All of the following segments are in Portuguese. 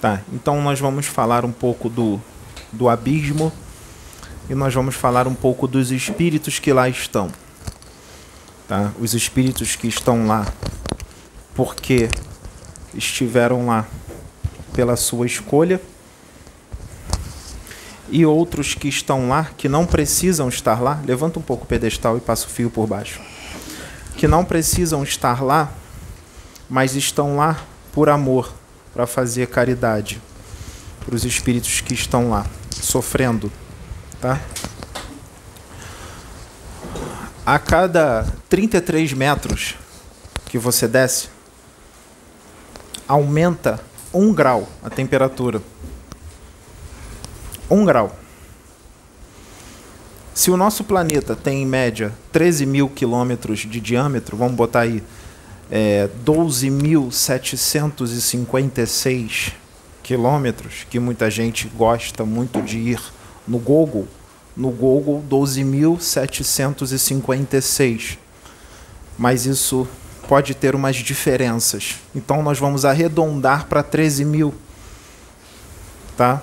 Tá, então nós vamos falar um pouco do, do abismo e nós vamos falar um pouco dos espíritos que lá estão. Tá? Os espíritos que estão lá porque estiveram lá pela sua escolha e outros que estão lá que não precisam estar lá, levanta um pouco o pedestal e passa o fio por baixo. Que não precisam estar lá, mas estão lá por amor, para fazer caridade para os espíritos que estão lá sofrendo, tá? A cada 33 metros que você desce, aumenta um grau a temperatura. Um grau. Se o nosso planeta tem em média 13 mil quilômetros de diâmetro, vamos botar aí é, 12.756 quilômetros, que muita gente gosta muito de ir no Google. No Google, 12.756. Mas isso pode ter umas diferenças. Então nós vamos arredondar para 13 mil. Tá?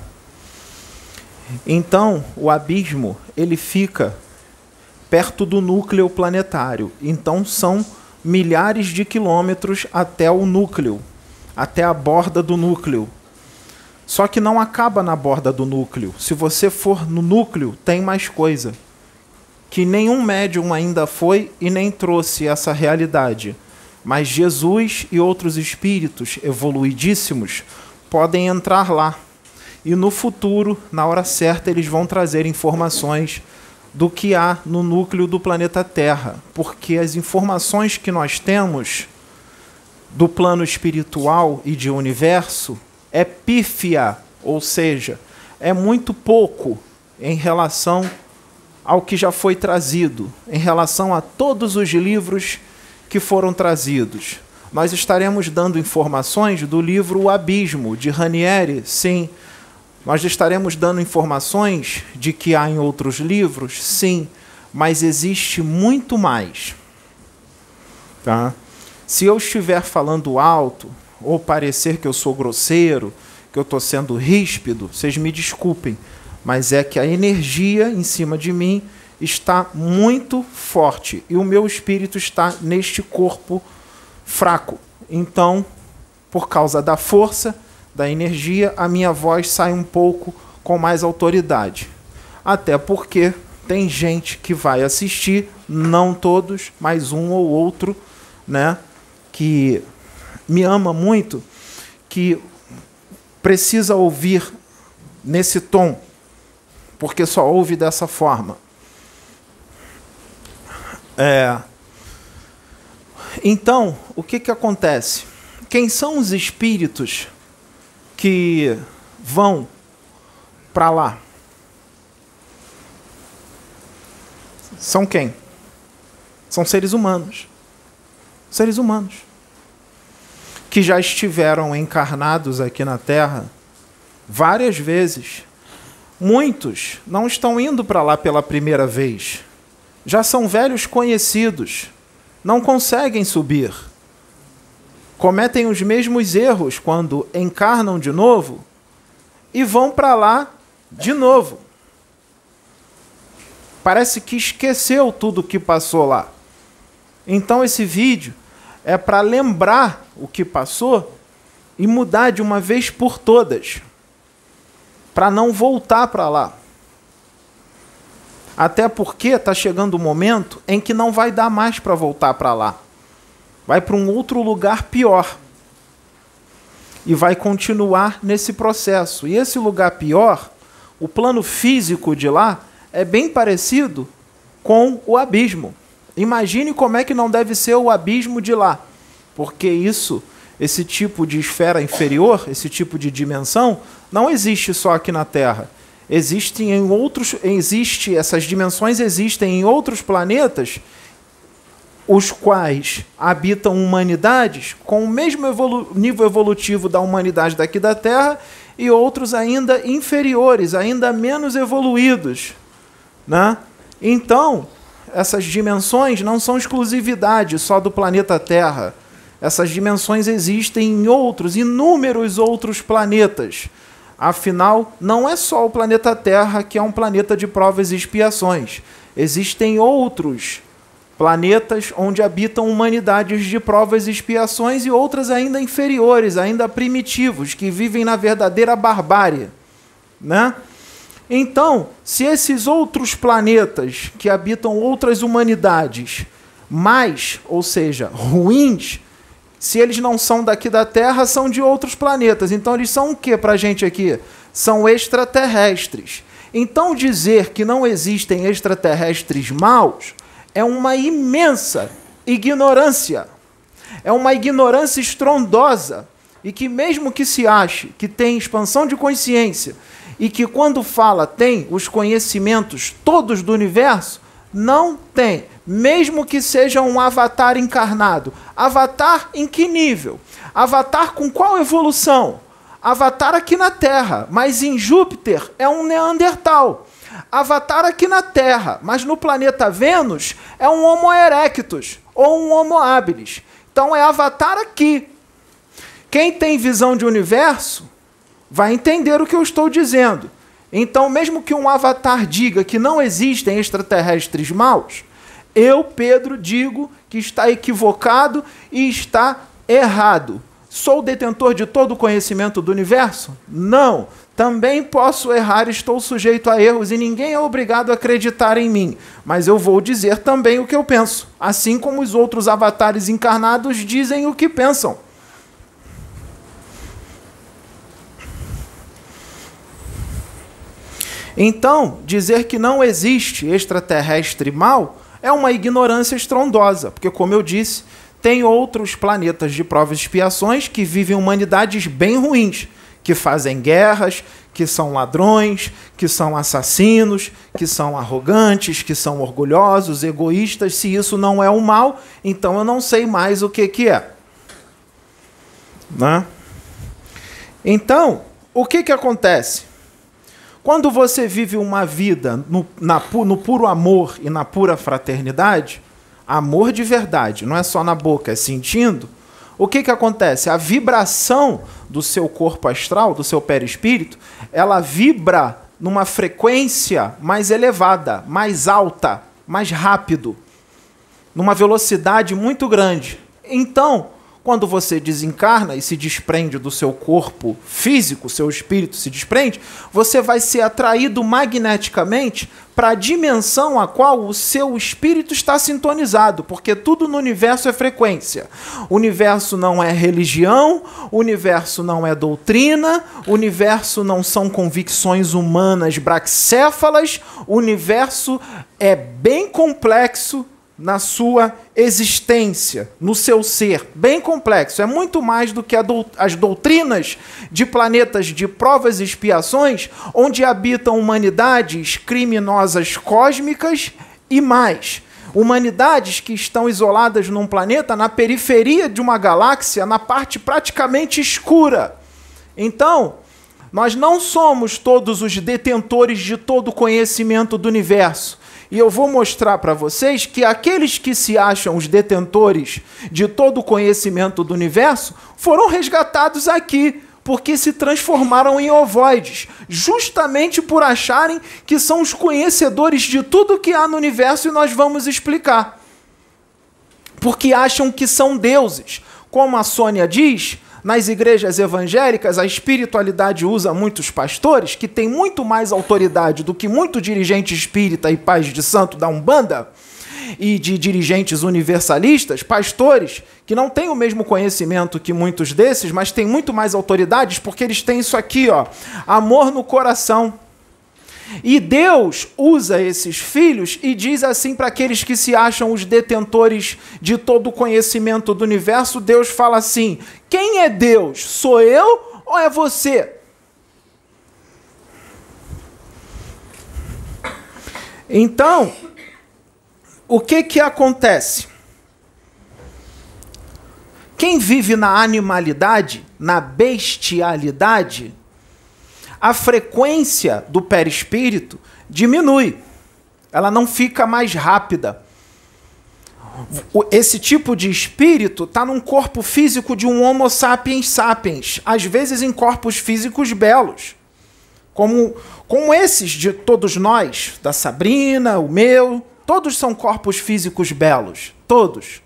Então, o abismo ele fica perto do núcleo planetário. Então são milhares de quilômetros até o núcleo, até a borda do núcleo. Só que não acaba na borda do núcleo. Se você for no núcleo, tem mais coisa. Que nenhum médium ainda foi e nem trouxe essa realidade. Mas Jesus e outros espíritos evoluidíssimos podem entrar lá. E no futuro, na hora certa, eles vão trazer informações do que há no núcleo do planeta Terra, porque as informações que nós temos do plano espiritual e de universo é pífia, ou seja, é muito pouco em relação ao que já foi trazido, em relação a todos os livros que foram trazidos. Nós estaremos dando informações do livro O Abismo, de Ranieri, sim, nós estaremos dando informações de que há em outros livros? Sim, mas existe muito mais. Tá? Se eu estiver falando alto, ou parecer que eu sou grosseiro, que eu estou sendo ríspido, vocês me desculpem, mas é que a energia em cima de mim está muito forte e o meu espírito está neste corpo fraco. Então, por causa da força, da energia, a minha voz sai um pouco com mais autoridade. Até porque tem gente que vai assistir, não todos, mas um ou outro, né, que me ama muito, que precisa ouvir nesse tom, porque só ouve dessa forma. É, então, o que, que acontece? Quem são os espíritos que vão para lá são quem? São seres humanos. Seres humanos. Que já estiveram encarnados aqui na Terra várias vezes. Muitos não estão indo para lá pela primeira vez. Já são velhos conhecidos. Não conseguem subir cometem os mesmos erros quando encarnam de novo e vão para lá de novo. Parece que esqueceu tudo o que passou lá. Então esse vídeo é para lembrar o que passou e mudar de uma vez por todas, para não voltar para lá. Até porque está chegando o um momento em que não vai dar mais para voltar para lá vai para um outro lugar pior. E vai continuar nesse processo. E esse lugar pior, o plano físico de lá, é bem parecido com o abismo. Imagine como é que não deve ser o abismo de lá. Porque isso, esse tipo de esfera inferior, esse tipo de dimensão, não existe só aqui na Terra. Existem em outros, existe essas dimensões existem em outros planetas os quais habitam humanidades com o mesmo evolu nível evolutivo da humanidade daqui da Terra e outros ainda inferiores, ainda menos evoluídos. Né? Então, essas dimensões não são exclusividade só do planeta Terra. Essas dimensões existem em outros, inúmeros outros planetas. Afinal, não é só o planeta Terra que é um planeta de provas e expiações. Existem outros planetas onde habitam humanidades de provas e expiações e outras ainda inferiores, ainda primitivos, que vivem na verdadeira barbárie, né? Então, se esses outros planetas que habitam outras humanidades, mais, ou seja, ruins, se eles não são daqui da Terra, são de outros planetas. Então, eles são o que para a gente aqui? São extraterrestres. Então, dizer que não existem extraterrestres maus é uma imensa ignorância. É uma ignorância estrondosa. E que, mesmo que se ache que tem expansão de consciência e que, quando fala, tem os conhecimentos todos do universo, não tem. Mesmo que seja um avatar encarnado. Avatar em que nível? Avatar com qual evolução? Avatar aqui na Terra, mas em Júpiter é um Neandertal. Avatar aqui na Terra, mas no planeta Vênus é um Homo erectus ou um Homo habilis. Então é Avatar aqui. Quem tem visão de universo vai entender o que eu estou dizendo. Então, mesmo que um avatar diga que não existem extraterrestres maus, eu, Pedro, digo que está equivocado e está errado. Sou detentor de todo o conhecimento do universo? Não. Também posso errar, estou sujeito a erros e ninguém é obrigado a acreditar em mim. Mas eu vou dizer também o que eu penso, assim como os outros avatares encarnados dizem o que pensam. Então, dizer que não existe extraterrestre mal é uma ignorância estrondosa, porque, como eu disse, tem outros planetas de provas e expiações que vivem humanidades bem ruins que fazem guerras, que são ladrões, que são assassinos, que são arrogantes, que são orgulhosos, egoístas. Se isso não é o mal, então eu não sei mais o que, que é. Né? Então, o que, que acontece? Quando você vive uma vida no, na, no puro amor e na pura fraternidade, amor de verdade, não é só na boca, é sentindo, o que, que acontece? A vibração do seu corpo astral, do seu perispírito, ela vibra numa frequência mais elevada, mais alta, mais rápido, numa velocidade muito grande. Então, quando você desencarna e se desprende do seu corpo físico, seu espírito se desprende, você vai ser atraído magneticamente para a dimensão a qual o seu espírito está sintonizado, porque tudo no universo é frequência. O universo não é religião, o universo não é doutrina, o universo não são convicções humanas braxéfalas, o universo é bem complexo na sua existência, no seu ser, bem complexo. É muito mais do que as doutrinas de planetas de provas e expiações, onde habitam humanidades criminosas cósmicas e mais. Humanidades que estão isoladas num planeta na periferia de uma galáxia, na parte praticamente escura. Então, nós não somos todos os detentores de todo o conhecimento do universo e eu vou mostrar para vocês que aqueles que se acham os detentores de todo o conhecimento do universo foram resgatados aqui, porque se transformaram em ovoides, justamente por acharem que são os conhecedores de tudo que há no universo e nós vamos explicar. Porque acham que são deuses. Como a Sônia diz, nas igrejas evangélicas, a espiritualidade usa muitos pastores que têm muito mais autoridade do que muito dirigente espírita e paz de santo da Umbanda e de dirigentes universalistas, pastores que não têm o mesmo conhecimento que muitos desses, mas têm muito mais autoridades porque eles têm isso aqui, ó, amor no coração. E Deus usa esses filhos e diz assim para aqueles que se acham os detentores de todo o conhecimento do universo: Deus fala assim: quem é Deus? Sou eu ou é você? Então, o que que acontece? Quem vive na animalidade, na bestialidade, a frequência do perispírito diminui. Ela não fica mais rápida. esse tipo de espírito está num corpo físico de um Homo sapiens sapiens, às vezes em corpos físicos belos, como, como esses de todos nós, da Sabrina, o meu, todos são corpos físicos belos, todos.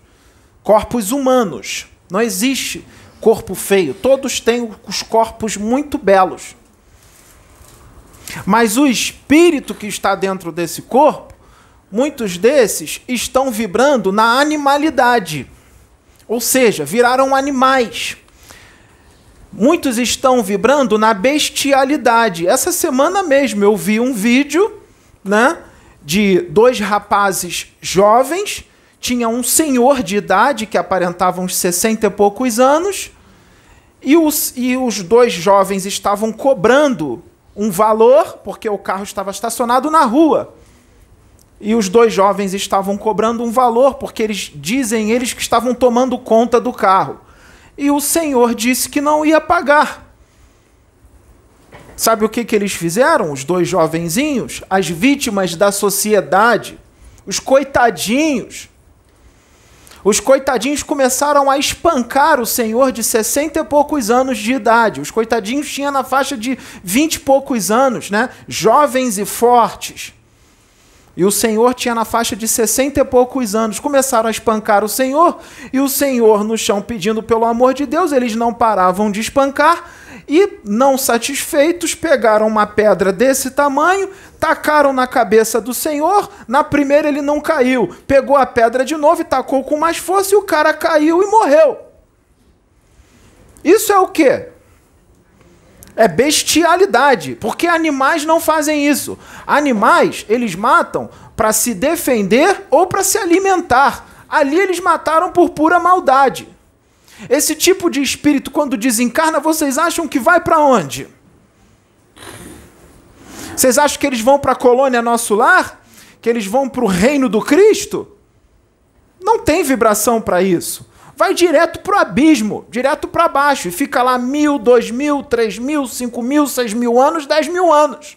Corpos humanos. Não existe corpo feio, todos têm os corpos muito belos. Mas o espírito que está dentro desse corpo, muitos desses estão vibrando na animalidade. Ou seja, viraram animais. Muitos estão vibrando na bestialidade. Essa semana mesmo eu vi um vídeo, né, de dois rapazes jovens, tinha um senhor de idade que aparentava uns 60 e poucos anos, e os, e os dois jovens estavam cobrando um valor, porque o carro estava estacionado na rua. E os dois jovens estavam cobrando um valor, porque eles dizem eles que estavam tomando conta do carro. E o senhor disse que não ia pagar. Sabe o que, que eles fizeram? Os dois jovenzinhos, as vítimas da sociedade, os coitadinhos, os coitadinhos começaram a espancar o senhor de 60 e poucos anos de idade. Os coitadinhos tinham na faixa de 20 e poucos anos, né? Jovens e fortes. E o senhor tinha na faixa de 60 e poucos anos. Começaram a espancar o senhor, e o senhor no chão pedindo pelo amor de Deus, eles não paravam de espancar e, não satisfeitos, pegaram uma pedra desse tamanho, tacaram na cabeça do senhor. Na primeira ele não caiu, pegou a pedra de novo e tacou com mais força e o cara caiu e morreu. Isso é o quê? É bestialidade, porque animais não fazem isso. Animais, eles matam para se defender ou para se alimentar. Ali eles mataram por pura maldade. Esse tipo de espírito, quando desencarna, vocês acham que vai para onde? Vocês acham que eles vão para a colônia Nosso Lar? Que eles vão para o reino do Cristo? Não tem vibração para isso. Vai direto para o abismo, direto para baixo, e fica lá mil, dois mil, três mil, cinco mil, seis mil anos, dez mil anos.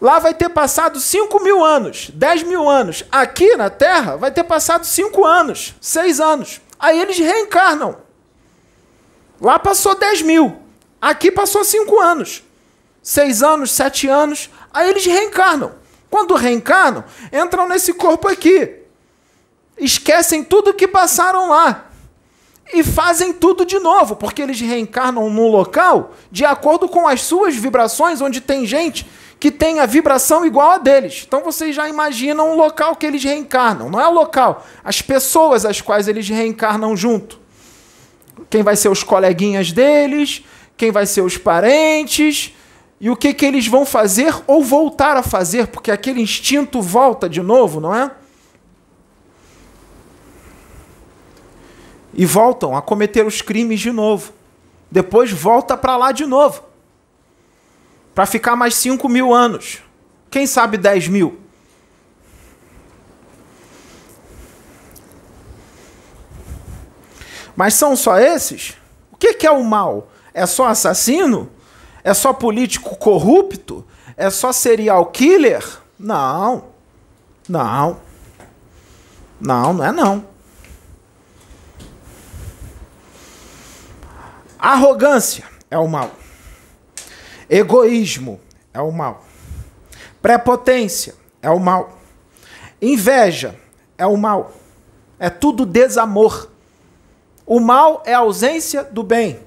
Lá vai ter passado cinco mil anos, dez mil anos. Aqui na Terra vai ter passado cinco anos, seis anos. Aí eles reencarnam. Lá passou 10 mil. Aqui passou 5 anos. 6 anos, 7 anos. Aí eles reencarnam. Quando reencarnam, entram nesse corpo aqui. Esquecem tudo que passaram lá. E fazem tudo de novo, porque eles reencarnam num local de acordo com as suas vibrações, onde tem gente que tem a vibração igual a deles. Então vocês já imaginam o local que eles reencarnam. Não é o local, as pessoas as quais eles reencarnam junto. Quem vai ser os coleguinhas deles, quem vai ser os parentes, e o que, que eles vão fazer ou voltar a fazer, porque aquele instinto volta de novo, não é? E voltam a cometer os crimes de novo. Depois volta para lá de novo para ficar mais 5 mil anos. Quem sabe 10 mil? Mas são só esses? O que é o mal? É só assassino? É só político corrupto? É só serial killer? Não. Não. Não, não é não. Arrogância é o mal. Egoísmo é o mal. Prepotência é o mal. Inveja é o mal. É tudo desamor. O mal é a ausência do bem.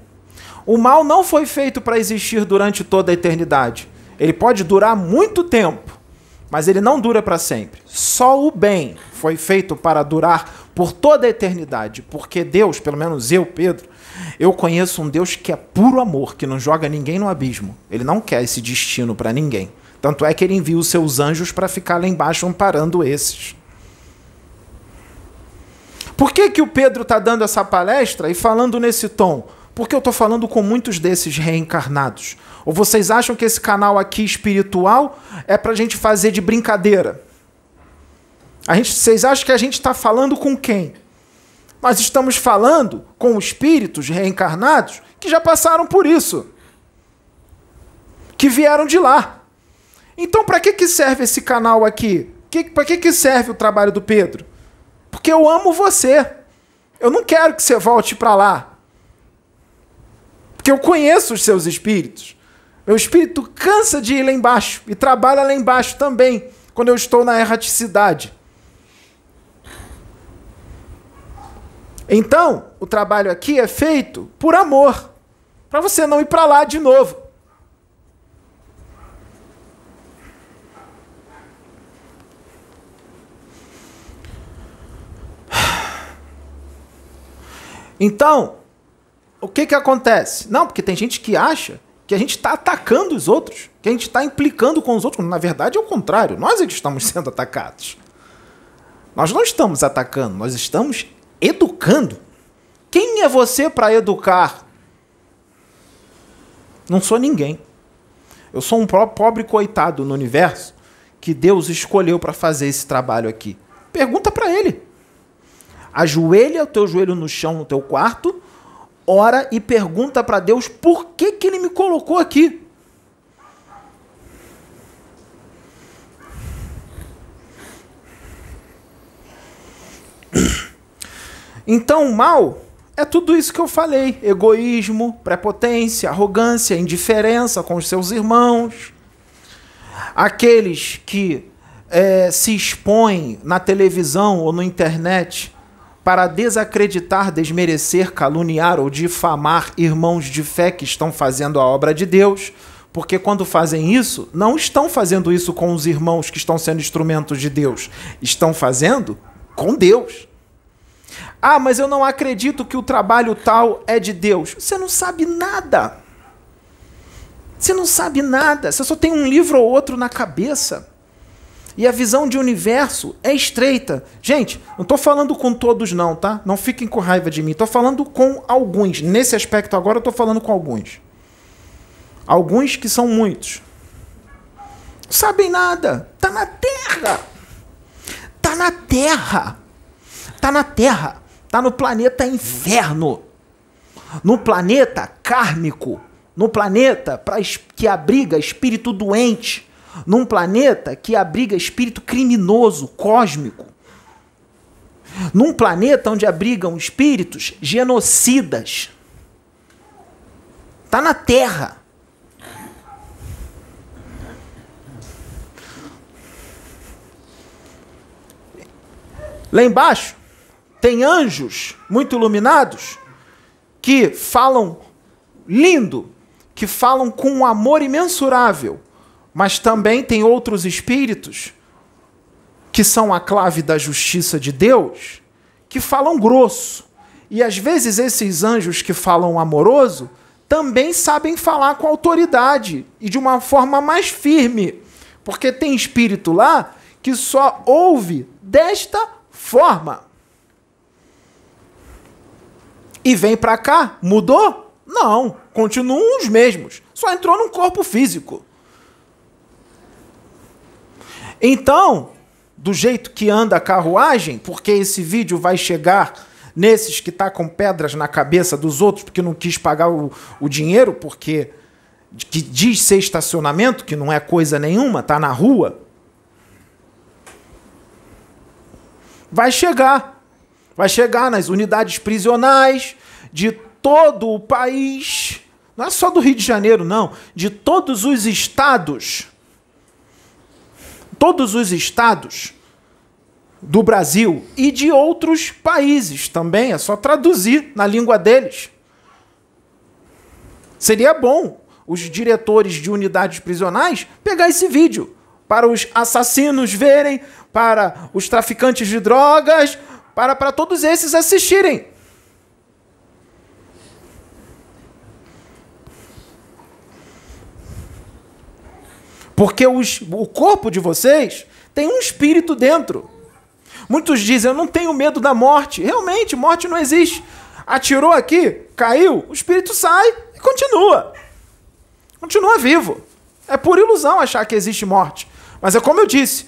O mal não foi feito para existir durante toda a eternidade. Ele pode durar muito tempo, mas ele não dura para sempre. Só o bem foi feito para durar por toda a eternidade, porque Deus, pelo menos eu, Pedro, eu conheço um Deus que é puro amor, que não joga ninguém no abismo. Ele não quer esse destino para ninguém. Tanto é que ele envia os seus anjos para ficar lá embaixo amparando esses. Por que, que o Pedro está dando essa palestra e falando nesse tom? Porque eu estou falando com muitos desses reencarnados. Ou vocês acham que esse canal aqui espiritual é para a gente fazer de brincadeira? A gente, vocês acham que a gente está falando com quem? Nós estamos falando com espíritos reencarnados que já passaram por isso, que vieram de lá. Então, para que, que serve esse canal aqui? Para que, que serve o trabalho do Pedro? Porque eu amo você. Eu não quero que você volte para lá. Porque eu conheço os seus espíritos. Meu espírito cansa de ir lá embaixo e trabalha lá embaixo também, quando eu estou na erraticidade. Então, o trabalho aqui é feito por amor, para você não ir para lá de novo. Então, o que que acontece? Não, porque tem gente que acha que a gente está atacando os outros, que a gente está implicando com os outros. Na verdade, é o contrário. Nós é que estamos sendo atacados. Nós não estamos atacando, nós estamos educando. Quem é você para educar? Não sou ninguém. Eu sou um pobre coitado no universo que Deus escolheu para fazer esse trabalho aqui. Pergunta para ele. Ajoelha o teu joelho no chão no teu quarto, ora e pergunta para Deus por que, que ele me colocou aqui. Então, o mal é tudo isso que eu falei: egoísmo, prepotência, arrogância, indiferença com os seus irmãos. Aqueles que é, se expõem na televisão ou na internet para desacreditar, desmerecer, caluniar ou difamar irmãos de fé que estão fazendo a obra de Deus, porque quando fazem isso, não estão fazendo isso com os irmãos que estão sendo instrumentos de Deus, estão fazendo com Deus. Ah, mas eu não acredito que o trabalho tal é de Deus. Você não sabe nada. Você não sabe nada. Você só tem um livro ou outro na cabeça. E a visão de universo é estreita. Gente, não estou falando com todos, não, tá? Não fiquem com raiva de mim. Estou falando com alguns. Nesse aspecto agora, estou falando com alguns. Alguns que são muitos. Sabem nada. Tá na Terra. Tá na Terra. Tá na Terra. Tá no planeta inferno. No planeta kármico. No planeta pra, que abriga espírito doente num planeta que abriga espírito criminoso, cósmico. Num planeta onde abrigam espíritos genocidas. Está na Terra. Lá embaixo tem anjos muito iluminados que falam lindo, que falam com um amor imensurável mas também tem outros espíritos que são a clave da justiça de Deus, que falam grosso. E às vezes esses anjos que falam amoroso também sabem falar com autoridade e de uma forma mais firme, porque tem espírito lá que só ouve desta forma. E vem para cá, mudou? Não, continuam os mesmos, só entrou num corpo físico. Então, do jeito que anda a carruagem, porque esse vídeo vai chegar nesses que tá com pedras na cabeça dos outros porque não quis pagar o, o dinheiro, porque que diz ser estacionamento, que não é coisa nenhuma, tá na rua. Vai chegar. Vai chegar nas unidades prisionais de todo o país. Não é só do Rio de Janeiro, não. De todos os estados todos os estados do Brasil e de outros países também, é só traduzir na língua deles. Seria bom os diretores de unidades prisionais pegar esse vídeo para os assassinos verem, para os traficantes de drogas, para, para todos esses assistirem. Porque os, o corpo de vocês tem um espírito dentro. Muitos dizem, eu não tenho medo da morte. Realmente, morte não existe. Atirou aqui, caiu, o espírito sai e continua. Continua vivo. É por ilusão achar que existe morte. Mas é como eu disse,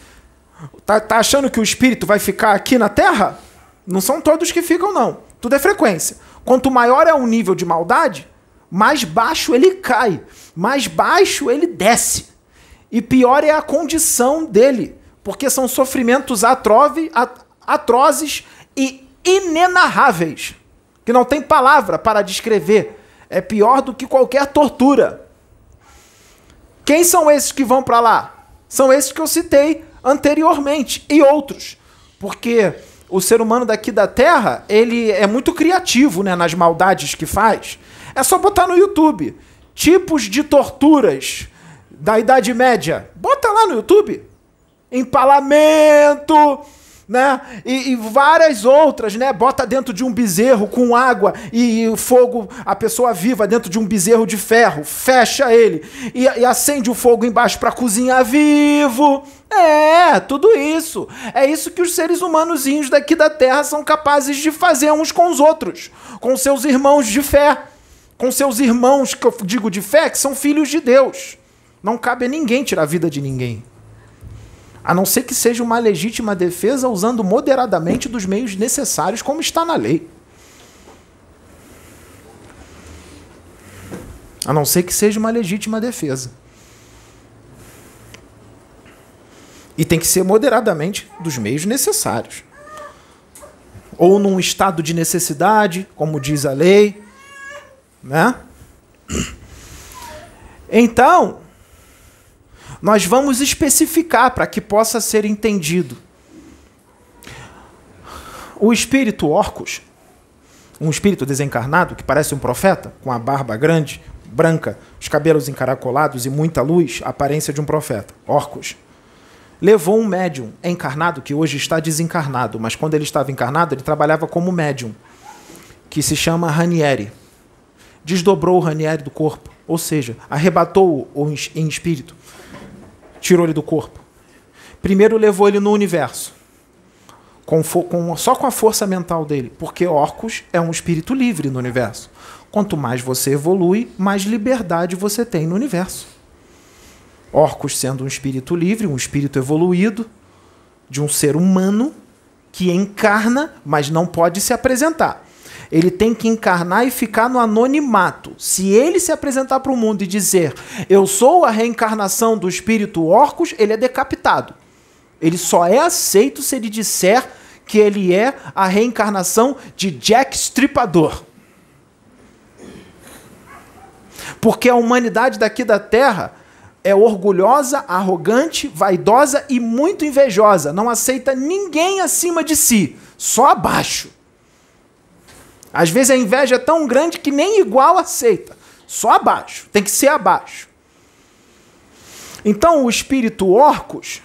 tá, tá achando que o espírito vai ficar aqui na Terra? Não são todos que ficam, não. Tudo é frequência. Quanto maior é o nível de maldade, mais baixo ele cai, mais baixo ele desce. E pior é a condição dele, porque são sofrimentos atrove, atrozes e inenarráveis, que não tem palavra para descrever. É pior do que qualquer tortura. Quem são esses que vão para lá? São esses que eu citei anteriormente e outros. Porque o ser humano daqui da Terra, ele é muito criativo, né, nas maldades que faz. É só botar no YouTube tipos de torturas da Idade Média. Bota lá no YouTube. Empalamento, né? E, e, várias outras, né? Bota dentro de um bezerro com água e, e fogo, a pessoa viva dentro de um bezerro de ferro, fecha ele e, e acende o fogo embaixo para cozinhar vivo. É, tudo isso. É isso que os seres humanozinhos daqui da Terra são capazes de fazer uns com os outros, com seus irmãos de fé, com seus irmãos que eu digo de fé, que são filhos de Deus. Não cabe a ninguém tirar a vida de ninguém a não ser que seja uma legítima defesa usando moderadamente dos meios necessários, como está na lei. A não ser que seja uma legítima defesa. E tem que ser moderadamente dos meios necessários. Ou num estado de necessidade, como diz a lei, né? Então, nós vamos especificar para que possa ser entendido. O espírito Orcus, um espírito desencarnado que parece um profeta, com a barba grande, branca, os cabelos encaracolados e muita luz, aparência de um profeta, Orcus, levou um médium encarnado que hoje está desencarnado, mas quando ele estava encarnado, ele trabalhava como médium, que se chama Ranieri. Desdobrou o Ranieri do corpo, ou seja, arrebatou-o em espírito tirou ele do corpo. Primeiro levou ele no universo, com, com, só com a força mental dele, porque Orcus é um espírito livre no universo. Quanto mais você evolui, mais liberdade você tem no universo. Orcus sendo um espírito livre, um espírito evoluído, de um ser humano que encarna, mas não pode se apresentar. Ele tem que encarnar e ficar no anonimato. Se ele se apresentar para o mundo e dizer eu sou a reencarnação do espírito Orcus, ele é decapitado. Ele só é aceito se ele disser que ele é a reencarnação de Jack Stripador. Porque a humanidade daqui da Terra é orgulhosa, arrogante, vaidosa e muito invejosa. Não aceita ninguém acima de si, só abaixo. Às vezes a inveja é tão grande que nem igual aceita. Só abaixo. Tem que ser abaixo. Então o espírito Orcus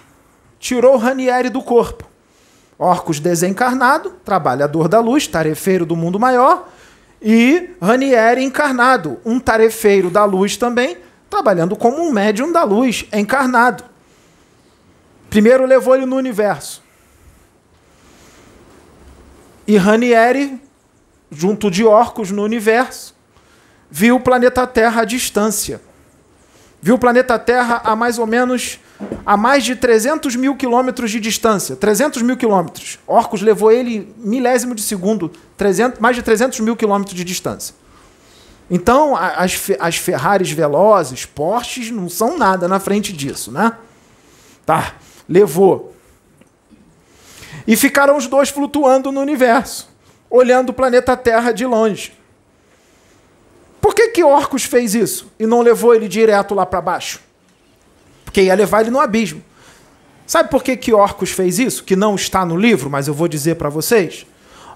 tirou Ranieri do corpo. Orcus desencarnado, trabalhador da luz, tarefeiro do mundo maior, e Ranieri encarnado, um tarefeiro da luz também, trabalhando como um médium da luz, encarnado. Primeiro levou ele no universo. E Ranieri junto de orcos no universo, viu o planeta Terra à distância. Viu o planeta Terra a mais ou menos a mais de 300 mil quilômetros de distância. 300 mil quilômetros. Orcus levou ele milésimo de segundo, 300, mais de 300 mil quilômetros de distância. Então, as, as Ferraris velozes, Porsches, não são nada na frente disso, né? Tá, levou. E ficaram os dois flutuando no universo olhando o planeta Terra de longe. Por que que Orcus fez isso e não levou ele direto lá para baixo? Porque ia levar ele no abismo. Sabe por que que Orcus fez isso? Que não está no livro, mas eu vou dizer para vocês.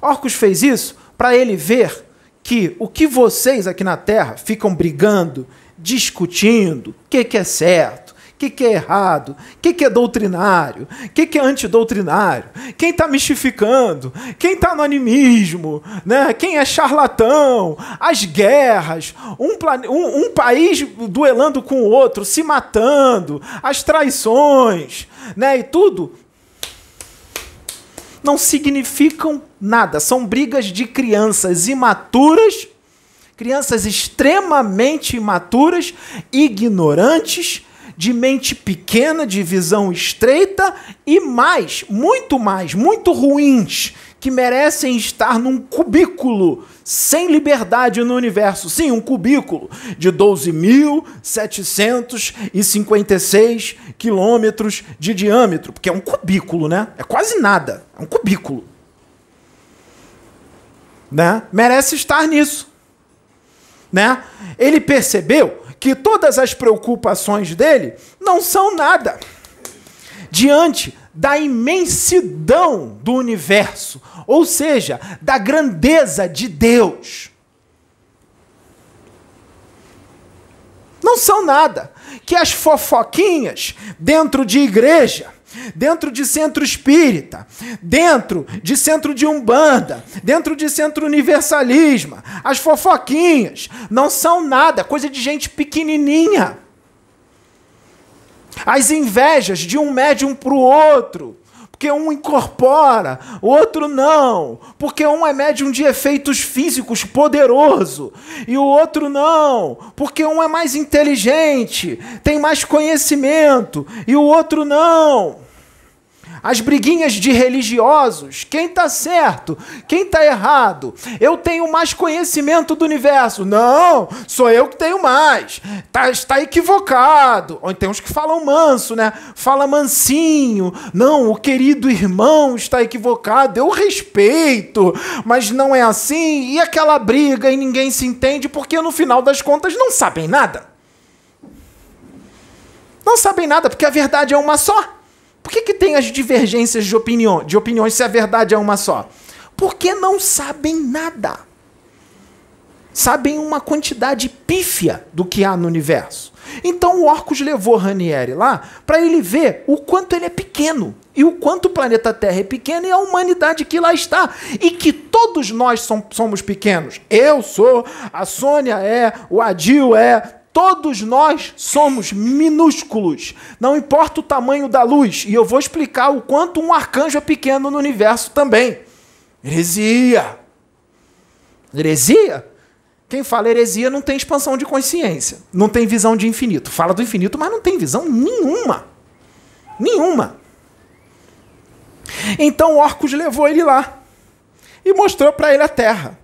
Orcus fez isso para ele ver que o que vocês aqui na Terra ficam brigando, discutindo, o que, que é certo, que, que é errado, o que, que é doutrinário, o que, que é antidoutrinário, quem está mistificando, quem está no animismo, né? quem é charlatão, as guerras, um, um, um país duelando com o outro, se matando, as traições, né? e tudo não significam nada. São brigas de crianças imaturas, crianças extremamente imaturas, ignorantes, de mente pequena, de visão estreita e mais, muito mais, muito ruins, que merecem estar num cubículo sem liberdade no universo. Sim, um cubículo de 12.756 quilômetros de diâmetro, porque é um cubículo, né? É quase nada, é um cubículo. né, merece estar nisso. Né? Ele percebeu que todas as preocupações dele não são nada diante da imensidão do universo, ou seja, da grandeza de Deus. Não são nada. Que as fofoquinhas dentro de igreja, dentro de centro espírita, dentro de centro de umbanda, dentro de centro universalismo, as fofoquinhas não são nada, coisa de gente pequenininha. As invejas de um médium para o outro, porque um incorpora, o outro não, porque um é médium de efeitos físicos poderoso e o outro não, porque um é mais inteligente, tem mais conhecimento e o outro não as briguinhas de religiosos, quem está certo, quem está errado. Eu tenho mais conhecimento do universo. Não, sou eu que tenho mais. Tá, está equivocado. Tem uns que falam manso, né? Fala mansinho. Não, o querido irmão está equivocado. Eu respeito, mas não é assim. E aquela briga e ninguém se entende porque no final das contas não sabem nada. Não sabem nada porque a verdade é uma só. Por que, que tem as divergências de, opinião, de opiniões se a verdade é uma só? Porque não sabem nada. Sabem uma quantidade pífia do que há no universo. Então o Orcus levou Ranieri lá para ele ver o quanto ele é pequeno e o quanto o planeta Terra é pequeno e a humanidade que lá está. E que todos nós somos pequenos. Eu sou, a Sônia é, o Adil é, Todos nós somos minúsculos, não importa o tamanho da luz, e eu vou explicar o quanto um arcanjo é pequeno no universo também. Heresia. Heresia? Quem fala heresia não tem expansão de consciência, não tem visão de infinito. Fala do infinito, mas não tem visão nenhuma. Nenhuma. Então Orcus levou ele lá e mostrou para ele a terra.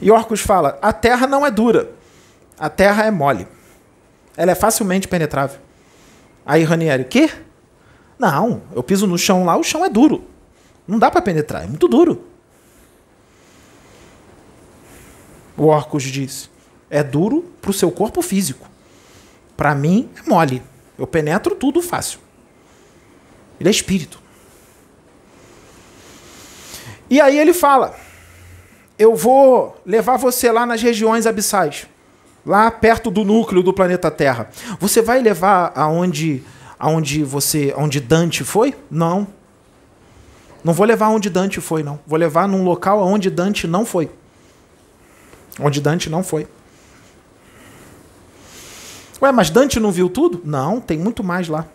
E Orcus fala: a terra não é dura. A terra é mole. Ela é facilmente penetrável. Aí Ranieri, o quê? Não, eu piso no chão lá, o chão é duro. Não dá para penetrar, é muito duro. O Orcus disse: é duro para o seu corpo físico. Para mim é mole. Eu penetro tudo fácil. Ele é espírito. E aí ele fala: eu vou levar você lá nas regiões abissais lá perto do núcleo do planeta Terra. Você vai levar aonde aonde você, onde Dante foi? Não. Não vou levar onde Dante foi, não. Vou levar num local onde Dante não foi. Onde Dante não foi. Ué, mas Dante não viu tudo? Não, tem muito mais lá.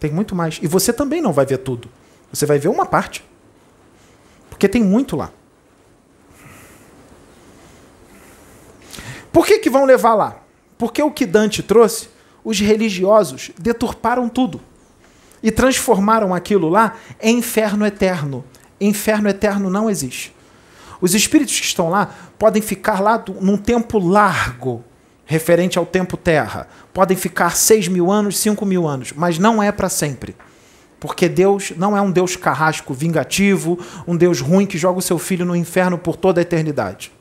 Tem muito mais. E você também não vai ver tudo. Você vai ver uma parte. Porque tem muito lá. Por que, que vão levar lá? Porque o que Dante trouxe, os religiosos deturparam tudo e transformaram aquilo lá em inferno eterno. Inferno eterno não existe. Os espíritos que estão lá podem ficar lá num tempo largo, referente ao tempo terra. Podem ficar seis mil anos, cinco mil anos, mas não é para sempre. Porque Deus não é um Deus carrasco, vingativo, um Deus ruim que joga o seu filho no inferno por toda a eternidade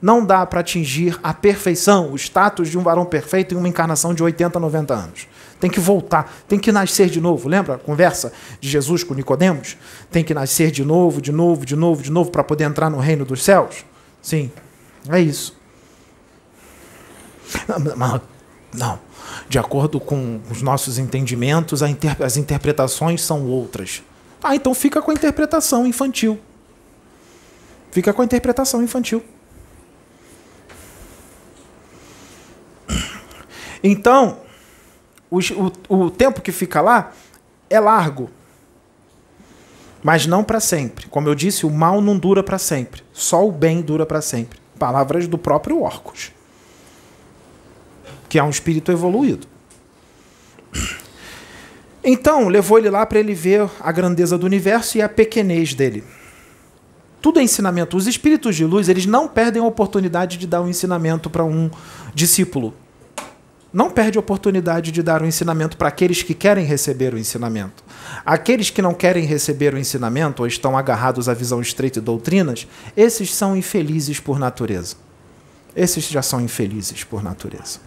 não dá para atingir a perfeição, o status de um varão perfeito em uma encarnação de 80, 90 anos. Tem que voltar, tem que nascer de novo. Lembra a conversa de Jesus com Nicodemos? Tem que nascer de novo, de novo, de novo, de novo para poder entrar no reino dos céus? Sim, é isso. Não, não. De acordo com os nossos entendimentos, as interpretações são outras. Ah, então fica com a interpretação infantil. Fica com a interpretação infantil. Então, o, o, o tempo que fica lá é largo. Mas não para sempre. Como eu disse, o mal não dura para sempre. Só o bem dura para sempre. Palavras do próprio Orcus, que é um espírito evoluído. Então, levou ele lá para ele ver a grandeza do universo e a pequenez dele. Tudo é ensinamento. Os espíritos de luz, eles não perdem a oportunidade de dar um ensinamento para um discípulo. Não perde a oportunidade de dar o um ensinamento para aqueles que querem receber o ensinamento. Aqueles que não querem receber o ensinamento ou estão agarrados à visão estreita e doutrinas, esses são infelizes por natureza. Esses já são infelizes por natureza.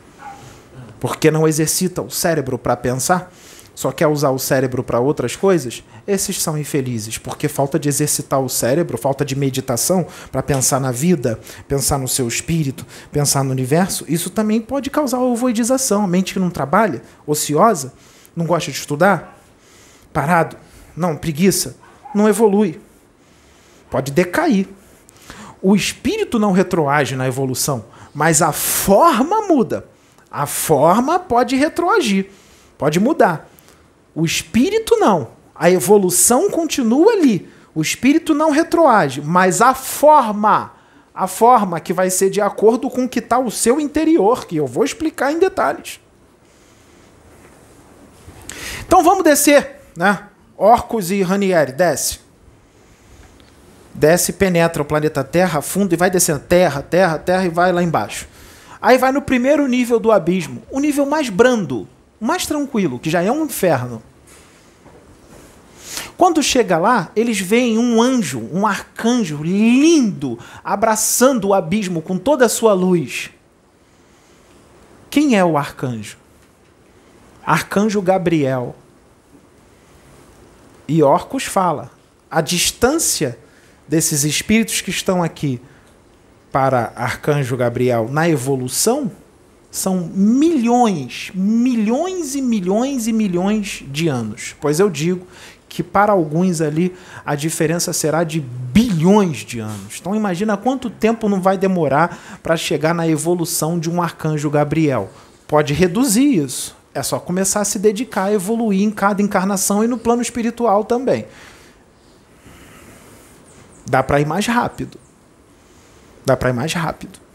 Porque não exercitam o cérebro para pensar, só quer usar o cérebro para outras coisas, esses são infelizes, porque falta de exercitar o cérebro, falta de meditação para pensar na vida, pensar no seu espírito, pensar no universo, isso também pode causar ovoidização. A mente que não trabalha, ociosa, não gosta de estudar, parado, não, preguiça, não evolui. Pode decair. O espírito não retroage na evolução, mas a forma muda. A forma pode retroagir, pode mudar. O espírito não. A evolução continua ali. O espírito não retroage, mas a forma, a forma que vai ser de acordo com o que está o seu interior, que eu vou explicar em detalhes. Então vamos descer, né? Orcus e Ranieri, desce. Desce, penetra o planeta Terra fundo e vai descendo Terra, Terra, Terra e vai lá embaixo. Aí vai no primeiro nível do abismo, o nível mais brando, mais tranquilo, que já é um inferno. Quando chega lá, eles veem um anjo, um arcanjo lindo, abraçando o abismo com toda a sua luz. Quem é o arcanjo? Arcanjo Gabriel. E Orcus fala: a distância desses espíritos que estão aqui para Arcanjo Gabriel na evolução são milhões, milhões e milhões e milhões de anos. Pois eu digo que para alguns ali a diferença será de bilhões de anos. Então imagina quanto tempo não vai demorar para chegar na evolução de um arcanjo Gabriel. Pode reduzir isso. É só começar a se dedicar a evoluir em cada encarnação e no plano espiritual também. Dá para ir mais rápido. Dá para ir mais rápido.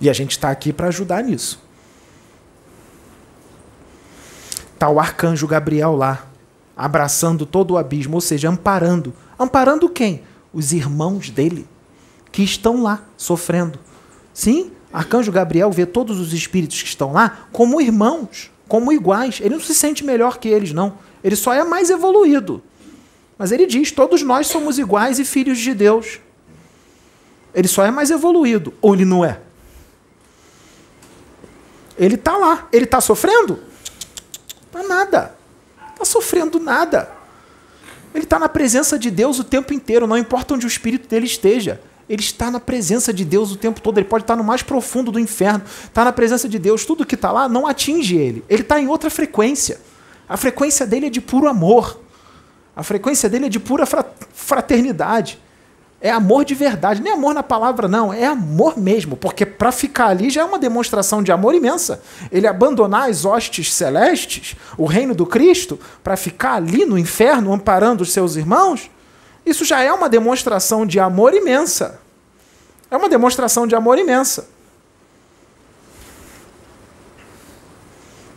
E a gente está aqui para ajudar nisso. Tá o arcanjo Gabriel lá, abraçando todo o abismo, ou seja, amparando. Amparando quem? Os irmãos dele, que estão lá sofrendo. Sim, Arcanjo Gabriel vê todos os espíritos que estão lá como irmãos, como iguais. Ele não se sente melhor que eles, não. Ele só é mais evoluído. Mas ele diz: todos nós somos iguais e filhos de Deus. Ele só é mais evoluído. Ou ele não é? Ele está lá. Ele está sofrendo? Para nada está sofrendo nada. Ele está na presença de Deus o tempo inteiro, não importa onde o espírito dele esteja. Ele está na presença de Deus o tempo todo. Ele pode estar no mais profundo do inferno. Está na presença de Deus. Tudo que está lá não atinge ele. Ele está em outra frequência. A frequência dele é de puro amor. A frequência dele é de pura fraternidade. É amor de verdade. Nem amor na palavra, não. É amor mesmo. Porque para ficar ali já é uma demonstração de amor imensa. Ele abandonar as hostes celestes, o reino do Cristo, para ficar ali no inferno amparando os seus irmãos, isso já é uma demonstração de amor imensa. É uma demonstração de amor imensa.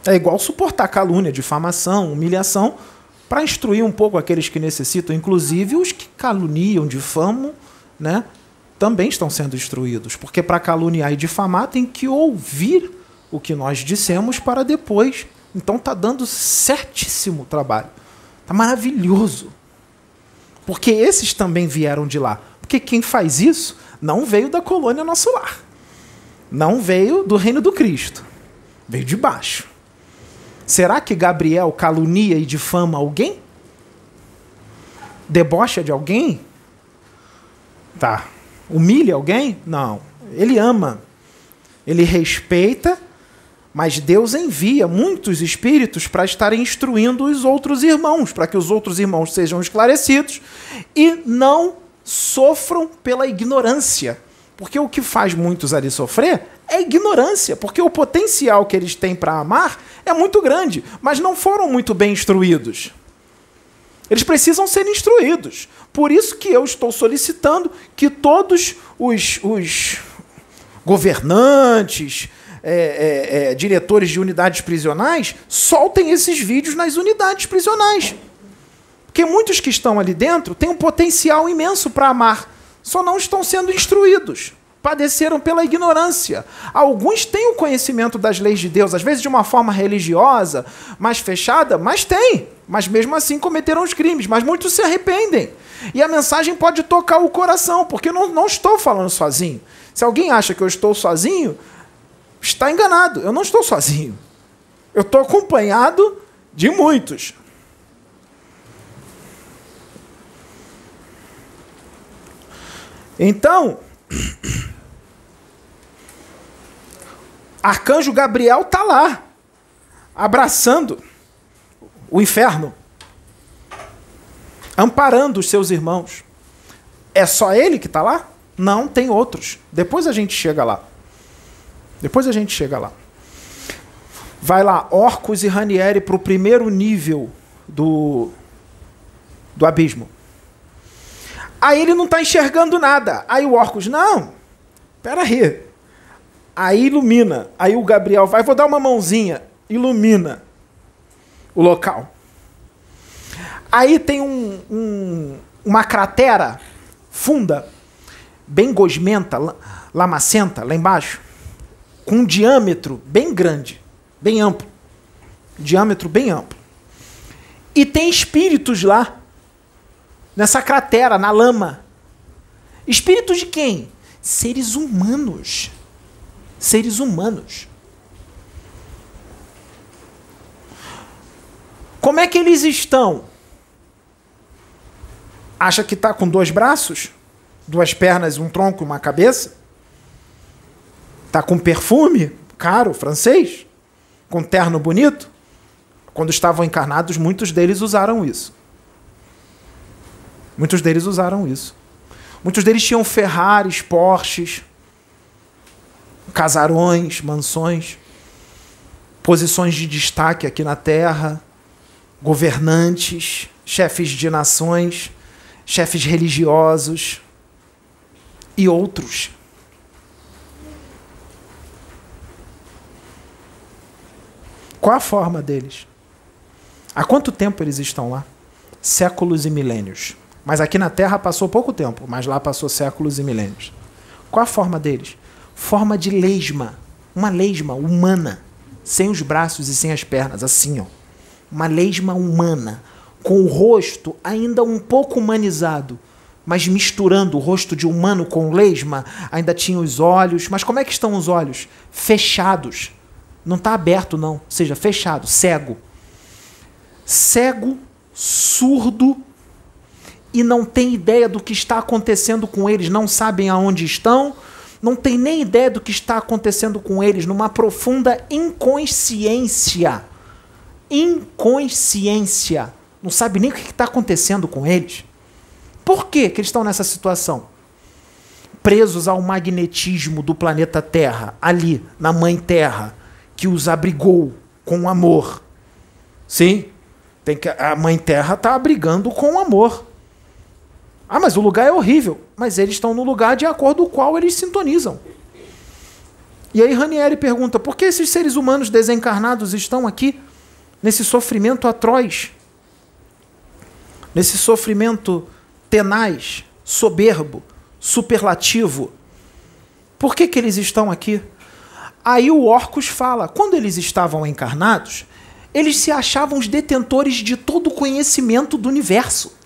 É igual suportar calúnia, difamação, humilhação para instruir um pouco aqueles que necessitam, inclusive os que caluniam, difamam, né, também estão sendo instruídos. Porque para caluniar e difamar tem que ouvir o que nós dissemos para depois. Então tá dando certíssimo trabalho. Tá maravilhoso. Porque esses também vieram de lá. Porque quem faz isso não veio da colônia nosso lar. Não veio do reino do Cristo. Veio de baixo. Será que Gabriel calunia e difama alguém? Debocha de alguém? Tá. Humilha alguém? Não. Ele ama. Ele respeita, mas Deus envia muitos espíritos para estarem instruindo os outros irmãos, para que os outros irmãos sejam esclarecidos e não sofram pela ignorância. Porque o que faz muitos ali sofrer é ignorância, porque o potencial que eles têm para amar é muito grande, mas não foram muito bem instruídos. Eles precisam ser instruídos. Por isso que eu estou solicitando que todos os, os governantes, é, é, é, diretores de unidades prisionais, soltem esses vídeos nas unidades prisionais. Porque muitos que estão ali dentro têm um potencial imenso para amar, só não estão sendo instruídos. Padeceram pela ignorância. Alguns têm o conhecimento das leis de Deus, às vezes de uma forma religiosa, mais fechada, mas tem. Mas mesmo assim cometeram os crimes, mas muitos se arrependem. E a mensagem pode tocar o coração, porque não, não estou falando sozinho. Se alguém acha que eu estou sozinho, está enganado. Eu não estou sozinho. Eu estou acompanhado de muitos. Então, Arcanjo Gabriel está lá, abraçando o inferno, amparando os seus irmãos. É só ele que está lá? Não, tem outros. Depois a gente chega lá. Depois a gente chega lá. Vai lá, Orcus e Ranieri para o primeiro nível do, do abismo. Aí ele não está enxergando nada. Aí o Orcus, não, pera aí. Aí ilumina. Aí o Gabriel vai, vou dar uma mãozinha. Ilumina o local. Aí tem um, um, uma cratera funda, bem gosmenta, lamacenta, lá embaixo, com um diâmetro bem grande, bem amplo. Diâmetro bem amplo. E tem espíritos lá nessa cratera, na lama. Espíritos de quem? Seres humanos. Seres humanos. Como é que eles estão? Acha que está com dois braços, duas pernas, um tronco e uma cabeça? Está com perfume caro, francês? Com terno bonito? Quando estavam encarnados, muitos deles usaram isso. Muitos deles usaram isso. Muitos deles tinham Ferraris, Porsches, casarões, mansões, posições de destaque aqui na Terra, governantes, chefes de nações, chefes religiosos e outros. Qual a forma deles? Há quanto tempo eles estão lá? Séculos e milênios. Mas aqui na Terra passou pouco tempo, mas lá passou séculos e milênios. Qual a forma deles? Forma de lesma. Uma lesma humana, sem os braços e sem as pernas, assim, ó. Uma lesma humana, com o rosto ainda um pouco humanizado, mas misturando o rosto de humano com lesma, ainda tinha os olhos. Mas como é que estão os olhos? Fechados. Não está aberto, não. Ou seja, fechado, cego. Cego, surdo e não tem ideia do que está acontecendo com eles, não sabem aonde estão, não tem nem ideia do que está acontecendo com eles, numa profunda inconsciência. Inconsciência. Não sabe nem o que está acontecendo com eles. Por que, que eles estão nessa situação? Presos ao magnetismo do planeta Terra, ali, na Mãe Terra, que os abrigou com amor. Sim, tem que, a Mãe Terra está abrigando com amor. Ah, mas o lugar é horrível. Mas eles estão no lugar de acordo com o qual eles sintonizam. E aí Ranieri pergunta: por que esses seres humanos desencarnados estão aqui, nesse sofrimento atroz? Nesse sofrimento tenaz, soberbo, superlativo? Por que, que eles estão aqui? Aí o Orcus fala: quando eles estavam encarnados, eles se achavam os detentores de todo o conhecimento do universo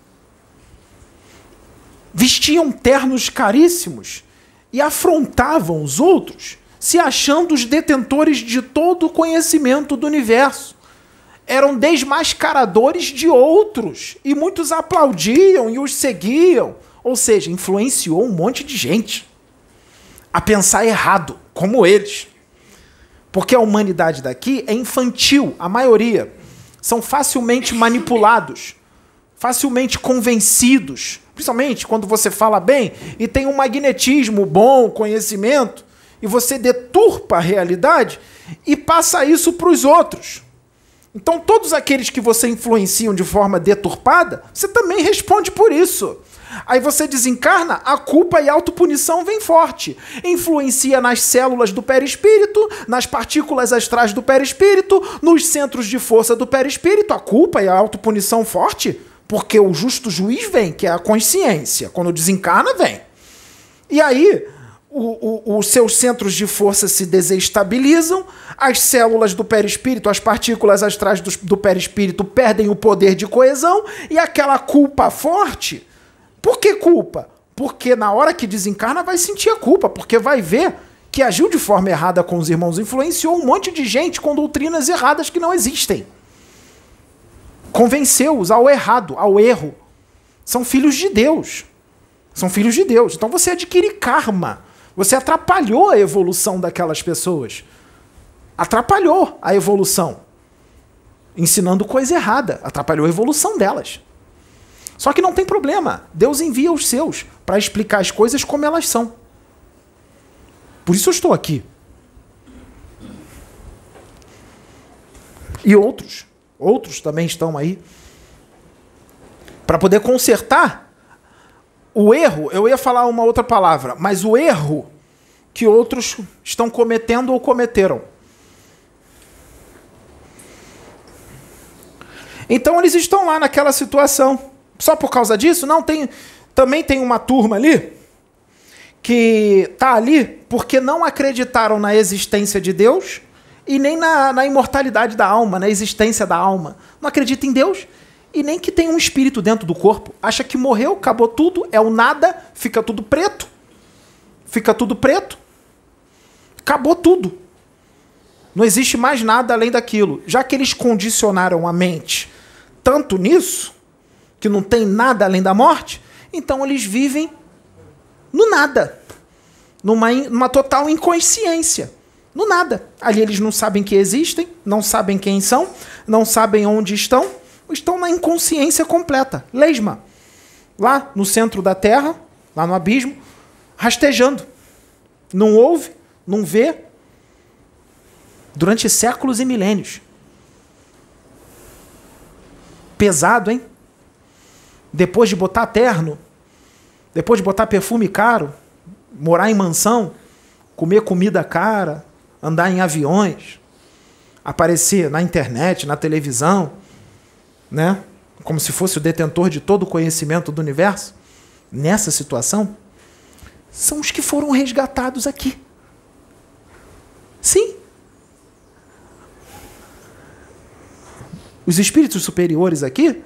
vestiam ternos caríssimos e afrontavam os outros, se achando os detentores de todo o conhecimento do universo. Eram desmascaradores de outros e muitos aplaudiam e os seguiam. Ou seja, influenciou um monte de gente a pensar errado, como eles. Porque a humanidade daqui é infantil, a maioria. São facilmente manipulados, facilmente convencidos principalmente quando você fala bem e tem um magnetismo bom, conhecimento, e você deturpa a realidade e passa isso para os outros. Então, todos aqueles que você influenciam de forma deturpada, você também responde por isso. Aí você desencarna, a culpa e a autopunição vem forte. Influencia nas células do perispírito, nas partículas astrais do perispírito, nos centros de força do perispírito, a culpa e a autopunição forte porque o justo juiz vem, que é a consciência. Quando desencarna, vem. E aí, os seus centros de força se desestabilizam, as células do perispírito, as partículas astrais do, do perispírito perdem o poder de coesão e aquela culpa forte. Por que culpa? Porque na hora que desencarna vai sentir a culpa, porque vai ver que agiu de forma errada com os irmãos, influenciou um monte de gente com doutrinas erradas que não existem. Convenceu-os ao errado, ao erro. São filhos de Deus. São filhos de Deus. Então você adquire karma. Você atrapalhou a evolução daquelas pessoas. Atrapalhou a evolução. Ensinando coisa errada. Atrapalhou a evolução delas. Só que não tem problema. Deus envia os seus para explicar as coisas como elas são. Por isso eu estou aqui. E outros, outros também estão aí para poder consertar o erro. Eu ia falar uma outra palavra, mas o erro que outros estão cometendo ou cometeram. Então eles estão lá naquela situação. Só por causa disso? Não, tem também tem uma turma ali que está ali porque não acreditaram na existência de Deus e nem na, na imortalidade da alma, na existência da alma. Não acredita em Deus e nem que tem um espírito dentro do corpo. Acha que morreu, acabou tudo, é o nada, fica tudo preto. Fica tudo preto. Acabou tudo. Não existe mais nada além daquilo. Já que eles condicionaram a mente tanto nisso, que não tem nada além da morte, então eles vivem no nada. Numa, numa total inconsciência. No nada. Ali eles não sabem que existem, não sabem quem são, não sabem onde estão, estão na inconsciência completa. Lesma. Lá no centro da Terra, lá no abismo, rastejando. Não ouve, não vê. Durante séculos e milênios. Pesado, hein? Depois de botar terno, depois de botar perfume caro, morar em mansão, comer comida cara, andar em aviões, aparecer na internet, na televisão, né? Como se fosse o detentor de todo o conhecimento do universo, nessa situação, são os que foram resgatados aqui. Sim. Os espíritos superiores aqui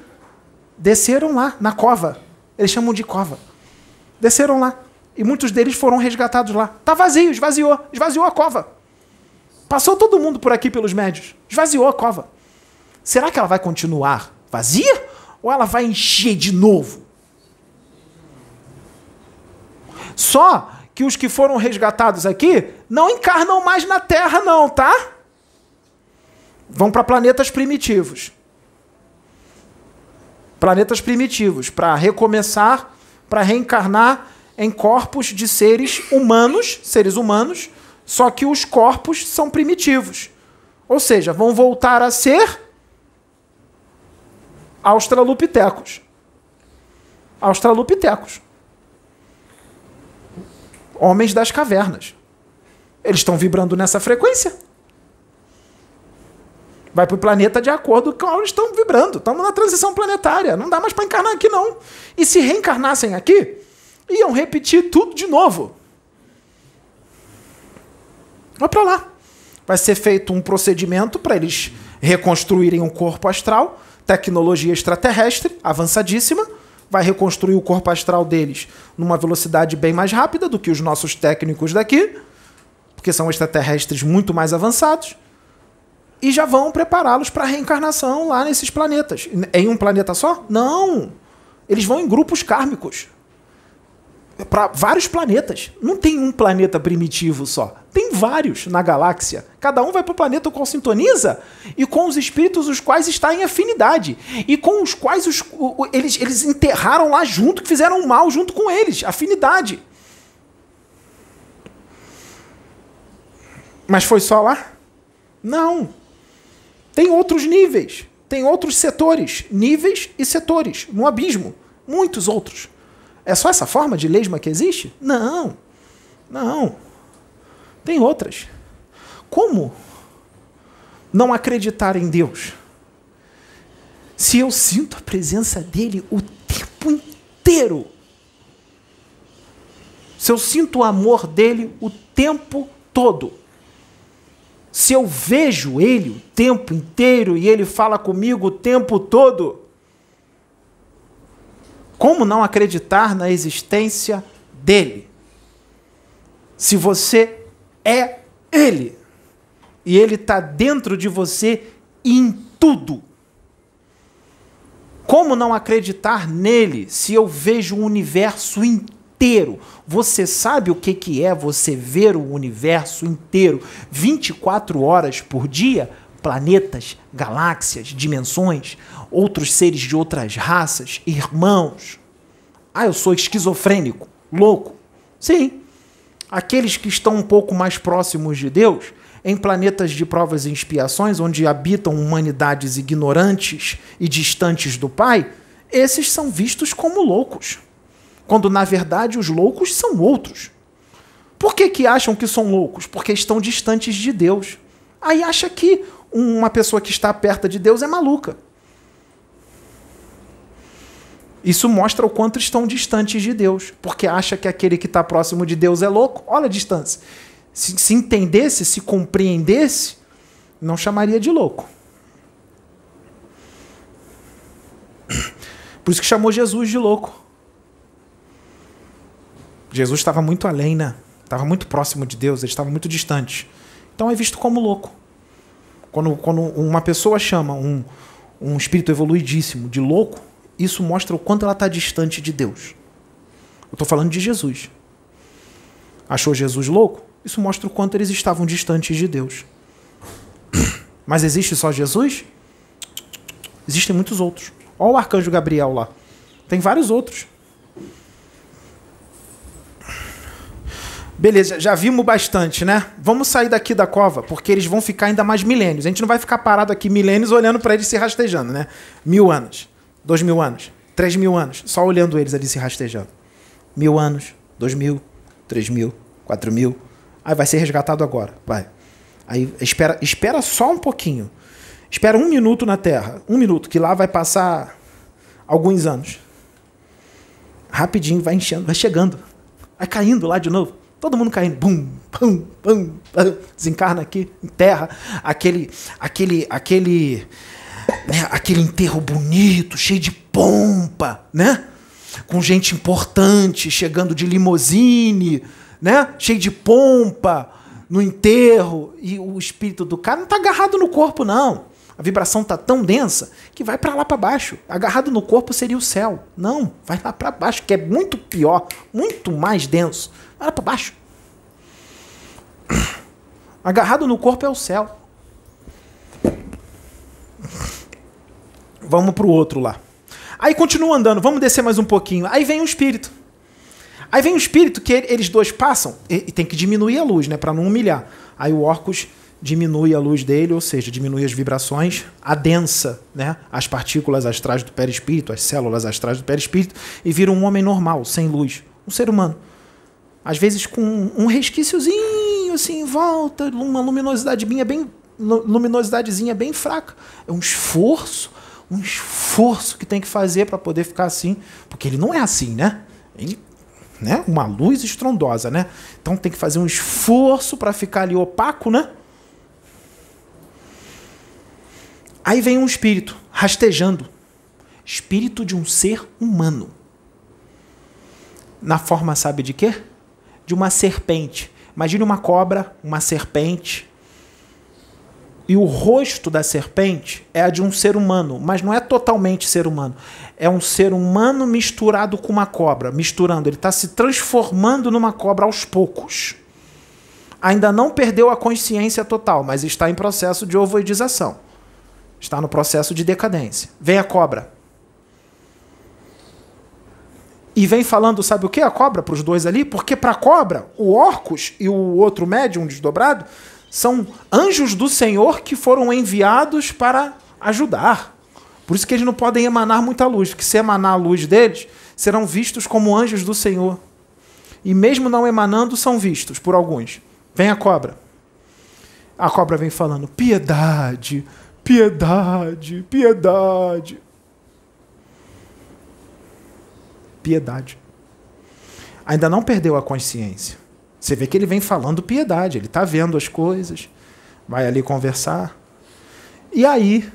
desceram lá na cova. Eles chamam de cova desceram lá. E muitos deles foram resgatados lá. Tá vazio, esvaziou. Esvaziou a cova. Passou todo mundo por aqui pelos médios. Esvaziou a cova. Será que ela vai continuar vazia? Ou ela vai encher de novo? Só que os que foram resgatados aqui não encarnam mais na Terra, não, tá? Vão para planetas primitivos. Planetas primitivos, para recomeçar para reencarnar em corpos de seres humanos, seres humanos, só que os corpos são primitivos. Ou seja, vão voltar a ser australopitecos. Australopitecos. Homens das cavernas. Eles estão vibrando nessa frequência. Vai para o planeta de acordo com onde estão vibrando. Estamos na transição planetária. Não dá mais para encarnar aqui, não. E se reencarnassem aqui, iam repetir tudo de novo. Vai para lá. Vai ser feito um procedimento para eles reconstruírem um corpo astral, tecnologia extraterrestre avançadíssima, vai reconstruir o corpo astral deles numa velocidade bem mais rápida do que os nossos técnicos daqui, porque são extraterrestres muito mais avançados e já vão prepará-los para a reencarnação lá nesses planetas. Em um planeta só? Não. Eles vão em grupos kármicos. Para vários planetas. Não tem um planeta primitivo só. Tem vários na galáxia. Cada um vai para o planeta com qual sintoniza e com os espíritos os quais está em afinidade. E com os quais os, o, eles, eles enterraram lá junto, que fizeram mal junto com eles. Afinidade. Mas foi só lá? Não. Tem outros níveis, tem outros setores, níveis e setores, no abismo, muitos outros. É só essa forma de lesma que existe? Não, não. Tem outras. Como não acreditar em Deus? Se eu sinto a presença dele o tempo inteiro. se eu sinto o amor dele o tempo todo, se eu vejo ele o tempo inteiro e ele fala comigo o tempo todo, como não acreditar na existência dele? Se você é ele e ele está dentro de você em tudo. Como não acreditar nele se eu vejo o universo inteiro? Você sabe o que, que é você ver o universo inteiro 24 horas por dia? Planetas, galáxias, dimensões, outros seres de outras raças, irmãos. Ah, eu sou esquizofrênico, louco. Sim. Aqueles que estão um pouco mais próximos de Deus em planetas de provas e expiações, onde habitam humanidades ignorantes e distantes do Pai, esses são vistos como loucos. Quando na verdade os loucos são outros. Por que, que acham que são loucos? Porque estão distantes de Deus. Aí acha que uma pessoa que está perto de Deus é maluca. Isso mostra o quanto estão distantes de Deus, porque acha que aquele que está próximo de Deus é louco. Olha a distância se, se entendesse, se compreendesse, não chamaria de louco. Por isso que chamou Jesus de louco. Jesus estava muito além, né? Estava muito próximo de Deus, ele estava muito distante. Então é visto como louco. Quando, quando uma pessoa chama um, um espírito evoluidíssimo de louco, isso mostra o quanto ela está distante de Deus. Eu estou falando de Jesus. Achou Jesus louco? Isso mostra o quanto eles estavam distantes de Deus. Mas existe só Jesus? Existem muitos outros. Olha o arcanjo Gabriel lá. Tem vários outros. Beleza, já vimos bastante, né? Vamos sair daqui da cova, porque eles vão ficar ainda mais milênios. A gente não vai ficar parado aqui milênios olhando para eles se rastejando, né? Mil anos, dois mil anos, três mil anos, só olhando eles ali se rastejando. Mil anos, dois mil, três mil, quatro mil, Aí vai ser resgatado agora. Vai. Aí espera, espera só um pouquinho. Espera um minuto na Terra. Um minuto, que lá vai passar alguns anos. Rapidinho vai enchendo, vai chegando. Vai caindo lá de novo. Todo mundo caindo. Bum, pum, pum, pum. Desencarna aqui, em terra. Aquele, aquele, aquele, né, aquele enterro bonito, cheio de pompa, né? Com gente importante chegando de limousine né? Cheio de pompa no enterro e o espírito do cara não está agarrado no corpo não. A vibração está tão densa que vai para lá para baixo. Agarrado no corpo seria o céu. Não, vai lá para baixo, que é muito pior, muito mais denso. Vai lá para baixo. Agarrado no corpo é o céu. Vamos para o outro lá. Aí continua andando, vamos descer mais um pouquinho. Aí vem o espírito. Aí vem o espírito que eles dois passam e, tem que diminuir a luz, né, para não humilhar. Aí o Orcus diminui a luz dele, ou seja, diminui as vibrações, adensa né, as partículas astrais do perispírito, as células astrais do perispírito, e vira um homem normal, sem luz, um ser humano. Às vezes com um resquíciozinho assim em volta, uma luminosidade bem luminosidadezinha bem fraca. É um esforço, um esforço que tem que fazer para poder ficar assim, porque ele não é assim, né? Ele né? Uma luz estrondosa, né? Então tem que fazer um esforço para ficar ali opaco, né? Aí vem um espírito rastejando, espírito de um ser humano. Na forma, sabe de quê? De uma serpente. Imagine uma cobra, uma serpente, e o rosto da serpente é a de um ser humano, mas não é totalmente ser humano. É um ser humano misturado com uma cobra, misturando. Ele está se transformando numa cobra aos poucos. Ainda não perdeu a consciência total, mas está em processo de ovoidização. Está no processo de decadência. Vem a cobra. E vem falando, sabe o que? A cobra para os dois ali? Porque para a cobra, o Orcus e o outro médium desdobrado são anjos do Senhor que foram enviados para ajudar. Por isso que eles não podem emanar muita luz, porque se emanar a luz deles, serão vistos como anjos do Senhor. E mesmo não emanando, são vistos por alguns. Vem a cobra. A cobra vem falando: piedade, piedade, piedade. Piedade. Ainda não perdeu a consciência. Você vê que ele vem falando piedade, ele está vendo as coisas, vai ali conversar. E aí,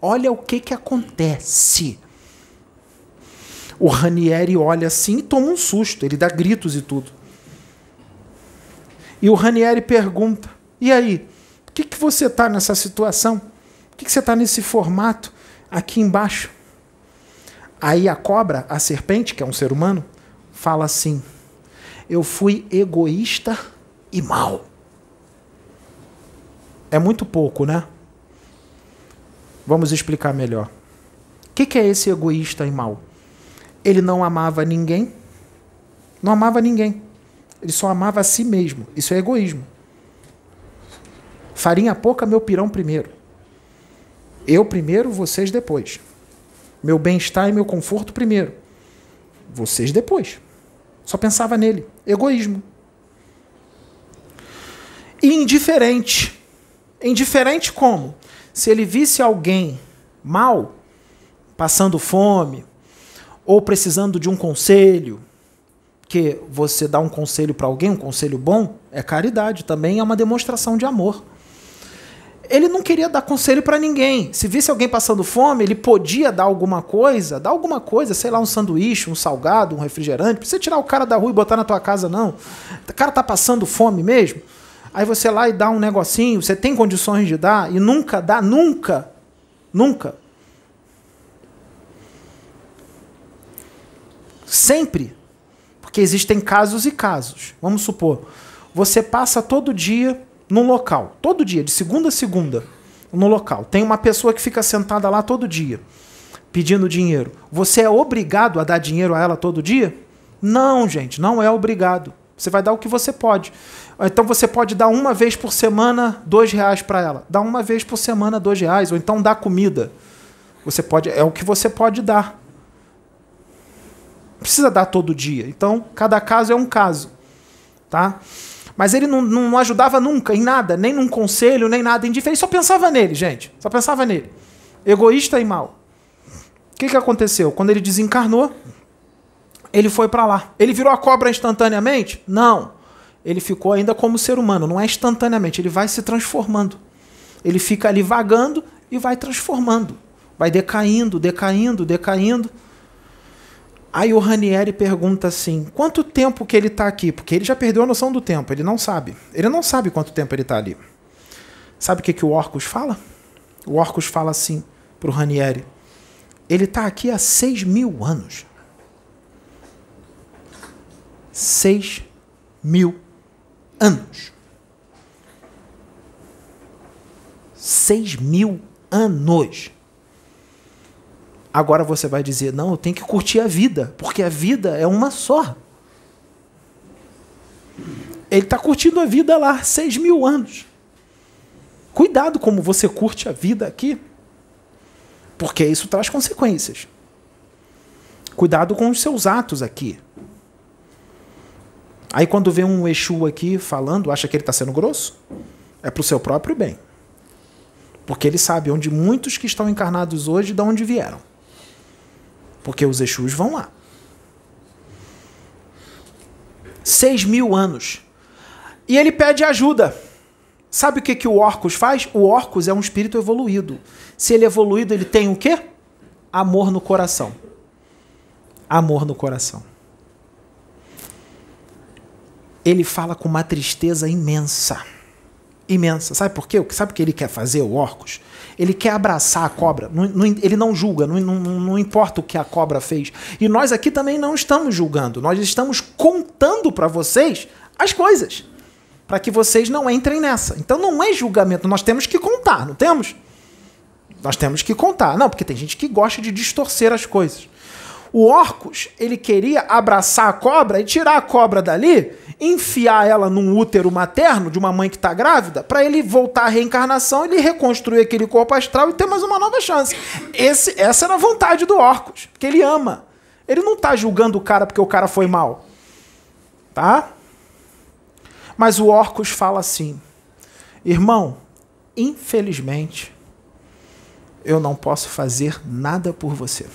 olha o que, que acontece. O Ranieri olha assim e toma um susto, ele dá gritos e tudo. E o Ranieri pergunta: E aí, por que, que você está nessa situação? Por que, que você está nesse formato aqui embaixo? Aí a cobra, a serpente, que é um ser humano, fala assim: Eu fui egoísta e mal. É muito pouco, né? Vamos explicar melhor. O que, que é esse egoísta e mal? Ele não amava ninguém, não amava ninguém. Ele só amava a si mesmo. Isso é egoísmo. Farinha pouca, meu pirão primeiro. Eu primeiro, vocês depois. Meu bem-estar e meu conforto primeiro. Vocês depois. Só pensava nele. Egoísmo. Indiferente. Indiferente como? Se ele visse alguém mal, passando fome, ou precisando de um conselho, que você dá um conselho para alguém, um conselho bom, é caridade, também é uma demonstração de amor. Ele não queria dar conselho para ninguém. Se visse alguém passando fome, ele podia dar alguma coisa, dar alguma coisa, sei lá, um sanduíche, um salgado, um refrigerante. Precisa tirar o cara da rua e botar na tua casa, não. O cara tá passando fome mesmo. Aí você lá e dá um negocinho, você tem condições de dar e nunca dá, nunca, nunca. Sempre porque existem casos e casos. Vamos supor, você passa todo dia num local, todo dia, de segunda a segunda, no local. Tem uma pessoa que fica sentada lá todo dia, pedindo dinheiro. Você é obrigado a dar dinheiro a ela todo dia? Não, gente, não é obrigado. Você vai dar o que você pode. Então você pode dar uma vez por semana dois reais para ela. Dá uma vez por semana dois reais, ou então dá comida. Você pode, é o que você pode dar precisa dar todo dia. Então, cada caso é um caso. Tá? Mas ele não, não ajudava nunca em nada, nem num conselho, nem nada indiferente. Só pensava nele, gente. Só pensava nele. Egoísta e mal. O que, que aconteceu? Quando ele desencarnou, ele foi para lá. Ele virou a cobra instantaneamente? Não. Ele ficou ainda como ser humano. Não é instantaneamente. Ele vai se transformando. Ele fica ali vagando e vai transformando. Vai decaindo, decaindo, decaindo. Aí o Ranieri pergunta assim: quanto tempo que ele está aqui? Porque ele já perdeu a noção do tempo, ele não sabe. Ele não sabe quanto tempo ele está ali. Sabe o que, que o Orcus fala? O Orcus fala assim para o Ranieri: ele está aqui há seis mil anos. Seis mil anos. Seis mil anos. Agora você vai dizer: não, eu tenho que curtir a vida, porque a vida é uma só. Ele está curtindo a vida lá, seis mil anos. Cuidado como você curte a vida aqui, porque isso traz consequências. Cuidado com os seus atos aqui. Aí quando vê um Exu aqui falando, acha que ele está sendo grosso? É para o seu próprio bem. Porque ele sabe onde muitos que estão encarnados hoje, de onde vieram. Porque os Exus vão lá. Seis mil anos. E ele pede ajuda. Sabe o que, que o Orcus faz? O Orcus é um espírito evoluído. Se ele é evoluído, ele tem o quê? Amor no coração. Amor no coração. Ele fala com uma tristeza imensa. Imensa. Sabe por quê? Sabe o que ele quer fazer, o Orcus? Ele quer abraçar a cobra. Não, não, ele não julga, não, não, importa o que a cobra fez. E nós aqui também não estamos julgando. Nós estamos contando para vocês as coisas. Para que vocês não entrem nessa. Então não é julgamento. Nós temos que contar, não temos? Nós temos que contar. Não, porque tem gente que gosta de distorcer as coisas. O Orcus, ele queria abraçar a cobra e tirar a cobra dali, enfiar ela num útero materno de uma mãe que está grávida, para ele voltar à reencarnação, ele reconstruir aquele corpo astral e ter mais uma nova chance. Esse, essa era a vontade do Orcus, que ele ama. Ele não está julgando o cara porque o cara foi mal. Tá? Mas o Orcus fala assim: Irmão, infelizmente, eu não posso fazer nada por você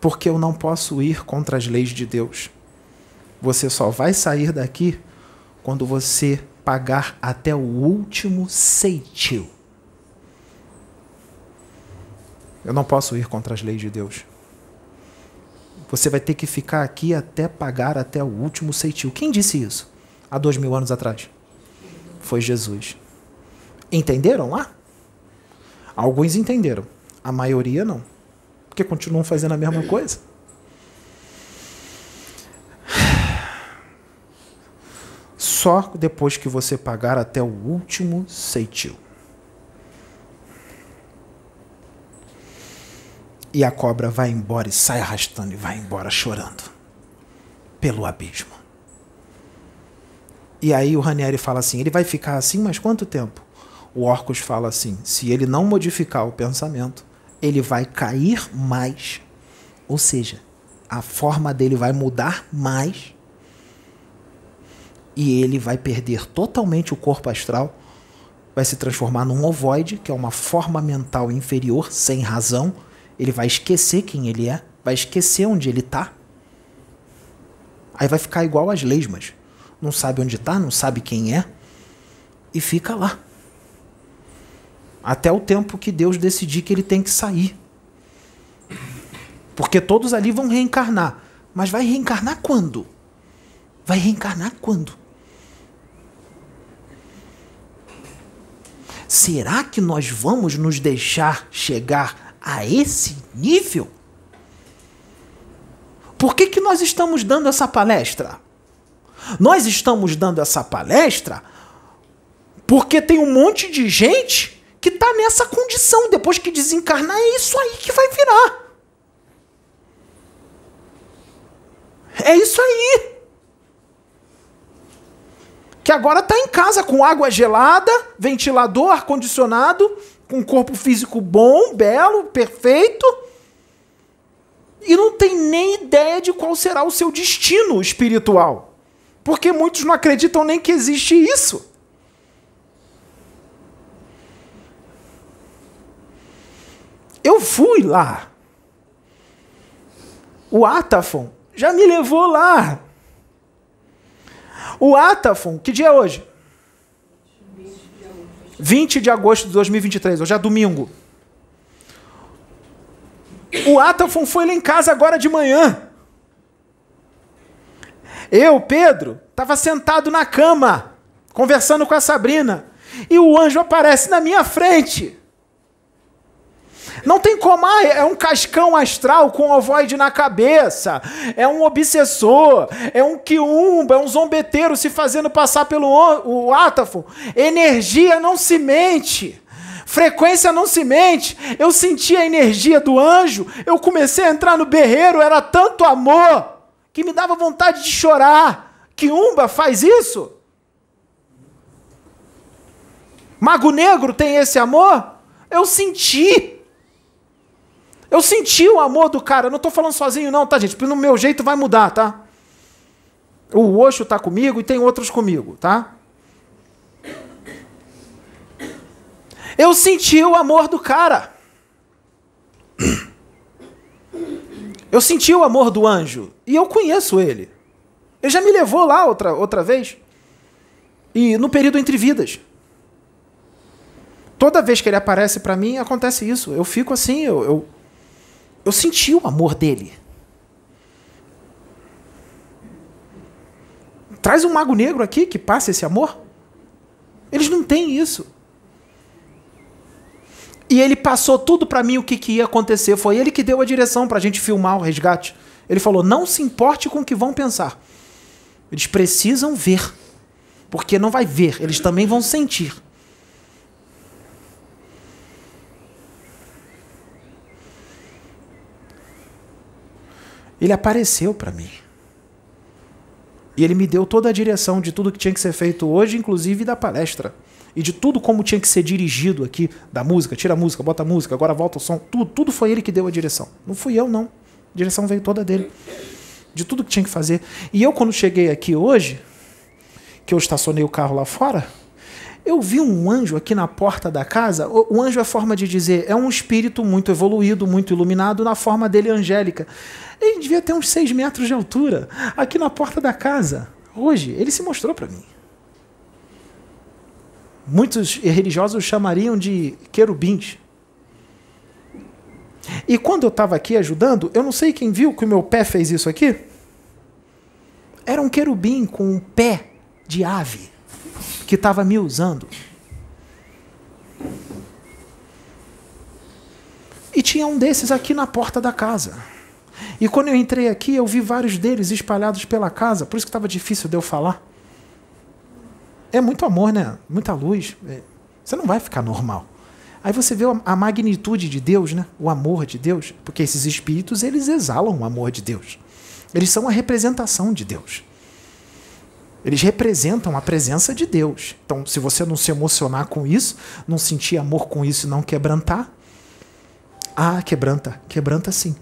porque eu não posso ir contra as leis de Deus. Você só vai sair daqui quando você pagar até o último ceitil. Eu não posso ir contra as leis de Deus. Você vai ter que ficar aqui até pagar até o último ceitil. Quem disse isso? Há dois mil anos atrás. Foi Jesus. Entenderam lá? Alguns entenderam. A maioria não. Porque continuam fazendo a mesma coisa. Só depois que você pagar até o último ceitil. E a cobra vai embora e sai arrastando e vai embora chorando pelo abismo. E aí o Ranieri fala assim: ele vai ficar assim, mas quanto tempo? O Orcus fala assim: se ele não modificar o pensamento, ele vai cair mais. Ou seja, a forma dele vai mudar mais. E ele vai perder totalmente o corpo astral, vai se transformar num ovoide, que é uma forma mental inferior, sem razão ele vai esquecer quem ele é, vai esquecer onde ele está. Aí vai ficar igual às lesmas. Não sabe onde está, não sabe quem é, e fica lá. Até o tempo que Deus decidir que ele tem que sair. Porque todos ali vão reencarnar. Mas vai reencarnar quando? Vai reencarnar quando? Será que nós vamos nos deixar chegar a esse nível? Por que, que nós estamos dando essa palestra? Nós estamos dando essa palestra porque tem um monte de gente que está nessa condição. Depois que desencarnar, é isso aí que vai virar. É isso aí. Que agora está em casa com água gelada, ventilador, ar-condicionado, com um corpo físico bom, belo, perfeito, e não tem nem ideia de qual será o seu destino espiritual. Porque muitos não acreditam nem que existe isso. Eu fui lá. O Atafon já me levou lá. O Atafon, que dia é hoje? 20 de agosto de 2023, hoje é domingo. O Atafon foi lá em casa agora de manhã. Eu, Pedro, estava sentado na cama, conversando com a Sabrina, e o anjo aparece na minha frente. Não tem como, ah, é um cascão astral com ovoide na cabeça, é um obsessor, é um quiumba, é um zombeteiro se fazendo passar pelo o átafo. Energia não se mente. Frequência não se mente. Eu senti a energia do anjo, eu comecei a entrar no berreiro, era tanto amor que me dava vontade de chorar. Quiumba faz isso? Mago Negro tem esse amor? Eu senti. Eu senti o amor do cara. Eu não estou falando sozinho, não, tá, gente? Porque no meu jeito vai mudar, tá? O Osho está comigo e tem outros comigo, tá? Eu senti o amor do cara. Eu senti o amor do anjo. E eu conheço ele. Ele já me levou lá outra, outra vez. E no período entre vidas. Toda vez que ele aparece para mim, acontece isso. Eu fico assim, eu, eu eu senti o amor dele. Traz um mago negro aqui que passe esse amor. Eles não têm isso. E ele passou tudo para mim o que, que ia acontecer. Foi ele que deu a direção para a gente filmar o resgate. Ele falou: não se importe com o que vão pensar. Eles precisam ver. Porque não vai ver, eles também vão sentir. Ele apareceu para mim. E ele me deu toda a direção de tudo que tinha que ser feito hoje, inclusive da palestra. E de tudo como tinha que ser dirigido aqui, da música, tira a música, bota a música, agora volta o som. Tudo, tudo foi ele que deu a direção. Não fui eu, não. A direção veio toda dele. De tudo que tinha que fazer. E eu, quando cheguei aqui hoje, que eu estacionei o carro lá fora, Eu vi um anjo aqui na porta da casa. O, anjo é forma de dizer, é um espírito muito evoluído, muito iluminado, na forma dele angélica. Ele devia ter uns seis metros de altura, aqui na porta da casa. Hoje, ele se mostrou para mim. Muitos religiosos chamariam de querubins. E quando eu estava aqui ajudando, eu não sei quem viu que o meu pé fez isso aqui. Era um querubim com um pé de ave que estava me usando. E tinha um desses aqui na porta da casa. E quando eu entrei aqui, eu vi vários deles espalhados pela casa, por isso que estava difícil de eu falar. É muito amor, né? Muita luz. É, você não vai ficar normal. Aí você vê a magnitude de Deus, né? O amor de Deus, porque esses espíritos eles exalam o amor de Deus. Eles são a representação de Deus. Eles representam a presença de Deus. Então, se você não se emocionar com isso, não sentir amor com isso e não quebrantar, ah, quebranta, quebranta sim.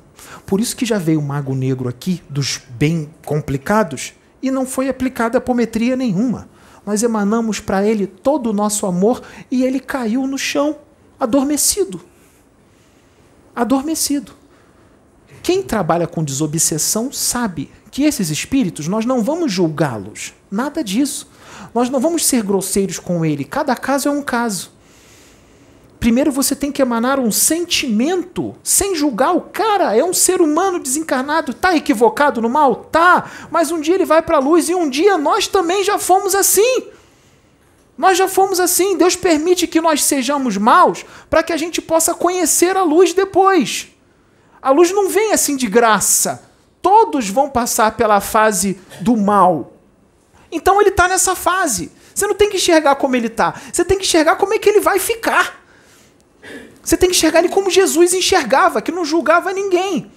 Por isso que já veio o mago negro aqui, dos bem complicados, e não foi aplicada apometria nenhuma. Nós emanamos para ele todo o nosso amor e ele caiu no chão, adormecido. Adormecido. Quem trabalha com desobsessão sabe que esses espíritos nós não vamos julgá-los. Nada disso. Nós não vamos ser grosseiros com ele. Cada caso é um caso. Primeiro você tem que emanar um sentimento sem julgar o cara. É um ser humano desencarnado. Tá equivocado no mal? Tá. Mas um dia ele vai para a luz e um dia nós também já fomos assim. Nós já fomos assim. Deus permite que nós sejamos maus para que a gente possa conhecer a luz depois. A luz não vem assim de graça. Todos vão passar pela fase do mal. Então ele está nessa fase. Você não tem que enxergar como ele está. Você tem que enxergar como é que ele vai ficar. Você tem que enxergar ele como Jesus enxergava, que não julgava ninguém.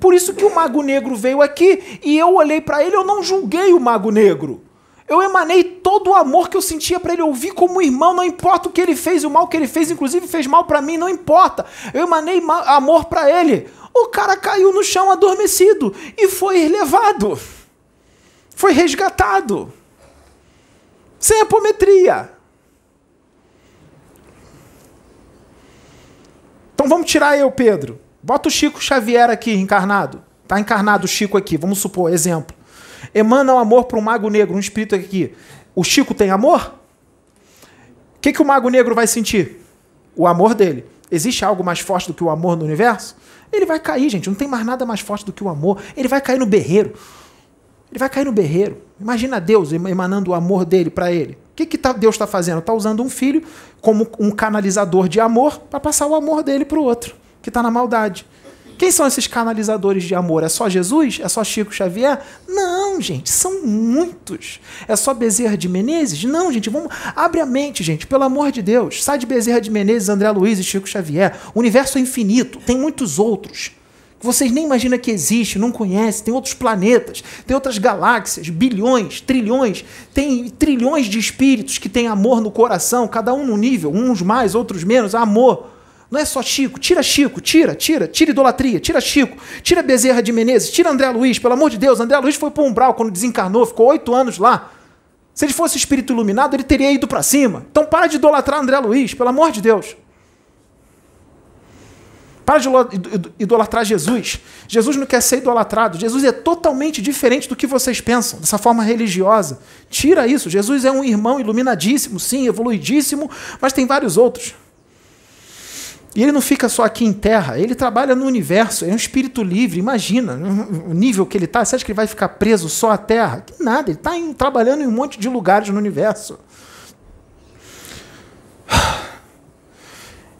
Por isso que o Mago Negro veio aqui e eu olhei para ele, eu não julguei o Mago Negro. Eu emanei todo o amor que eu sentia para ele. ouvir como irmão, não importa o que ele fez, o mal que ele fez, inclusive fez mal para mim, não importa. Eu emanei amor para ele. O cara caiu no chão adormecido e foi levado. Foi resgatado. Sem apometria. Então vamos tirar eu, Pedro. Bota o Chico Xavier aqui, encarnado. Tá encarnado o Chico aqui, vamos supor, exemplo. Emana o amor para um mago negro, um espírito aqui. O Chico tem amor? O que, que o mago negro vai sentir? O amor dele. Existe algo mais forte do que o amor no universo? Ele vai cair, gente. Não tem mais nada mais forte do que o amor. Ele vai cair no berreiro. Ele vai cair no berreiro. Imagina Deus emanando o amor dele para ele. O que, que tá, Deus está fazendo? Está usando um filho como um canalizador de amor para passar o amor dele para o outro, que está na maldade. Quem são esses canalizadores de amor? É só Jesus? É só Chico Xavier? Não, gente, são muitos. É só Bezerra de Menezes? Não, gente, vamos. Abre a mente, gente, pelo amor de Deus. Sai de Bezerra de Menezes, André Luiz e Chico Xavier. O universo é infinito, tem muitos outros vocês nem imaginam que existe, não conhecem, tem outros planetas, tem outras galáxias, bilhões, trilhões, tem trilhões de espíritos que têm amor no coração, cada um no nível, uns mais, outros menos, amor. Não é só Chico, tira Chico, tira, tira, tira idolatria, tira Chico, tira Bezerra de Menezes, tira André Luiz, pelo amor de Deus, André Luiz foi para o umbral quando desencarnou, ficou oito anos lá. Se ele fosse espírito iluminado, ele teria ido para cima. Então para de idolatrar André Luiz, pelo amor de Deus. Para de idolatrar Jesus. Jesus não quer ser idolatrado. Jesus é totalmente diferente do que vocês pensam, dessa forma religiosa. Tira isso. Jesus é um irmão iluminadíssimo, sim, evoluidíssimo, mas tem vários outros. E ele não fica só aqui em terra, ele trabalha no universo, é um espírito livre. Imagina o nível que ele está. Você acha que ele vai ficar preso só à terra? Que nada, ele está trabalhando em um monte de lugares no universo.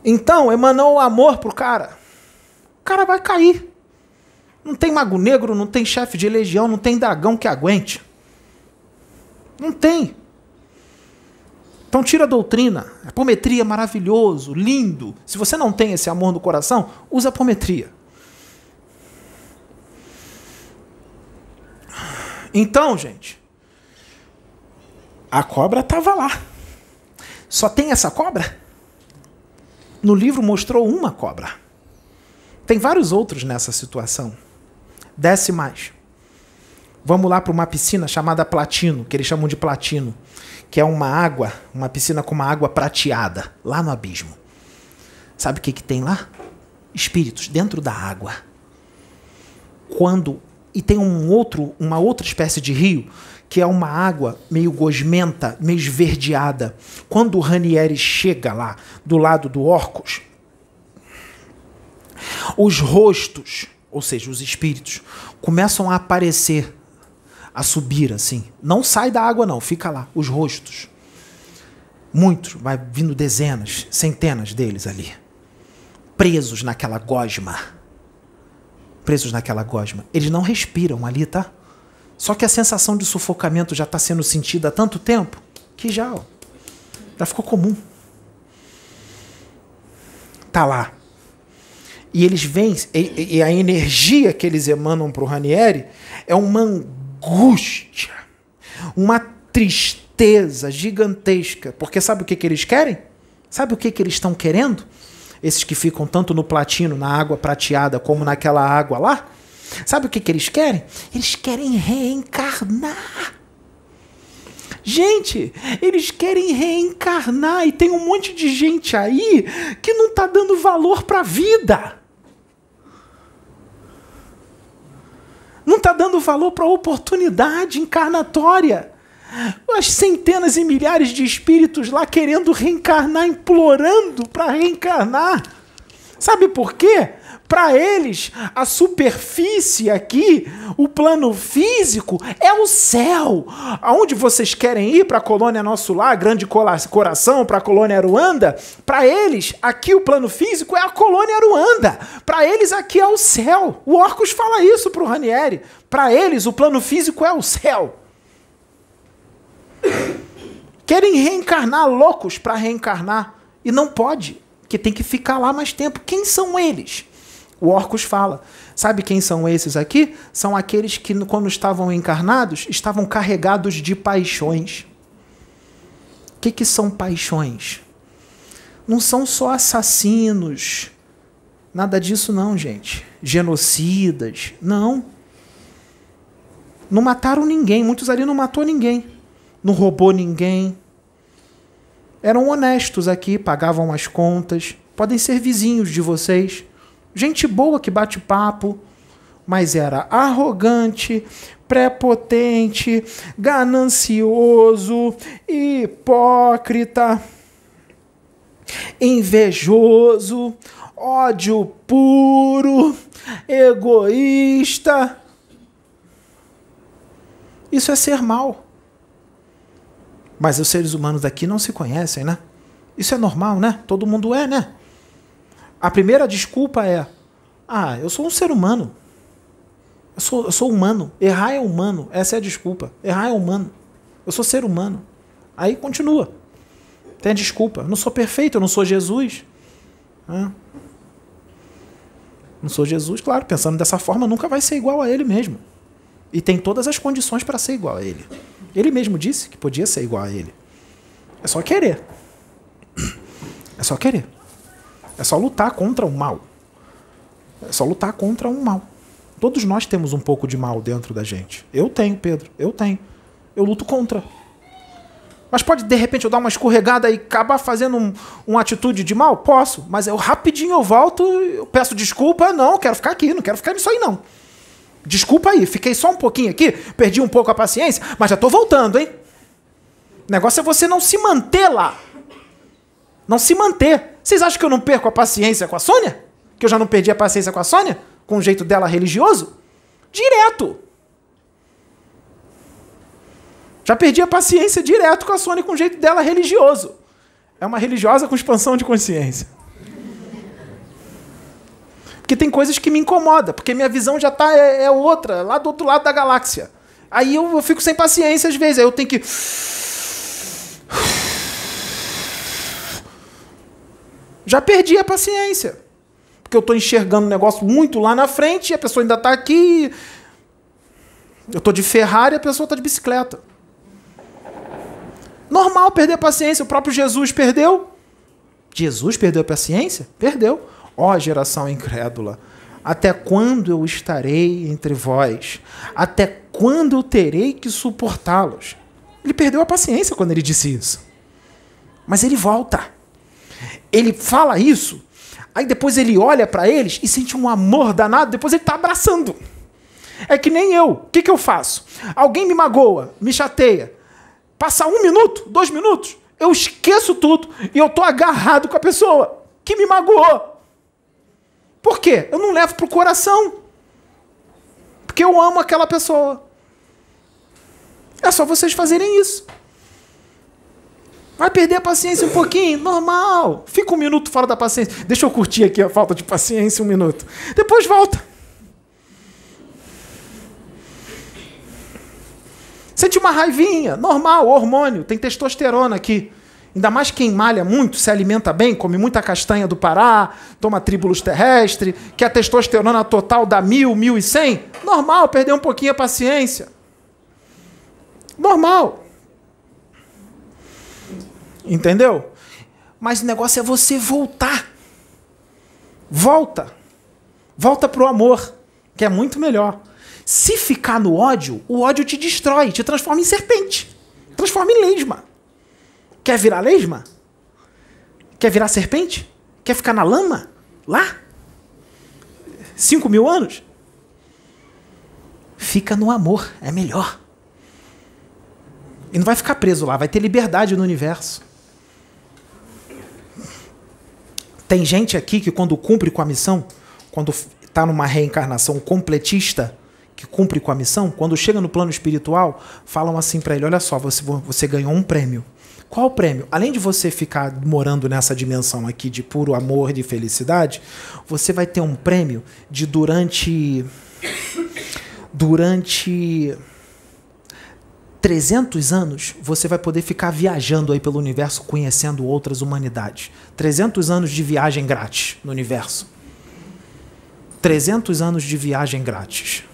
Então, emanou o amor pro cara. O cara vai cair. Não tem mago negro, não tem chefe de legião, não tem dragão que aguente. Não tem. Então tira a doutrina. A apometria é maravilhoso, lindo. Se você não tem esse amor no coração, usa a apometria. Então, gente, a cobra estava lá. Só tem essa cobra? No livro mostrou uma cobra. Tem vários outros nessa situação. Desce mais. Vamos lá para uma piscina chamada Platino, que eles chamam de Platino, que é uma água, uma piscina com uma água prateada, lá no abismo. Sabe o que, que tem lá? Espíritos dentro da água. Quando e tem um outro, uma outra espécie de rio que é uma água meio gosmenta, meio esverdeada. Quando o Ranieri chega lá do lado do Orcus, os rostos, ou seja, os espíritos, começam a aparecer, a subir assim. Não sai da água não, fica lá, os rostos. Muitos, vai vindo dezenas, centenas deles ali, presos naquela gosma presos naquela gosma. Eles não respiram ali, tá? Só que a sensação de sufocamento já está sendo sentida há tanto tempo que já, ó, já ficou comum. Tá lá. E eles vêm, e, e a energia que eles emanam para o Ranieri é uma angústia, uma tristeza gigantesca. Porque sabe o que, que eles querem? Sabe o que, que eles estão querendo? esses que ficam tanto no platino, na água prateada, como naquela água lá, sabe o que, que eles querem? Eles querem reencarnar. Gente, eles querem reencarnar e tem um monte de gente aí que não está dando valor para a vida. Não está dando valor para a oportunidade encarnatória as centenas e milhares de espíritos lá querendo reencarnar, implorando para reencarnar. Sabe por quê? Para eles, a superfície aqui, o plano físico, é o céu. Aonde vocês querem ir para a colônia Nosso Lar, Grande Coração, para a colônia Aruanda? Para eles, aqui o plano físico é a colônia Aruanda. Para eles, aqui é o céu. O Orcus fala isso para o Ranieri. Para eles, o plano físico é o céu. Querem reencarnar loucos para reencarnar. E não pode, que tem que ficar lá mais tempo. Quem são eles? O Orcus fala. Sabe quem são esses aqui? São aqueles que, quando estavam encarnados, estavam carregados de paixões. O que, que são paixões? Não são só assassinos. Nada disso, não, gente. Genocidas. Não. Não mataram ninguém. Muitos ali não matou ninguém não roubou ninguém. Eram honestos aqui, pagavam as contas. Podem ser vizinhos de vocês. Gente boa que bate papo, mas era arrogante, prepotente, ganancioso, hipócrita, invejoso, ódio puro, egoísta. Isso é ser mal. Mas os seres humanos daqui não se conhecem, né? Isso é normal, né? Todo mundo é, né? A primeira desculpa é: ah, eu sou um ser humano. Eu sou, eu sou humano. Errar é humano. Essa é a desculpa. Errar é humano. Eu sou ser humano. Aí continua. Tem a desculpa. Eu não sou perfeito, eu não sou Jesus. Não sou Jesus, claro. Pensando dessa forma, nunca vai ser igual a ele mesmo. E tem todas as condições para ser igual a ele. Ele mesmo disse que podia ser igual a ele. É só querer. É só querer. É só lutar contra o mal. É só lutar contra um mal. Todos nós temos um pouco de mal dentro da gente. Eu tenho, Pedro. Eu tenho. Eu luto contra. Mas pode, de repente, eu dar uma escorregada e acabar fazendo um, uma atitude de mal? Posso. Mas eu rapidinho eu volto, eu peço desculpa. Não, quero ficar aqui. Não quero ficar nisso aí, não. Desculpa aí, fiquei só um pouquinho aqui, perdi um pouco a paciência, mas já estou voltando, hein? O negócio é você não se manter lá. Não se manter. Vocês acham que eu não perco a paciência com a Sônia? Que eu já não perdi a paciência com a Sônia? Com o jeito dela religioso? Direto. Já perdi a paciência direto com a Sônia com o jeito dela religioso. É uma religiosa com expansão de consciência. Porque tem coisas que me incomodam, porque minha visão já tá é, é outra, lá do outro lado da galáxia. Aí eu, eu, fico sem paciência às vezes, aí eu tenho que. Já perdi a paciência. Porque eu estou enxergando um negócio muito lá na frente e a pessoa ainda está aqui. Eu estou de Ferrari e a pessoa está de bicicleta. Normal perder a paciência. O próprio Jesus perdeu. Jesus perdeu a paciência? Perdeu. Ó geração incrédula, até quando eu estarei entre vós? Até quando eu terei que suportá-los? Ele perdeu a paciência quando ele disse isso. Mas ele volta. Ele fala isso, aí depois ele olha para eles e sente um amor danado, depois ele está abraçando. É que nem eu. O que, que eu faço? Alguém me magoa, me chateia. Passa um minuto, dois minutos, eu esqueço tudo e eu tô agarrado com a pessoa que me magoou. Por quê? Eu não levo pro coração. Porque eu amo aquela pessoa. É só vocês fazerem isso. Vai perder a paciência um pouquinho? Normal. Fica um minuto fora da paciência. Deixa eu curtir aqui a falta de paciência um minuto. Depois volta. Sente uma raivinha, normal, hormônio, tem testosterona aqui. Ainda mais quem malha muito, se alimenta bem, come muita castanha do Pará, toma tribulus terrestre, que a testosterona total dá mil, mil e cem. Normal, perder um pouquinho a paciência. Normal. Entendeu? Mas o negócio é você voltar. Volta. Volta pro amor, que é muito melhor. Se ficar no ódio, o ódio te destrói, te transforma em serpente. Transforma em lesma. Quer virar lesma? Quer virar serpente? Quer ficar na lama? Lá? Cinco mil anos? Fica no amor, é melhor. E não vai ficar preso lá, vai ter liberdade no universo. Tem gente aqui que, quando cumpre com a missão, quando está numa reencarnação completista, que cumpre com a missão, quando chega no plano espiritual, falam assim para ele: olha só, você, você ganhou um prêmio. Qual o prêmio? Além de você ficar morando nessa dimensão aqui de puro amor, de felicidade, você vai ter um prêmio de durante. Durante 300 anos, você vai poder ficar viajando aí pelo universo, conhecendo outras humanidades. 300 anos de viagem grátis no universo. 300 anos de viagem grátis.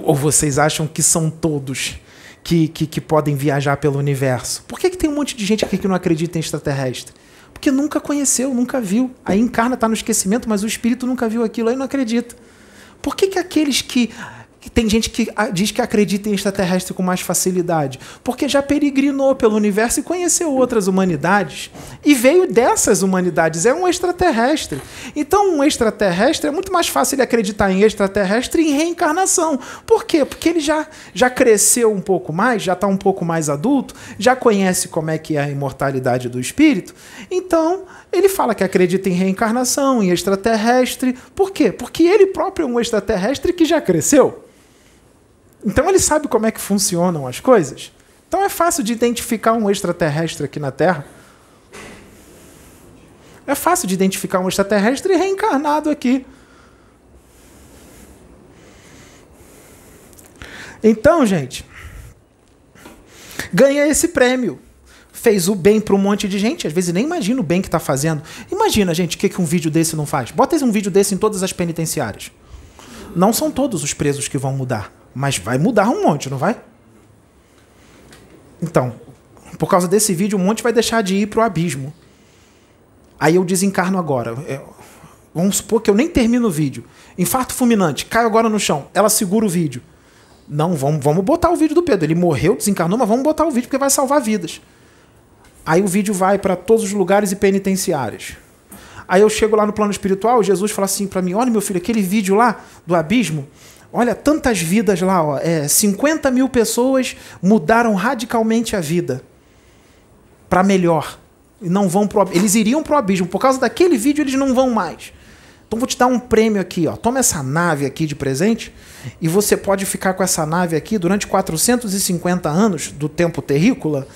Ou vocês acham que são todos que, que, que podem viajar pelo universo? Por que, que tem um monte de gente aqui que não acredita em extraterrestre? Porque nunca conheceu, nunca viu. Aí encarna, está no esquecimento, mas o espírito nunca viu aquilo, aí não acredita. Por que, que aqueles que tem gente que diz que acredita em extraterrestre com mais facilidade, porque já peregrinou pelo universo e conheceu outras humanidades. E veio dessas humanidades, é um extraterrestre. Então, um extraterrestre é muito mais fácil ele acreditar em extraterrestre e em reencarnação. Por quê? Porque ele já, já cresceu um pouco mais, já está um pouco mais adulto, já conhece como é que é a imortalidade do espírito. Então, ele fala que acredita em reencarnação, em extraterrestre. Por quê? Porque ele próprio é um extraterrestre que já cresceu. Então ele sabe como é que funcionam as coisas. Então é fácil de identificar um extraterrestre aqui na Terra. É fácil de identificar um extraterrestre reencarnado aqui. Então, gente, ganha esse prêmio. Fez o bem para um monte de gente, às vezes nem imagina o bem que está fazendo. Imagina, gente, o que, que um vídeo desse não faz. Bota um vídeo desse em todas as penitenciárias. Não são todos os presos que vão mudar. Mas vai mudar um monte, não vai? Então, por causa desse vídeo, um monte vai deixar de ir pro abismo. Aí eu desencarno agora. É, vamos supor que eu nem termino o vídeo. Infarto fulminante, caio agora no chão. Ela segura o vídeo. Não, vamos, vamos botar o vídeo do Pedro. Ele morreu, desencarnou, mas vamos botar o vídeo porque vai salvar vidas. Aí o vídeo vai para todos os lugares e penitenciários. Aí eu chego lá no plano espiritual, Jesus fala assim para mim: Olha, meu filho, aquele vídeo lá do abismo, Olha, tantas vidas lá, ó, é, 50 mil pessoas mudaram radicalmente a vida para melhor. E não vão pro, eles iriam para o abismo. Por causa daquele vídeo, eles não vão mais. Então vou te dar um prêmio aqui, ó. Toma essa nave aqui de presente e você pode ficar com essa nave aqui durante 450 anos do tempo terrícola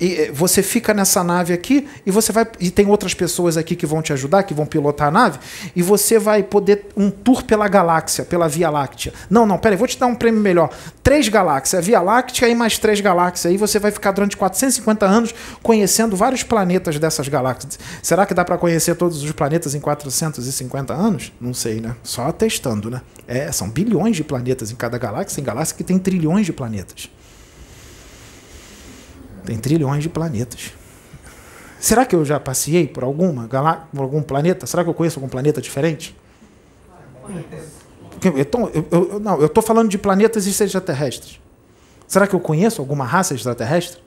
e eh, você fica nessa nave aqui e você vai e tem outras pessoas aqui que vão te ajudar, que vão pilotar a nave e você vai poder um tour pela galáxia, pela Via Láctea. Não, não, peraí, vou te dar um prêmio melhor. Três galáxias, Via Láctea e mais três galáxias. Aí você vai ficar durante 450 anos conhecendo vários planetas dessas galáxias. Será que dá para conhecer todos os planetas em 450 anos? Não sei, né? Só testando, né? É, são bilhões de planetas em cada galáxia, tem galáxia que tem trilhões de planetas. Tem trilhões de planetas. Será que eu já passei por alguma por algum planeta? Será que eu conheço algum planeta diferente? Eu, eu, não, eu estou falando de planetas extraterrestres. Será que eu conheço alguma raça extraterrestre?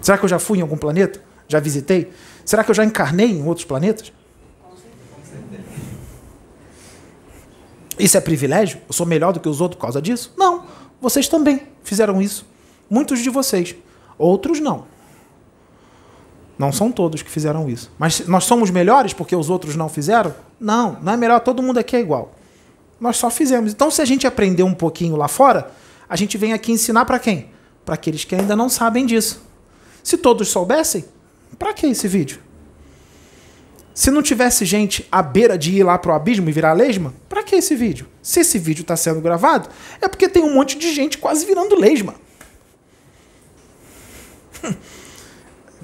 Será que eu já fui em algum planeta? Já visitei? Será que eu já encarnei em outros planetas? Isso é privilégio? Eu sou melhor do que os outros por causa disso? Não. Vocês também fizeram isso. Muitos de vocês. Outros não. Não são todos que fizeram isso. Mas nós somos melhores porque os outros não fizeram? Não, não é melhor, todo mundo aqui é igual. Nós só fizemos. Então, se a gente aprender um pouquinho lá fora, a gente vem aqui ensinar para quem? Para aqueles que ainda não sabem disso. Se todos soubessem, para que esse vídeo? Se não tivesse gente à beira de ir lá pro abismo e virar lesma, para que esse vídeo? Se esse vídeo está sendo gravado, é porque tem um monte de gente quase virando lesma.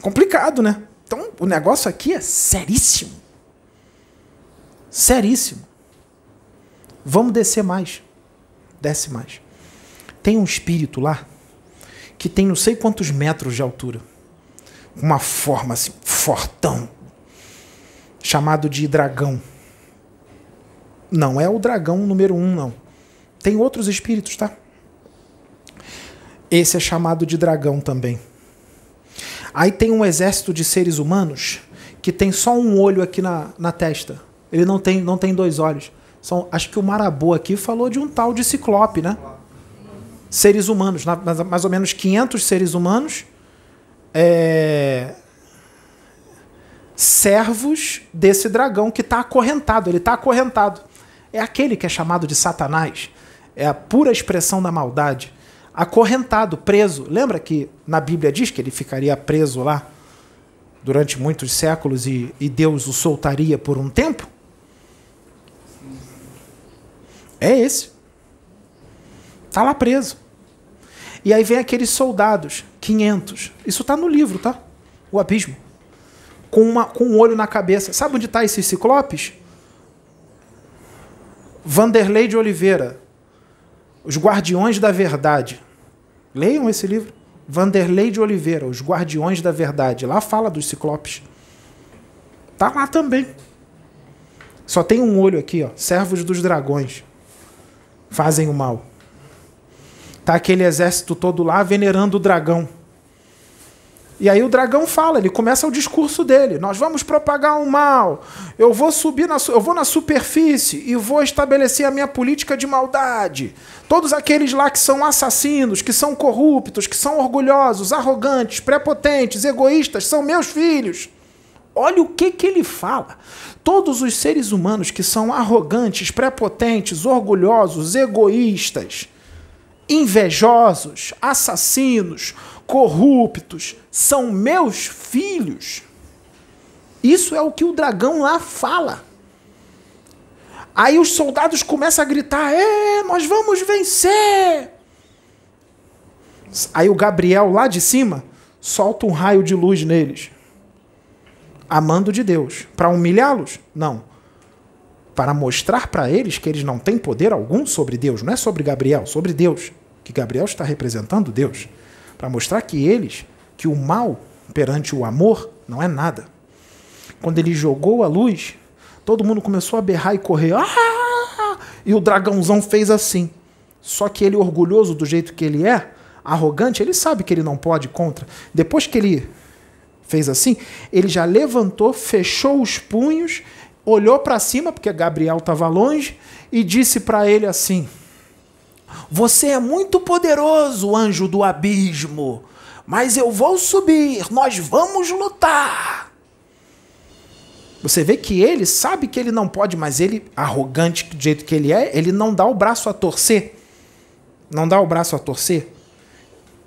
Complicado, né? Então, o negócio aqui é seríssimo. Seríssimo. Vamos descer mais. Desce mais. Tem um espírito lá que tem não sei quantos metros de altura. Uma forma assim, fortão. Chamado de dragão. Não é o dragão número um, não. Tem outros espíritos, tá? Esse é chamado de dragão também. Aí tem um exército de seres humanos que tem só um olho aqui na, na testa. Ele não tem, não tem dois olhos. São, acho que o Marabô aqui falou de um tal de ciclope, né? Seres humanos, mais ou menos 500 seres humanos, é, servos desse dragão que está acorrentado. Ele está acorrentado. É aquele que é chamado de Satanás. É a pura expressão da maldade acorrentado, preso. Lembra que na Bíblia diz que ele ficaria preso lá durante muitos séculos e, e Deus o soltaria por um tempo? É esse. Está lá preso. E aí vem aqueles soldados, 500. Isso está no livro, tá? O abismo. Com, uma, com um olho na cabeça. Sabe onde está esses ciclopes? Vanderlei de Oliveira. Os Guardiões da Verdade. Leiam esse livro. Vanderlei de Oliveira, Os Guardiões da Verdade. Lá fala dos ciclopes. Tá lá também. Só tem um olho aqui, ó. Servos dos dragões. Fazem o mal. Tá aquele exército todo lá venerando o dragão. E aí o dragão fala, ele começa o discurso dele. Nós vamos propagar o mal. Eu vou subir na, eu vou na superfície e vou estabelecer a minha política de maldade. Todos aqueles lá que são assassinos, que são corruptos, que são orgulhosos, arrogantes, prepotentes, egoístas, são meus filhos. Olha o que, que ele fala. Todos os seres humanos que são arrogantes, prepotentes, orgulhosos, egoístas, invejosos, assassinos, corruptos, são meus filhos. Isso é o que o dragão lá fala. Aí os soldados começam a gritar: É, nós vamos vencer! Aí o Gabriel lá de cima solta um raio de luz neles. Amando de Deus. Para humilhá-los? Não. Para mostrar para eles que eles não têm poder algum sobre Deus. Não é sobre Gabriel, sobre Deus. Que Gabriel está representando Deus. Para mostrar que eles, que o mal perante o amor não é nada. Quando ele jogou a luz, todo mundo começou a berrar e correr. Ah! E o dragãozão fez assim. Só que ele, orgulhoso do jeito que ele é, arrogante, ele sabe que ele não pode contra. Depois que ele fez assim, ele já levantou, fechou os punhos, olhou para cima, porque Gabriel estava longe, e disse para ele assim: Você é muito poderoso, anjo do abismo, mas eu vou subir, nós vamos lutar. Você vê que ele sabe que ele não pode, mas ele, arrogante do jeito que ele é, ele não dá o braço a torcer. Não dá o braço a torcer.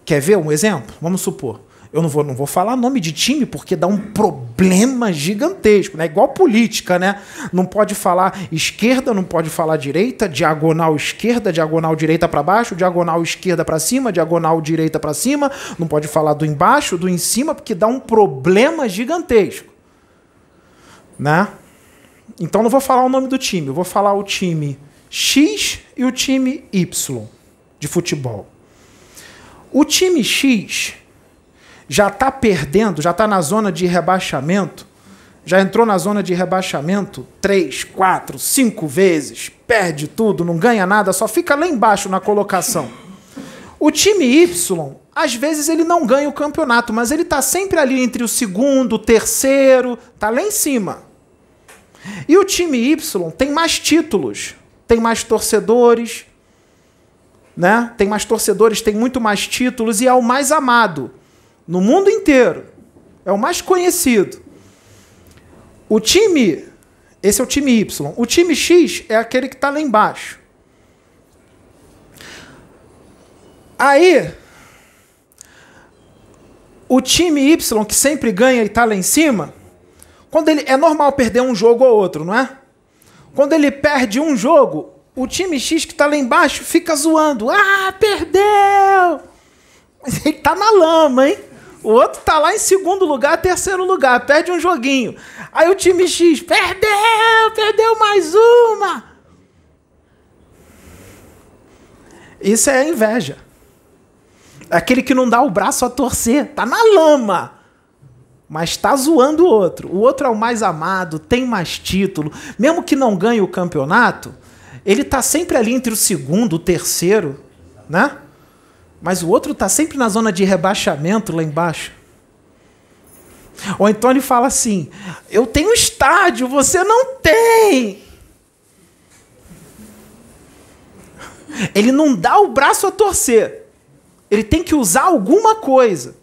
Quer ver um exemplo? Vamos supor. Eu não vou, não vou falar nome de time porque dá um problema gigantesco, né? Igual política, né? Não pode falar esquerda, não pode falar direita, diagonal esquerda, diagonal direita para baixo, diagonal esquerda para cima, diagonal direita para cima, não pode falar do embaixo, do em cima, porque dá um problema gigantesco né? Então não vou falar o nome do time, eu vou falar o time X e o time Y de futebol. O time X já está perdendo, já está na zona de rebaixamento Já entrou na zona de rebaixamento três, quatro, cinco vezes, perde tudo, não ganha nada, só fica lá embaixo na colocação. O time Y, às vezes ele não ganha o campeonato, mas ele está sempre ali entre o segundo, o terceiro, tá lá em cima. E o time Y tem mais títulos, tem mais torcedores, né? Tem mais torcedores, tem muito mais títulos e é o mais amado no mundo inteiro. É o mais conhecido. O time, esse é o time Y. O time X é aquele que está lá embaixo. Aí, o time Y, que sempre ganha e está lá em cima, quando ele é normal perder um jogo ou outro, não é? Quando ele perde um jogo, o time X que está lá embaixo fica zoando. Ah, perdeu! Mas ele tá na lama, hein? O outro tá lá em segundo lugar, terceiro lugar, perde um joguinho. Aí o time X, perdeu, perdeu mais uma. Isso é inveja. É aquele que não dá o braço a torcer, tá na lama. Mas tá zoando o outro. O outro é o mais amado, tem mais título. Mesmo que não ganhe o campeonato, ele tá sempre ali entre o segundo, o terceiro, né? Mas o outro está sempre na zona de rebaixamento lá embaixo. Ou então ele fala assim: Eu tenho estádio, você não tem. Ele não dá o braço a torcer. Ele tem que usar alguma coisa.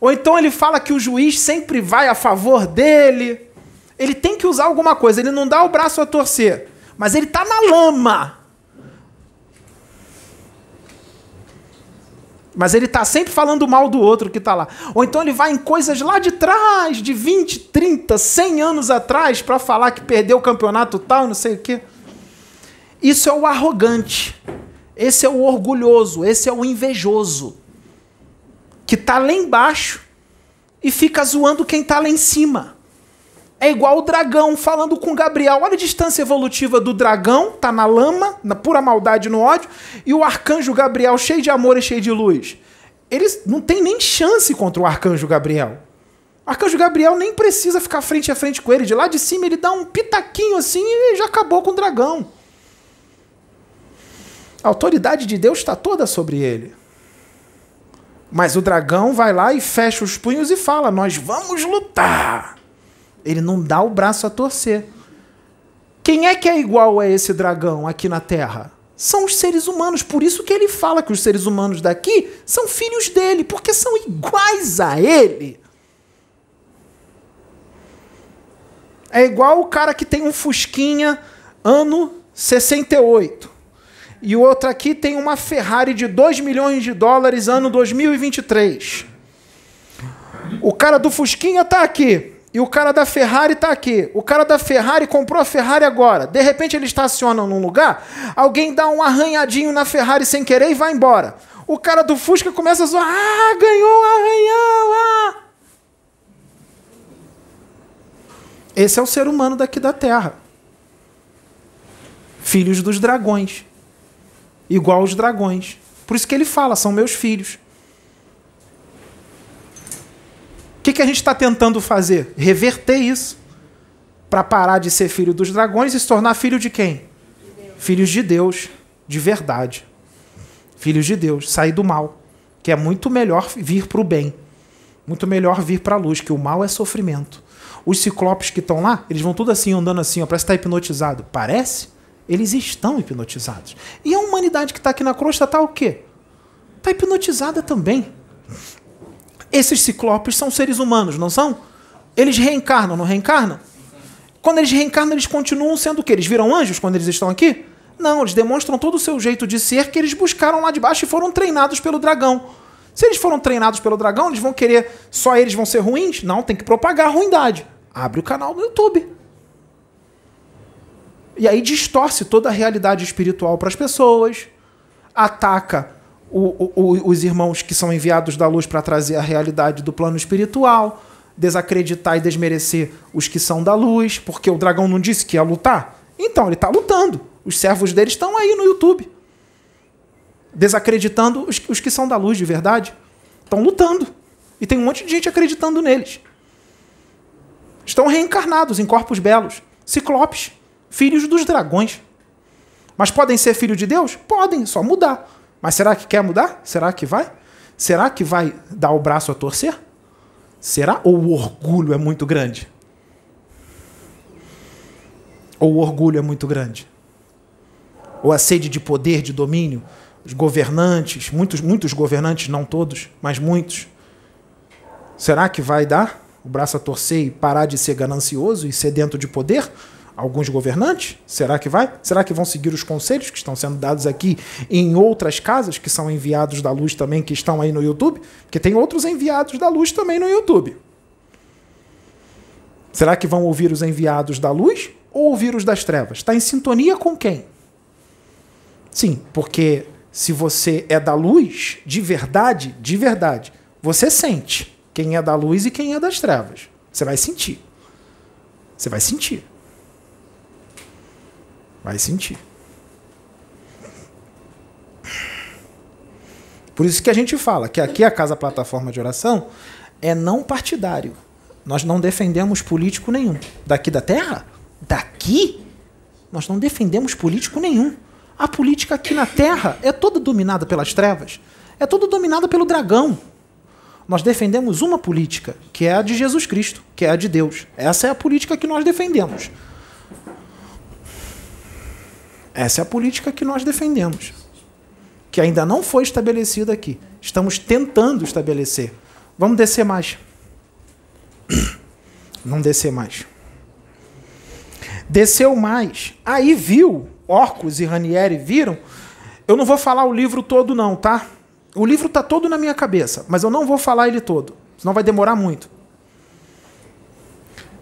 Ou então ele fala que o juiz sempre vai a favor dele. Ele tem que usar alguma coisa. Ele não dá o braço a torcer. Mas ele está na lama. Mas ele está sempre falando mal do outro que está lá. Ou então ele vai em coisas lá de trás, de 20, 30, 100 anos atrás, para falar que perdeu o campeonato tal, não sei o quê. Isso é o arrogante. Esse é o orgulhoso. Esse é o invejoso. Que está lá embaixo e fica zoando quem está lá em cima. É igual o dragão falando com Gabriel. Olha a distância evolutiva do dragão, tá na lama, na pura maldade no ódio, e o arcanjo Gabriel, cheio de amor e cheio de luz. Eles não tem nem chance contra o arcanjo Gabriel. O arcanjo Gabriel nem precisa ficar frente a frente com ele. De lá de cima ele dá um pitaquinho assim e já acabou com o dragão. A autoridade de Deus está toda sobre ele. Mas o dragão vai lá e fecha os punhos e fala: Nós vamos lutar. Ele não dá o braço a torcer. Quem é que é igual a esse dragão aqui na Terra? São os seres humanos. Por isso que ele fala que os seres humanos daqui são filhos dele, porque são iguais a ele. É igual o cara que tem um Fusquinha ano 68. E o outro aqui tem uma Ferrari de 2 milhões de dólares ano 2023. O cara do Fusquinha tá aqui e o cara da Ferrari está aqui. O cara da Ferrari comprou a Ferrari agora. De repente ele estaciona num lugar, alguém dá um arranhadinho na Ferrari sem querer e vai embora. O cara do Fusca começa a zoar: Ah, ganhou um arranhão! Ah! Esse é o ser humano daqui da Terra. Filhos dos dragões. Igual os dragões. Por isso que ele fala: são meus filhos. O que, que a gente está tentando fazer? Reverter isso. Para parar de ser filho dos dragões e se tornar filho de quem? De Filhos de Deus, de verdade. Filhos de Deus, sair do mal. Que é muito melhor vir para o bem. Muito melhor vir para a luz, que o mal é sofrimento. Os ciclopes que estão lá, eles vão tudo assim, andando assim, ó, parece estar tá hipnotizado. Parece? Eles estão hipnotizados. E a humanidade que está aqui na crosta está o quê? Está hipnotizada também. Esses ciclopes são seres humanos, não são? Eles reencarnam, não reencarnam? Quando eles reencarnam, eles continuam sendo o quê? Eles viram anjos quando eles estão aqui? Não, eles demonstram todo o seu jeito de ser que eles buscaram lá de baixo e foram treinados pelo dragão. Se eles foram treinados pelo dragão, eles vão querer só eles vão ser ruins? Não, tem que propagar a ruindade. Abre o canal no YouTube. E aí distorce toda a realidade espiritual para as pessoas, ataca o, o, os irmãos que são enviados da luz para trazer a realidade do plano espiritual, desacreditar e desmerecer os que são da luz, porque o dragão não disse que ia lutar. Então, ele está lutando. Os servos dele estão aí no YouTube. Desacreditando os, os que são da luz de verdade. Estão lutando. E tem um monte de gente acreditando neles. estão reencarnados em corpos belos. Ciclopes, filhos dos dragões. Mas podem ser filhos de Deus? Podem, só mudar. Mas será que quer mudar? Será que vai? Será que vai dar o braço a torcer? Será? Ou o orgulho é muito grande? Ou o orgulho é muito grande? Ou a sede de poder, de domínio? Os governantes, muitos, muitos governantes, não todos, mas muitos. Será que vai dar o braço a torcer e parar de ser ganancioso e sedento de poder? Alguns governantes? Será que vai? Será que vão seguir os conselhos que estão sendo dados aqui em outras casas que são enviados da luz também, que estão aí no YouTube? Porque tem outros enviados da luz também no YouTube. Será que vão ouvir os enviados da luz ou ouvir os das trevas? Está em sintonia com quem? Sim, porque se você é da luz, de verdade, de verdade, você sente quem é da luz e quem é das trevas. Você vai sentir. Você vai sentir. Vai sentir. Por isso que a gente fala que aqui a Casa Plataforma de Oração é não partidário. Nós não defendemos político nenhum. Daqui da Terra? Daqui? Nós não defendemos político nenhum. A política aqui na Terra é toda dominada pelas trevas, é toda dominada pelo dragão. Nós defendemos uma política, que é a de Jesus Cristo, que é a de Deus. Essa é a política que nós defendemos. Essa é a política que nós defendemos, que ainda não foi estabelecida aqui. Estamos tentando estabelecer. Vamos descer mais. Vamos descer mais. Desceu mais. Aí viu Orcus e Ranieri viram, eu não vou falar o livro todo não, tá? O livro tá todo na minha cabeça, mas eu não vou falar ele todo, senão vai demorar muito.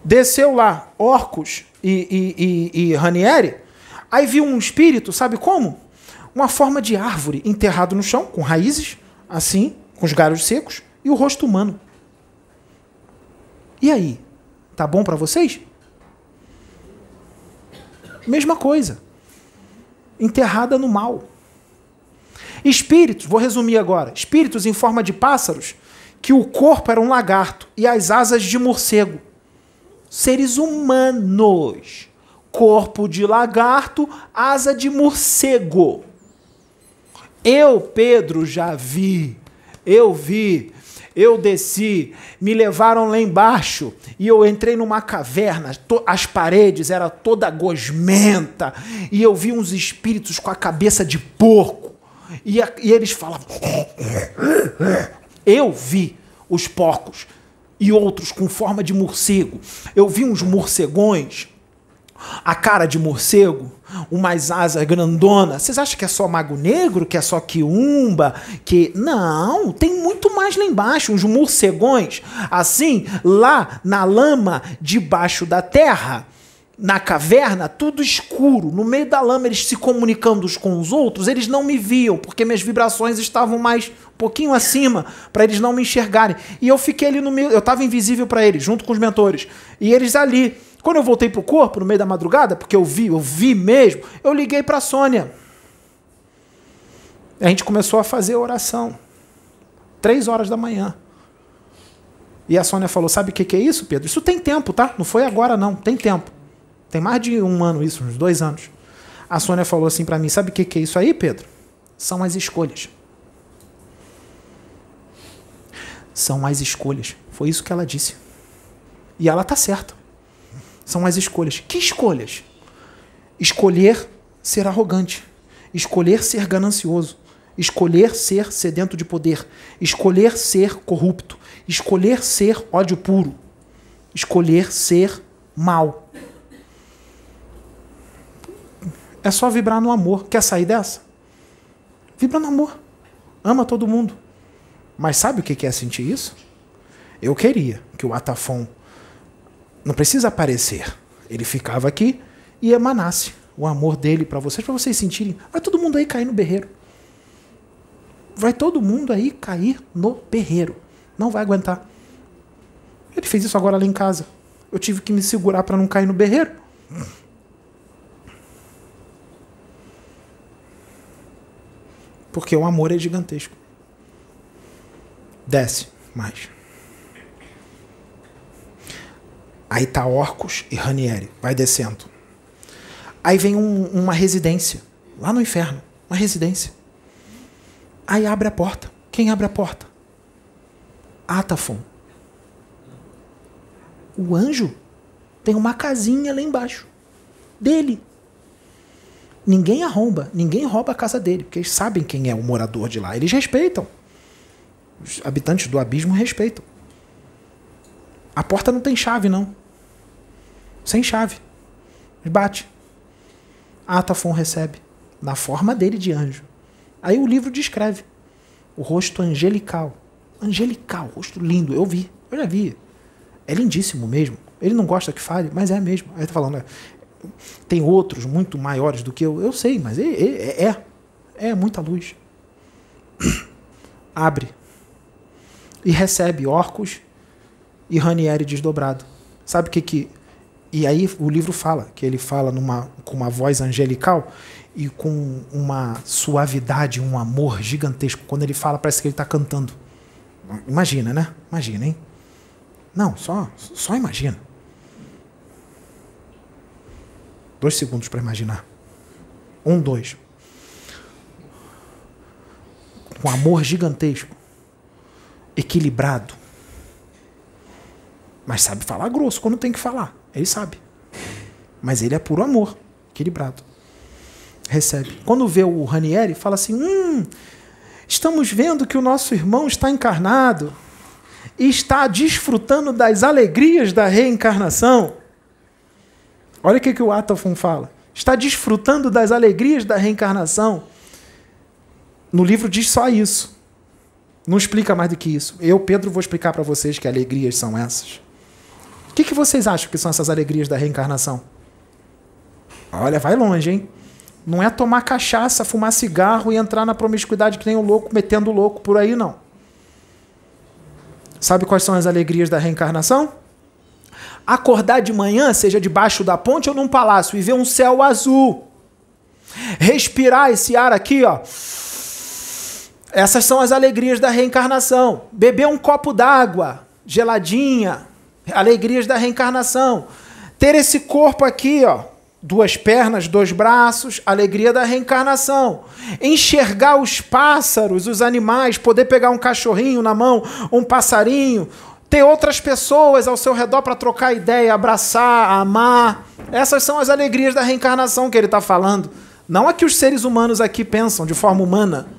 Desceu lá Orcus e, e, e, e Ranieri, aí viu um espírito, sabe como? Uma forma de árvore enterrado no chão, com raízes, assim, com os galhos secos, e o rosto humano. E aí? Tá bom para vocês? Mesma coisa enterrada no mal. Espíritos, vou resumir agora: espíritos em forma de pássaros, que o corpo era um lagarto e as asas de morcego. Seres humanos. Corpo de lagarto, asa de morcego. Eu, Pedro, já vi. Eu vi eu desci, me levaram lá embaixo e eu entrei numa caverna. As paredes eram toda gosmenta e eu vi uns espíritos com a cabeça de porco. E, a, e eles falavam. Eu vi os porcos e outros com forma de morcego. Eu vi uns morcegões a cara de morcego, umas asas grandonas. Vocês acham que é só mago negro, que é só quiumba, que não, tem muito mais lá embaixo, uns morcegões, assim, lá na lama debaixo da terra, na caverna, tudo escuro, no meio da lama eles se comunicando uns com os outros, eles não me viam, porque minhas vibrações estavam mais um pouquinho acima, para eles não me enxergarem. E eu fiquei ali no meio, eu estava invisível para eles, junto com os mentores. E eles ali quando eu voltei pro corpo no meio da madrugada, porque eu vi, eu vi mesmo, eu liguei para Sônia. A gente começou a fazer oração. Três horas da manhã. E a Sônia falou: Sabe o que, que é isso, Pedro? Isso tem tempo, tá? Não foi agora, não. Tem tempo. Tem mais de um ano isso, uns dois anos. A Sônia falou assim para mim: Sabe o que, que é isso aí, Pedro? São as escolhas. São as escolhas. Foi isso que ela disse. E ela tá certa. São as escolhas. Que escolhas? Escolher ser arrogante, escolher ser ganancioso, escolher ser sedento de poder, escolher ser corrupto, escolher ser ódio puro, escolher ser mal. É só vibrar no amor. Quer sair dessa? Vibra no amor. Ama todo mundo. Mas sabe o que é sentir isso? Eu queria que o Atafon não precisa aparecer. Ele ficava aqui e emanasse o amor dele para vocês, para vocês sentirem. Vai todo mundo aí cair no berreiro. Vai todo mundo aí cair no berreiro. Não vai aguentar. Ele fez isso agora lá em casa. Eu tive que me segurar para não cair no berreiro. Porque o amor é gigantesco. Desce mais. Aí tá Orcus e Ranieri, vai descendo. Aí vem um, uma residência, lá no inferno, uma residência. Aí abre a porta. Quem abre a porta? Atafon. O anjo tem uma casinha lá embaixo dele. Ninguém arromba, ninguém rouba a casa dele, porque eles sabem quem é o morador de lá. Eles respeitam. Os habitantes do abismo respeitam. A porta não tem chave, não. Sem chave. Bate. Atafon recebe. Na forma dele de anjo. Aí o livro descreve. O rosto angelical. Angelical, rosto lindo. Eu vi. Eu já vi. É lindíssimo mesmo. Ele não gosta que fale, mas é mesmo. Aí tá falando, é, tem outros muito maiores do que eu. Eu sei, mas é. É, é, é muita luz. Abre. E recebe orcos e Ranieri desdobrado. Sabe o que que. E aí o livro fala, que ele fala numa, com uma voz angelical e com uma suavidade, um amor gigantesco. Quando ele fala, parece que ele está cantando. Imagina, né? Imagina, hein? Não, só, só imagina. Dois segundos para imaginar. Um, dois. Com amor gigantesco. Equilibrado. Mas sabe falar grosso quando tem que falar. Ele sabe. Mas ele é puro amor. Equilibrado. Recebe. Quando vê o Ranieri, fala assim: Hum, estamos vendo que o nosso irmão está encarnado e está desfrutando das alegrias da reencarnação. Olha o que, que o Atafon fala. Está desfrutando das alegrias da reencarnação. No livro diz só isso. Não explica mais do que isso. Eu, Pedro, vou explicar para vocês que alegrias são essas. O que, que vocês acham que são essas alegrias da reencarnação? Olha, vai longe, hein? Não é tomar cachaça, fumar cigarro e entrar na promiscuidade que nem o louco, metendo louco por aí, não. Sabe quais são as alegrias da reencarnação? acordar de manhã, seja debaixo da ponte ou num palácio, e ver um céu azul. Respirar esse ar aqui, ó. Essas são as alegrias da reencarnação. Beber um copo d'água geladinha, alegrias da reencarnação. Ter esse corpo aqui, ó, duas pernas, dois braços, alegria da reencarnação. Enxergar os pássaros, os animais, poder pegar um cachorrinho na mão, um passarinho, ter outras pessoas ao seu redor para trocar ideia, abraçar, amar. Essas são as alegrias da reencarnação que ele está falando. Não a que os seres humanos aqui pensam de forma humana.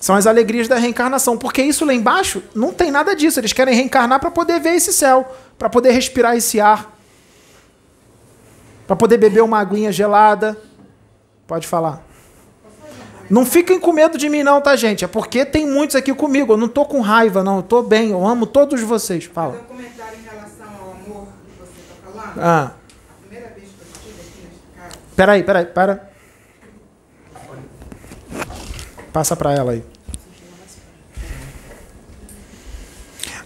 São as alegrias da reencarnação, porque isso lá embaixo não tem nada disso. Eles querem reencarnar para poder ver esse céu, para poder respirar esse ar, para poder beber uma aguinha gelada. Pode falar. Não fiquem com medo de mim, não, tá, gente? É porque tem muitos aqui comigo. Eu não tô com raiva, não. Eu tô bem. Eu amo todos vocês. Fala. Um comentário em relação ao amor que você está falando. Ah. A primeira vez que eu estive aqui nesta casa, Peraí, peraí, para. Passa para ela aí.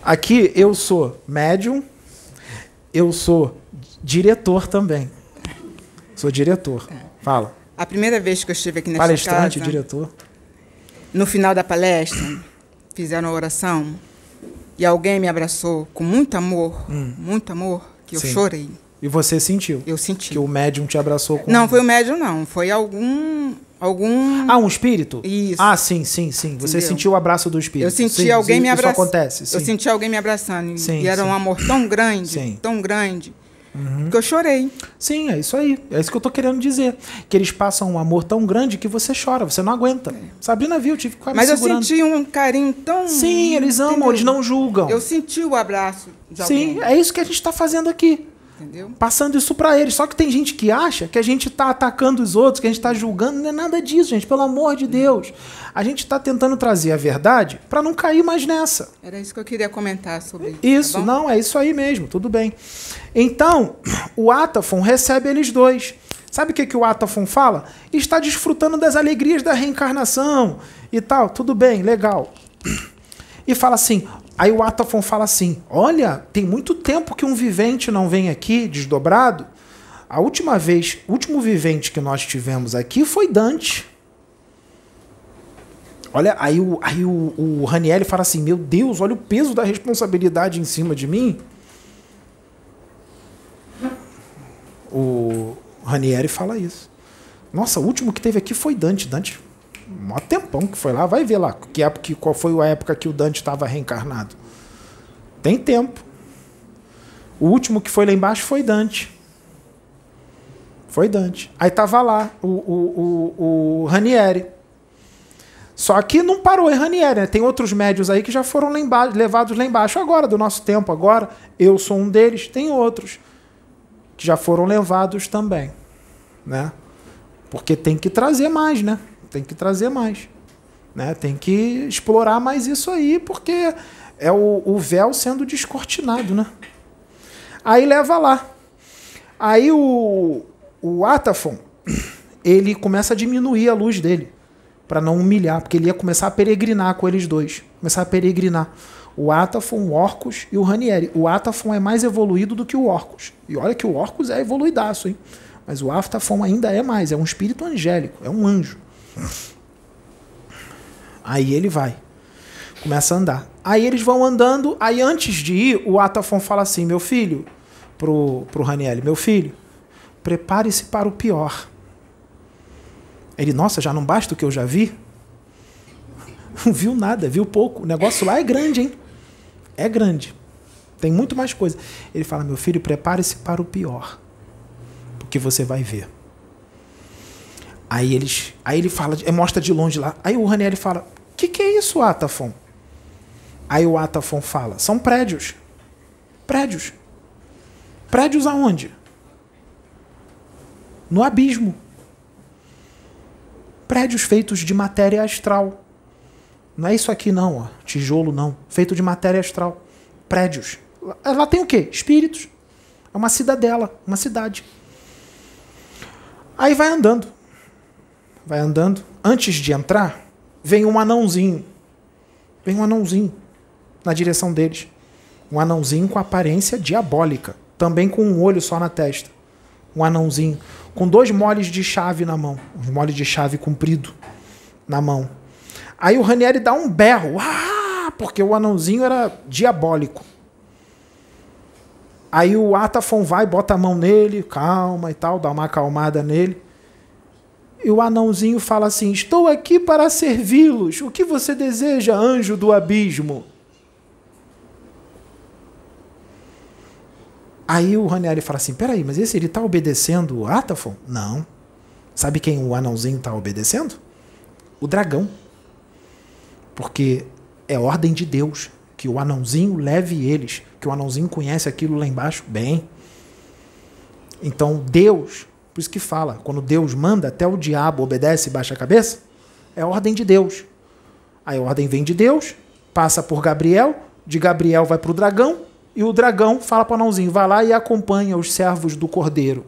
Aqui eu sou médium, eu sou diretor também. Sou diretor. Fala. a primeira vez que eu estive aqui nesta Palestrante, casa, diretor. no final da palestra, fizeram a oração e alguém me abraçou com muito amor, muito amor, que eu Hum. Sim. chorei. E você sentiu Eu senti. que o médium te abraçou com. Não foi o médium, não. Foi algum. algum Ah, um espírito? Isso. Ah, sim, sim, sim. Você Entendeu? sentiu o abraço do espírito. Eu senti Sim, alguém sim, me Isso abraçando. acontece, sim. Eu senti alguém me abraçando. e- Sim, e era sim. um amor tão grande, Sim. Uhum. tão grande, que eu chorei. Sim, é isso aí. É isso que eu tô querendo dizer. Que eles passam um amor tão grande que você chora, você não aguenta. Sabrina viu, eu tive quase Mas eu segurando. senti um carinho tão. Sim, eles amam, entendeu? eles não julgam. Eu senti o abraço de Sim, alguém. é isso que a gente está fazendo aqui. Entendeu? Passando isso para eles. Só que tem gente que acha que a gente tá atacando os outros, que a gente tá julgando. Não é nada disso, gente. Pelo amor de Deus. A gente tá tentando trazer a verdade para não cair mais nessa. Era isso que eu queria comentar sobre Isso, tá não, é isso aí mesmo, tudo bem. Então, o Atafon recebe eles dois. Sabe o que, que o Atafon fala? Está desfrutando das alegrias da reencarnação e tal, tudo bem, legal. E fala assim, Aí o Atafon fala assim: Olha, tem muito tempo que um vivente não vem aqui desdobrado. A última vez, o último vivente que nós tivemos aqui foi Dante. Olha, aí o, aí o, o Raniel fala assim: Meu Deus, olha o peso da responsabilidade em cima de mim. O Ranieri fala isso. Nossa, o último que teve aqui foi Dante. Dante mó tempão que foi lá. Vai ver lá que época, qual foi a época que o Dante estava reencarnado. Tem tempo. O último que foi lá embaixo foi Dante. Foi Dante. Aí tava lá o, o, o, o Ranieri. Só que não parou em Ranieri, né? Tem outros médios aí que já foram lá embaixo, levados lá embaixo agora, do nosso tempo agora. Eu sou um deles, tem outros que já foram levados também, né? Porque tem que trazer mais, né? Tem que trazer mais. Né? Tem que explorar mais isso aí, porque é o, o véu sendo descortinado, né? Aí leva lá. Aí o, o Atafon, ele começa a diminuir a luz dele, para não humilhar, porque ele ia começar a peregrinar com eles dois. Começar a peregrinar. O Atafon, o Orcus e o Ranieri. O Atafon é mais evoluído do que o Orcus. E olha que o Orcus é evoluidaço, hein? Mas o Atafon ainda é mais, é um espírito angélico, é um anjo. Aí ele vai começa a andar. Aí eles vão andando, aí antes de ir, o Atafon fala assim: meu filho, pro, pro Raniel, meu filho, prepare-se para o pior. Ele, nossa, já não basta o que eu já vi? Não viu nada, viu pouco. O negócio lá é grande, hein? É grande. Tem muito mais coisa. Ele fala: meu filho, prepare-se para o pior. Porque você vai ver. Aí eles, aí ele fala, mostra de longe lá. Aí o Raniel fala: "O que, que é isso, Atafon?" Aí o Atafon fala: são prédios. Prédios. Prédios aonde? No abismo. Prédios feitos de matéria astral. Não é isso aqui não, ó. tijolo não. Feito de matéria astral. Prédios. Lá tem o quê? Espíritos. É uma cidadela, uma cidade. Aí vai andando. Vai andando. Antes de entrar, vem um anãozinho. Vem um anãozinho na direção deles. Um anãozinho com aparência diabólica, também com um olho só na testa. Um anãozinho com dois moles de chave na mão, um mole de chave comprido na mão. Aí o Ranieri dá um berro, ah, porque o anãozinho era diabólico. Aí o Atafon vai, bota a mão nele, calma e tal, dá uma acalmada nele. E o anãozinho fala assim: Estou aqui para servi-los. O que você deseja, anjo do abismo? Aí o Ranieri fala assim: peraí, mas esse ele está obedecendo o Atafon? Não. Sabe quem o anãozinho está obedecendo? O dragão. Porque é ordem de Deus que o anãozinho leve eles, que o anãozinho conhece aquilo lá embaixo bem. Então Deus, por isso que fala, quando Deus manda, até o diabo obedece e baixa a cabeça, é ordem de Deus. Aí a ordem vem de Deus, passa por Gabriel, de Gabriel vai para o dragão, e o dragão fala para o anãozinho: vai lá e acompanha os servos do cordeiro.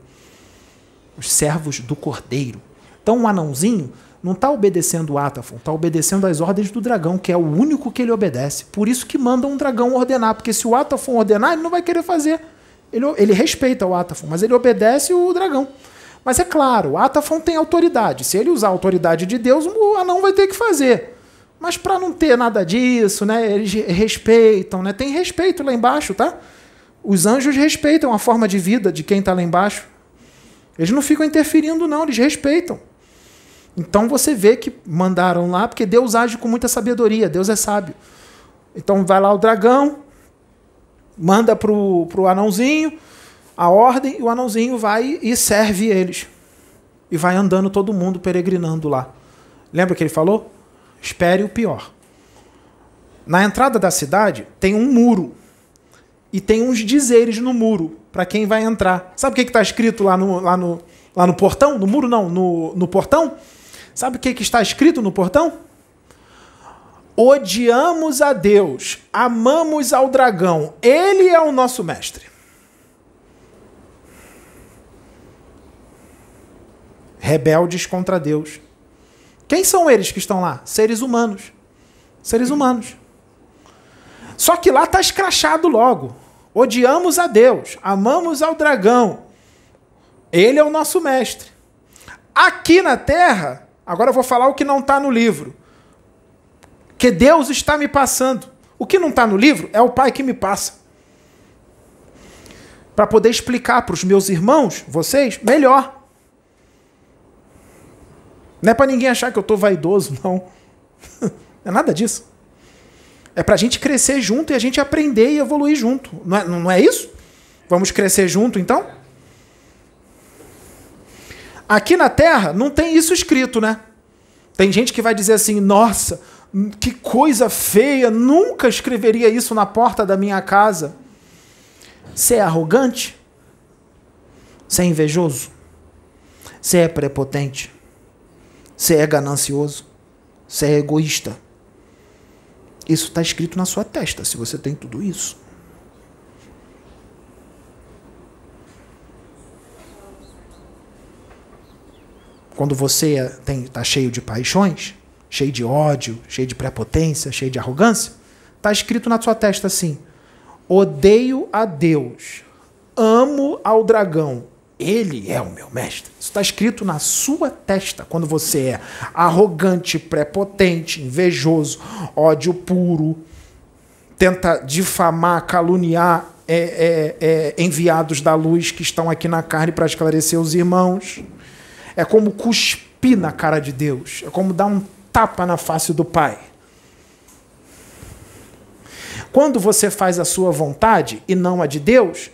Os servos do cordeiro. Então o anãozinho não está obedecendo o Atafon, está obedecendo às ordens do dragão, que é o único que ele obedece. Por isso que manda um dragão ordenar, porque se o Atafon ordenar, ele não vai querer fazer. Ele, ele respeita o Atafon, mas ele obedece o dragão. Mas é claro, o Atafon tem autoridade. Se ele usar a autoridade de Deus, o anão vai ter que fazer. Mas para não ter nada disso, né, eles respeitam, né? Tem respeito lá embaixo, tá? Os anjos respeitam a forma de vida de quem está lá embaixo. Eles não ficam interferindo, não, eles respeitam. Então você vê que mandaram lá, porque Deus age com muita sabedoria, Deus é sábio. Então vai lá o dragão, manda pro, pro anãozinho a ordem, e o anãozinho vai e serve eles. E vai andando todo mundo peregrinando lá. Lembra que ele falou? Espere o pior. Na entrada da cidade tem um muro. E tem uns dizeres no muro para quem vai entrar. Sabe o que está escrito lá no, lá, no, lá no portão? No muro não, no, no portão? Sabe o que, que está escrito no portão? Odiamos a Deus, amamos ao dragão, ele é o nosso mestre. Rebeldes contra Deus. Quem são eles que estão lá? Seres humanos. Seres humanos. Só que lá está escrachado logo. Odiamos a Deus, amamos ao dragão. Ele é o nosso mestre. Aqui na terra, agora eu vou falar o que não está no livro. Que Deus está me passando. O que não está no livro é o Pai que me passa. Para poder explicar para os meus irmãos, vocês, melhor. Não é para ninguém achar que eu tô vaidoso, não. É nada disso. É para a gente crescer junto e a gente aprender e evoluir junto. Não é, não é isso? Vamos crescer junto, então? Aqui na Terra não tem isso escrito, né? Tem gente que vai dizer assim: nossa, que coisa feia, nunca escreveria isso na porta da minha casa. Você é arrogante? Você é invejoso? Você é prepotente? Você é ganancioso? Você é egoísta? Isso está escrito na sua testa, se você tem tudo isso. Quando você está é, cheio de paixões, cheio de ódio, cheio de prepotência, cheio de arrogância, está escrito na sua testa assim: odeio a Deus, amo ao dragão, ele é o meu mestre. Isso está escrito na sua testa quando você é arrogante, prepotente, invejoso, ódio puro, tenta difamar, caluniar é, é, é, enviados da luz que estão aqui na carne para esclarecer os irmãos. É como cuspir na cara de Deus. É como dar um tapa na face do Pai. Quando você faz a sua vontade e não a de Deus,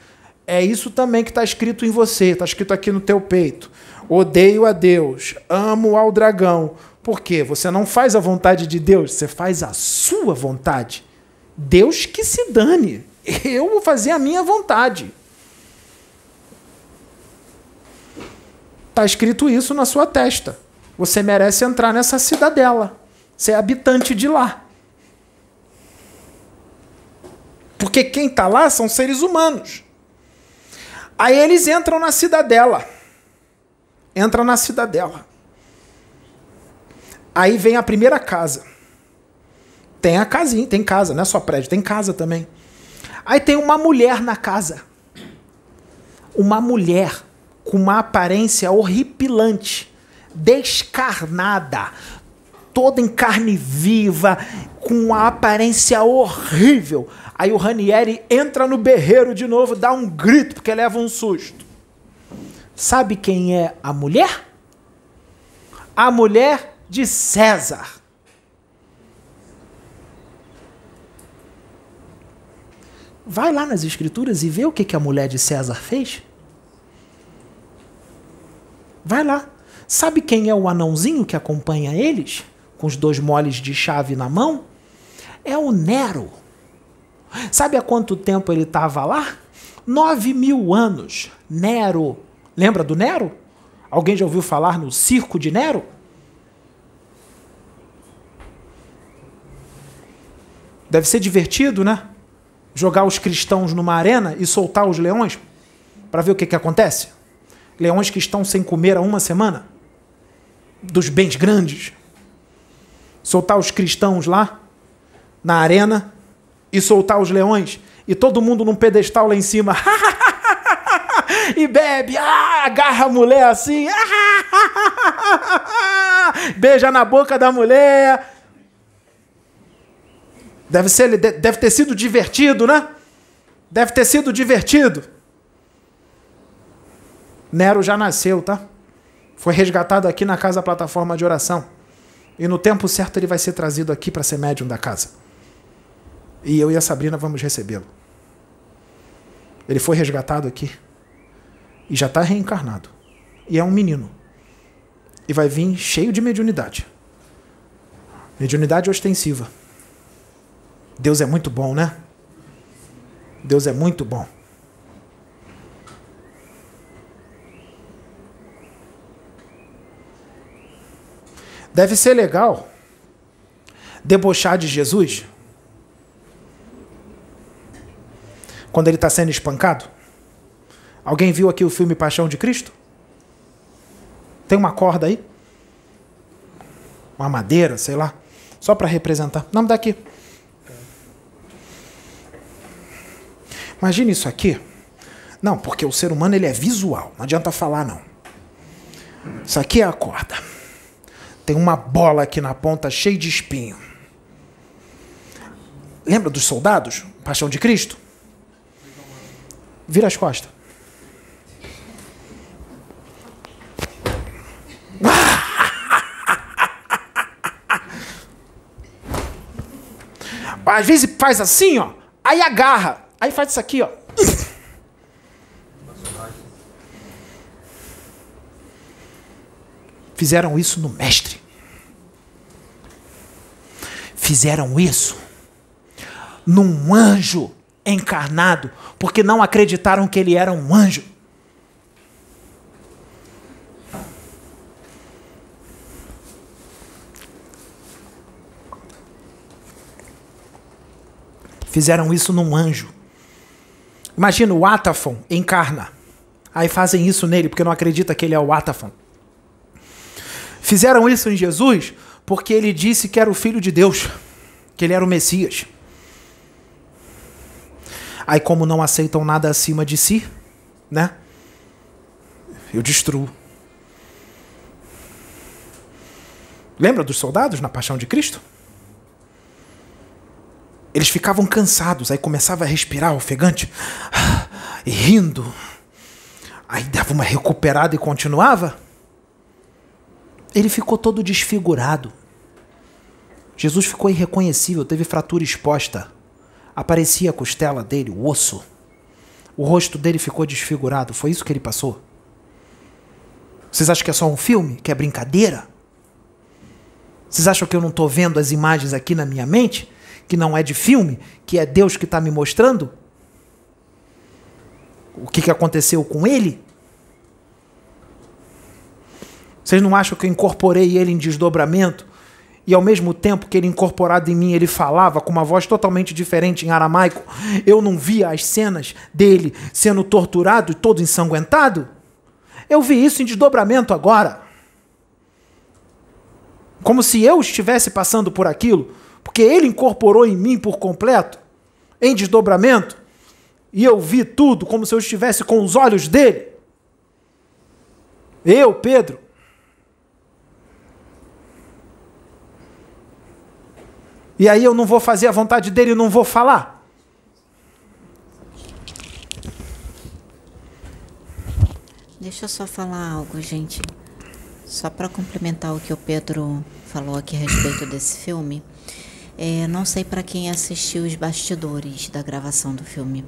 é isso também que está escrito em você, está escrito aqui no teu peito. Odeio a Deus, amo ao dragão. Por quê? Você não faz a vontade de Deus, você faz a sua vontade. Deus que se dane. Eu vou fazer a minha vontade. Está escrito isso na sua testa. Você merece entrar nessa cidadela. Você é habitante de lá. Porque quem está lá são seres humanos. Aí eles entram na cidadela. Entra na cidadela. Aí vem a primeira casa. Tem a casinha, tem casa, não é só prédio, tem casa também. Aí tem uma mulher na casa. Uma mulher com uma aparência horripilante, descarnada, toda em carne viva, com uma aparência horrível. Aí o Ranieri entra no berreiro de novo, dá um grito, porque leva um susto. Sabe quem é a mulher? A mulher de César. Vai lá nas escrituras e vê o que, que a mulher de César fez. Vai lá. Sabe quem é o anãozinho que acompanha eles? Com os dois moles de chave na mão? É o Nero. Sabe há quanto tempo ele estava lá? Nove mil anos. Nero. Lembra do Nero? Alguém já ouviu falar no circo de Nero? Deve ser divertido, né? Jogar os cristãos numa arena e soltar os leões para ver o que, que acontece. Leões que estão sem comer há uma semana. Dos bens grandes. Soltar os cristãos lá na arena e soltar os leões e todo mundo num pedestal lá em cima. e bebe, ah, agarra a mulher assim, beija na boca da mulher. Deve, ser, deve ter sido divertido, né? Deve ter sido divertido. Nero já nasceu, tá? Foi resgatado aqui na casa plataforma de oração. E no tempo certo ele vai ser trazido aqui para ser médium da casa. E eu e a Sabrina vamos recebê-lo. Ele foi resgatado aqui. E já está reencarnado. E é um menino. E vai vir cheio de mediunidade. Mediunidade ostensiva. Deus é muito bom, né? Deus é muito bom. Deve ser legal debochar de Jesus quando ele está sendo espancado? Alguém viu aqui o filme Paixão de Cristo? Tem uma corda aí? Uma madeira, sei lá. Só para representar. Não, me dá aqui. Imagine isso aqui. Não, porque o ser humano ele é visual. Não adianta falar, não. Isso aqui é a corda. Tem uma bola aqui na ponta cheia de espinho. Lembra dos soldados? Paixão de Cristo? Vira as costas. Às vezes faz assim, ó. Aí agarra. Aí faz isso aqui, ó. Fizeram isso no mestre. Fizeram isso num anjo encarnado porque não acreditaram que ele era um anjo. Fizeram isso num anjo. Imagina o Atafon encarna. Aí fazem isso nele porque não acredita que ele é o Atafon. Fizeram isso em Jesus porque ele disse que era o filho de Deus, que ele era o Messias. Aí, como não aceitam nada acima de si, né? Eu destruo. Lembra dos soldados na paixão de Cristo? Eles ficavam cansados, aí começava a respirar ofegante, e rindo. Aí dava uma recuperada e continuava. Ele ficou todo desfigurado. Jesus ficou irreconhecível, teve fratura exposta. Aparecia a costela dele, o osso. O rosto dele ficou desfigurado. Foi isso que ele passou? Vocês acham que é só um filme? Que é brincadeira? Vocês acham que eu não estou vendo as imagens aqui na minha mente? Que não é de filme? Que é Deus que está me mostrando? O que, que aconteceu com ele? Vocês não acham que eu incorporei ele em desdobramento? E ao mesmo tempo que ele incorporado em mim, ele falava com uma voz totalmente diferente em aramaico. Eu não via as cenas dele sendo torturado e todo ensanguentado? Eu vi isso em desdobramento agora. Como se eu estivesse passando por aquilo, porque ele incorporou em mim por completo, em desdobramento, e eu vi tudo como se eu estivesse com os olhos dele. Eu, Pedro, E aí eu não vou fazer a vontade dele e não vou falar. Deixa eu só falar algo, gente. Só para complementar o que o Pedro falou aqui a respeito desse filme. É, não sei para quem assistiu os bastidores da gravação do filme,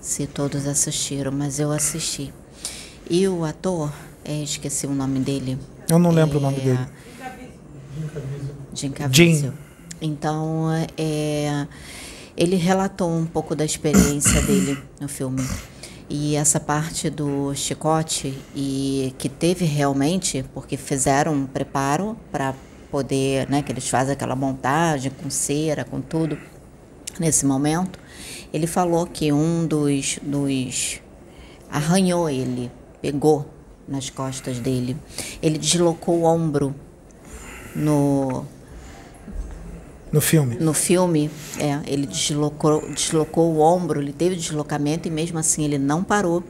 se todos assistiram, mas eu assisti. E o ator, é, esqueci o nome dele. Eu não lembro é, o nome dele. Jim Caviezel. Jim. Então, é, ele relatou um pouco da experiência dele no filme. E essa parte do chicote, e que teve realmente, porque fizeram um preparo para poder, né, que eles fazem aquela montagem com cera, com tudo, nesse momento, ele falou que um dos, dos arranhou ele, pegou nas costas dele. Ele deslocou o ombro no no filme? No filme, é. Ele deslocou, deslocou o ombro, ele teve deslocamento e mesmo assim ele não parou.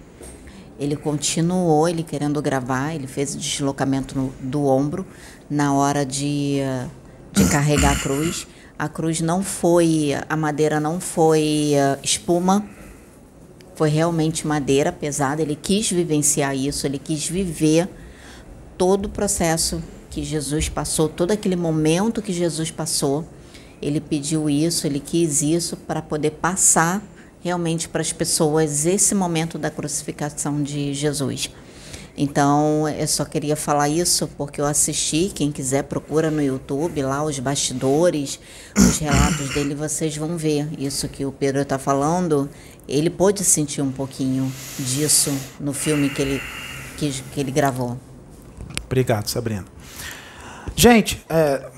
Ele continuou, ele querendo gravar, ele fez o deslocamento no, do ombro na hora de, de carregar a cruz. A cruz não foi, a madeira não foi uh, espuma, foi realmente madeira pesada. Ele quis vivenciar isso, ele quis viver todo o processo que Jesus passou, todo aquele momento que Jesus passou ele pediu isso, ele quis isso para poder passar realmente para as pessoas esse momento da crucificação de Jesus. Então, eu só queria falar isso porque eu assisti. Quem quiser, procura no YouTube lá os bastidores, os relatos dele, vocês vão ver. Isso que o Pedro está falando, ele pôde sentir um pouquinho disso no filme que ele, que, que ele gravou. Obrigado, Sabrina. Gente, é,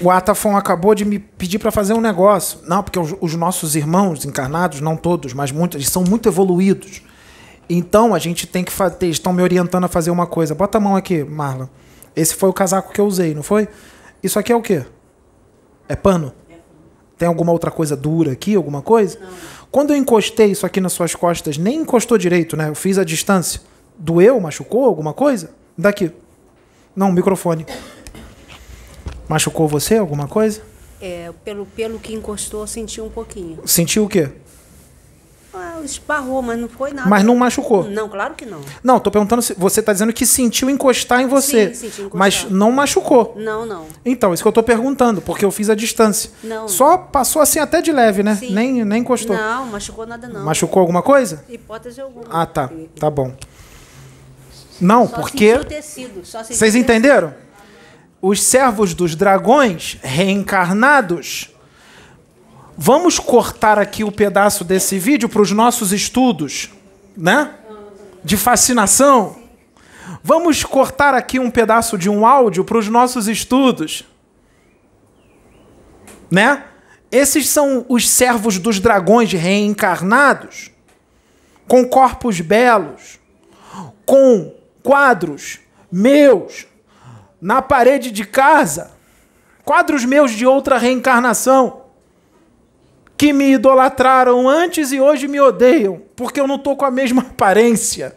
o Atafon acabou de me pedir para fazer um negócio. Não, porque os, os, nossos irmãos encarnados, não todos, mas muitos, eles são muito evoluídos. Então a gente tem que fazer. Estão me orientando a fazer uma coisa. Bota a mão aqui, Marla. Esse foi o casaco que eu usei, não foi? Isso aqui é o quê? É pano? Tem alguma outra coisa dura aqui, alguma coisa? Não. Quando eu encostei isso aqui nas suas costas, nem encostou direito, né? Eu fiz a distância. Doeu? Machucou alguma coisa? Daqui. Não, microfone. Machucou você alguma coisa? É, pelo, pelo que encostou, senti um pouquinho. Sentiu o quê? Ah, esbarrou, mas não foi nada. Mas não machucou? Não, claro que não. Não, tô perguntando se você tá dizendo que sentiu encostar em você. Sim, senti encostar. Mas não machucou. Não, não. Então, isso que eu tô perguntando, porque eu fiz a distância. Não. Só passou assim até de leve, né? Sim. Nem, nem encostou. Não, machucou nada não. Machucou alguma coisa? Hipótese alguma. Ah, tá. Tá bom. Não, Só porque. tecido. Só Vocês entenderam? Os servos dos dragões reencarnados. Vamos cortar aqui o pedaço desse vídeo para os nossos estudos, né? De fascinação. Vamos cortar aqui um pedaço de um áudio para os nossos estudos, né? Esses são os servos dos dragões reencarnados, com corpos belos, com quadros meus na parede de casa, quadros meus de outra reencarnação, que me idolatraram antes e hoje me odeiam, porque eu não estou com a mesma aparência.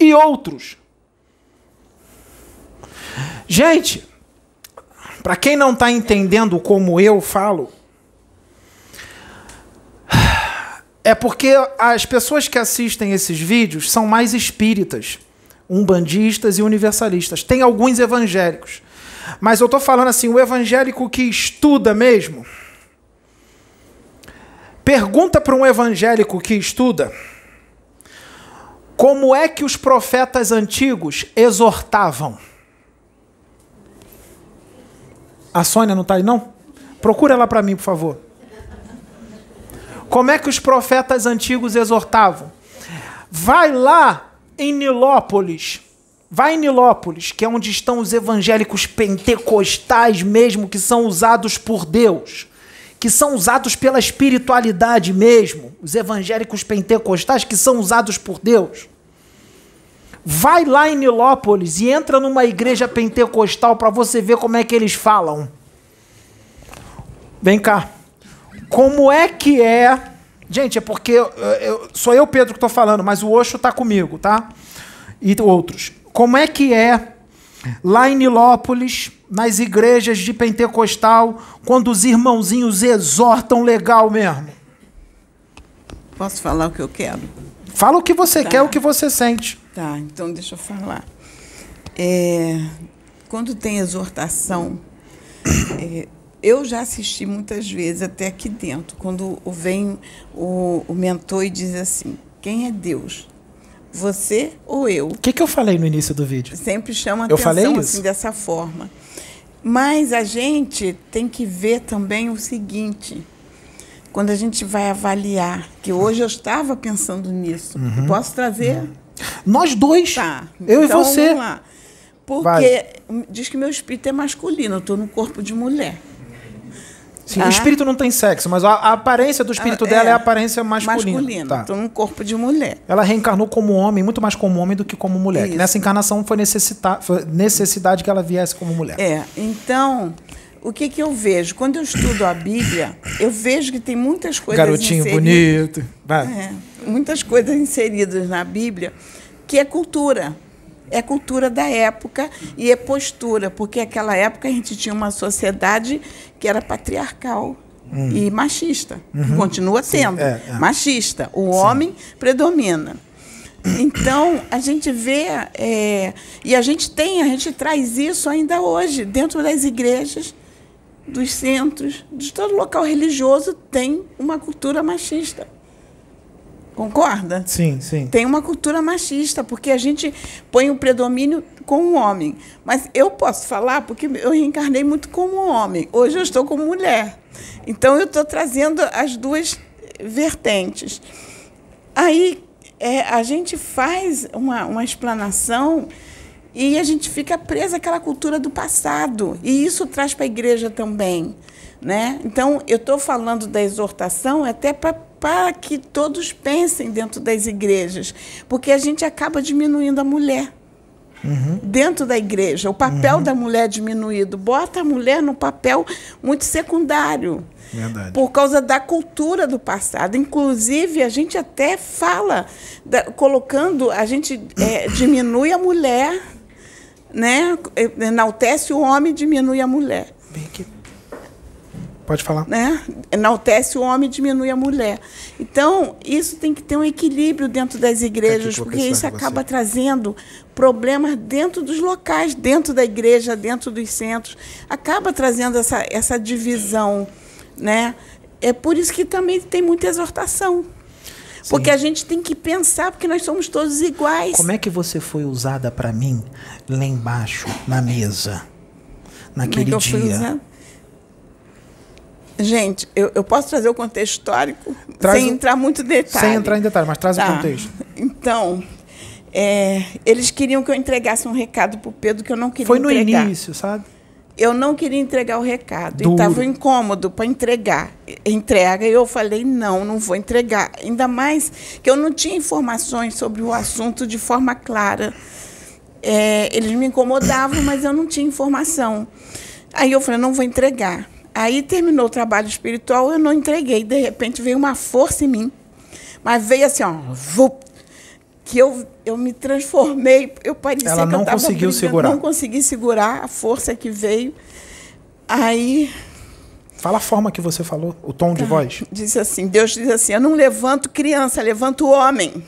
E outros. Gente, para quem não está entendendo como eu falo, é porque as pessoas que assistem esses vídeos são mais espíritas, umbandistas e universalistas. Tem alguns evangélicos. Mas eu estou falando assim, o evangélico que estuda mesmo. Pergunta para um evangélico que estuda como é que os profetas antigos exortavam. A Sônia não está aí, não? Procura ela para mim, por favor. Como é que os profetas antigos exortavam? Vai lá em Nilópolis. Vai em Nilópolis, que é onde estão os evangélicos pentecostais mesmo, que são usados por Deus, que são usados pela espiritualidade mesmo, os evangélicos pentecostais que são usados por Deus. Vai lá em Nilópolis e entra numa igreja pentecostal para você ver como é que eles falam. Vem cá. Como é que é? Gente, é porque eu, eu- sou eu, Pedro, que estou falando, mas o Osho está comigo, tá? E outros. Como é que é lá em Nilópolis, nas igrejas de pentecostal, quando os irmãozinhos exortam legal mesmo? Posso falar o que eu quero? Fala o que você Tá. quer, o que você sente. Tá, então deixa eu falar. É, quando tem exortação, é, eu já assisti muitas vezes até aqui dentro, quando vem o, o mentor e diz assim: quem é Deus? Você ou eu? O que, que eu falei no início do vídeo? Sempre chama Eu atenção assim dessa forma. Mas a gente tem que ver também o seguinte, quando a gente vai avaliar, que hoje eu estava pensando nisso. Uhum. Posso trazer? Nós dois. Tá. Eu então, e você. Vamos lá. Porque Vai. diz que meu espírito é masculino, eu estou no corpo de mulher. Sim, Ah. O espírito não tem sexo, mas a, a aparência do espírito Ah, dela é é. a aparência masculina. Masculino. Tá. Estou no corpo de mulher. Ela reencarnou como homem, muito mais como homem do que como mulher. Isso. nessa encarnação foi, necessita foi necessidade que ela viesse como mulher. É, então, o que, que eu vejo? Quando eu estudo a Bíblia, eu vejo que tem muitas coisas Garotinho inseridas- bonito. É, muitas coisas inseridas na Bíblia que é cultura. É cultura da época e é postura, porque naquela época a gente tinha uma sociedade que era patriarcal e machista. Continua sendo é, é. machista. O homem predomina. Então, a gente vê, é, e a gente tem, a gente traz isso ainda hoje, dentro das igrejas, dos centros, de todo local religioso, tem uma cultura machista. Concorda? Sim, sim. Tem uma cultura machista, porque a gente põe o predomínio com o homem. Mas eu posso falar porque eu reencarnei muito como homem. Hoje eu estou como mulher. Então eu estou trazendo as duas vertentes. Aí é, a gente faz uma, uma explanação e a gente fica presa àquela cultura do passado. E isso traz para a igreja também. Né? Então, eu estou falando da exortação até para que todos pensem dentro das igrejas, porque a gente acaba diminuindo a mulher. Dentro da igreja, o papel da mulher é diminuído, bota a mulher no papel muito secundário. Verdade. Por causa da cultura do passado. Inclusive, a gente até fala, da- colocando, a gente é, diminui a mulher, né? enaltece o homem e diminui a mulher. Vem aqui. Pode falar. né? Enaltece o homem e diminui a mulher. Então, isso tem que ter um equilíbrio dentro das igrejas, vou porque isso de você. acaba trazendo problemas dentro dos locais, dentro da igreja, dentro dos centros. Acaba trazendo essa, essa divisão. Né? É por isso que também tem muita exortação. Porque a gente tem que pensar, porque nós somos todos iguais. Como é que você foi usada pra mim lá embaixo, na mesa? É Naquele fui dia. Gente, eu, eu posso trazer o contexto histórico Traz sem o- entrar muito em detalhe. Sem entrar em detalhe, mas traz o Tá. contexto. Então, é, eles queriam que eu entregasse um recado para o Pedro que eu não queria Foi no entregar. início, sabe? Eu não queria entregar o recado. Duro. E estava incômodo para entregar. Entrega. E eu falei, não, não vou entregar. Ainda mais que eu não tinha informações sobre o assunto de forma clara. É, eles me incomodavam, mas eu não tinha informação. Aí eu falei, não vou entregar. Aí terminou o trabalho espiritual, eu não entreguei. De repente veio uma força em mim. Mas veio assim, ó, vup, que eu, eu me transformei. Eu parecia Ela que não eu tava conseguiu brigando, segurar. Não consegui segurar a força que veio. Aí Fala a forma que você falou, o tom Tá. de voz. disse assim, Deus diz assim, eu não levanto criança, levanto homem.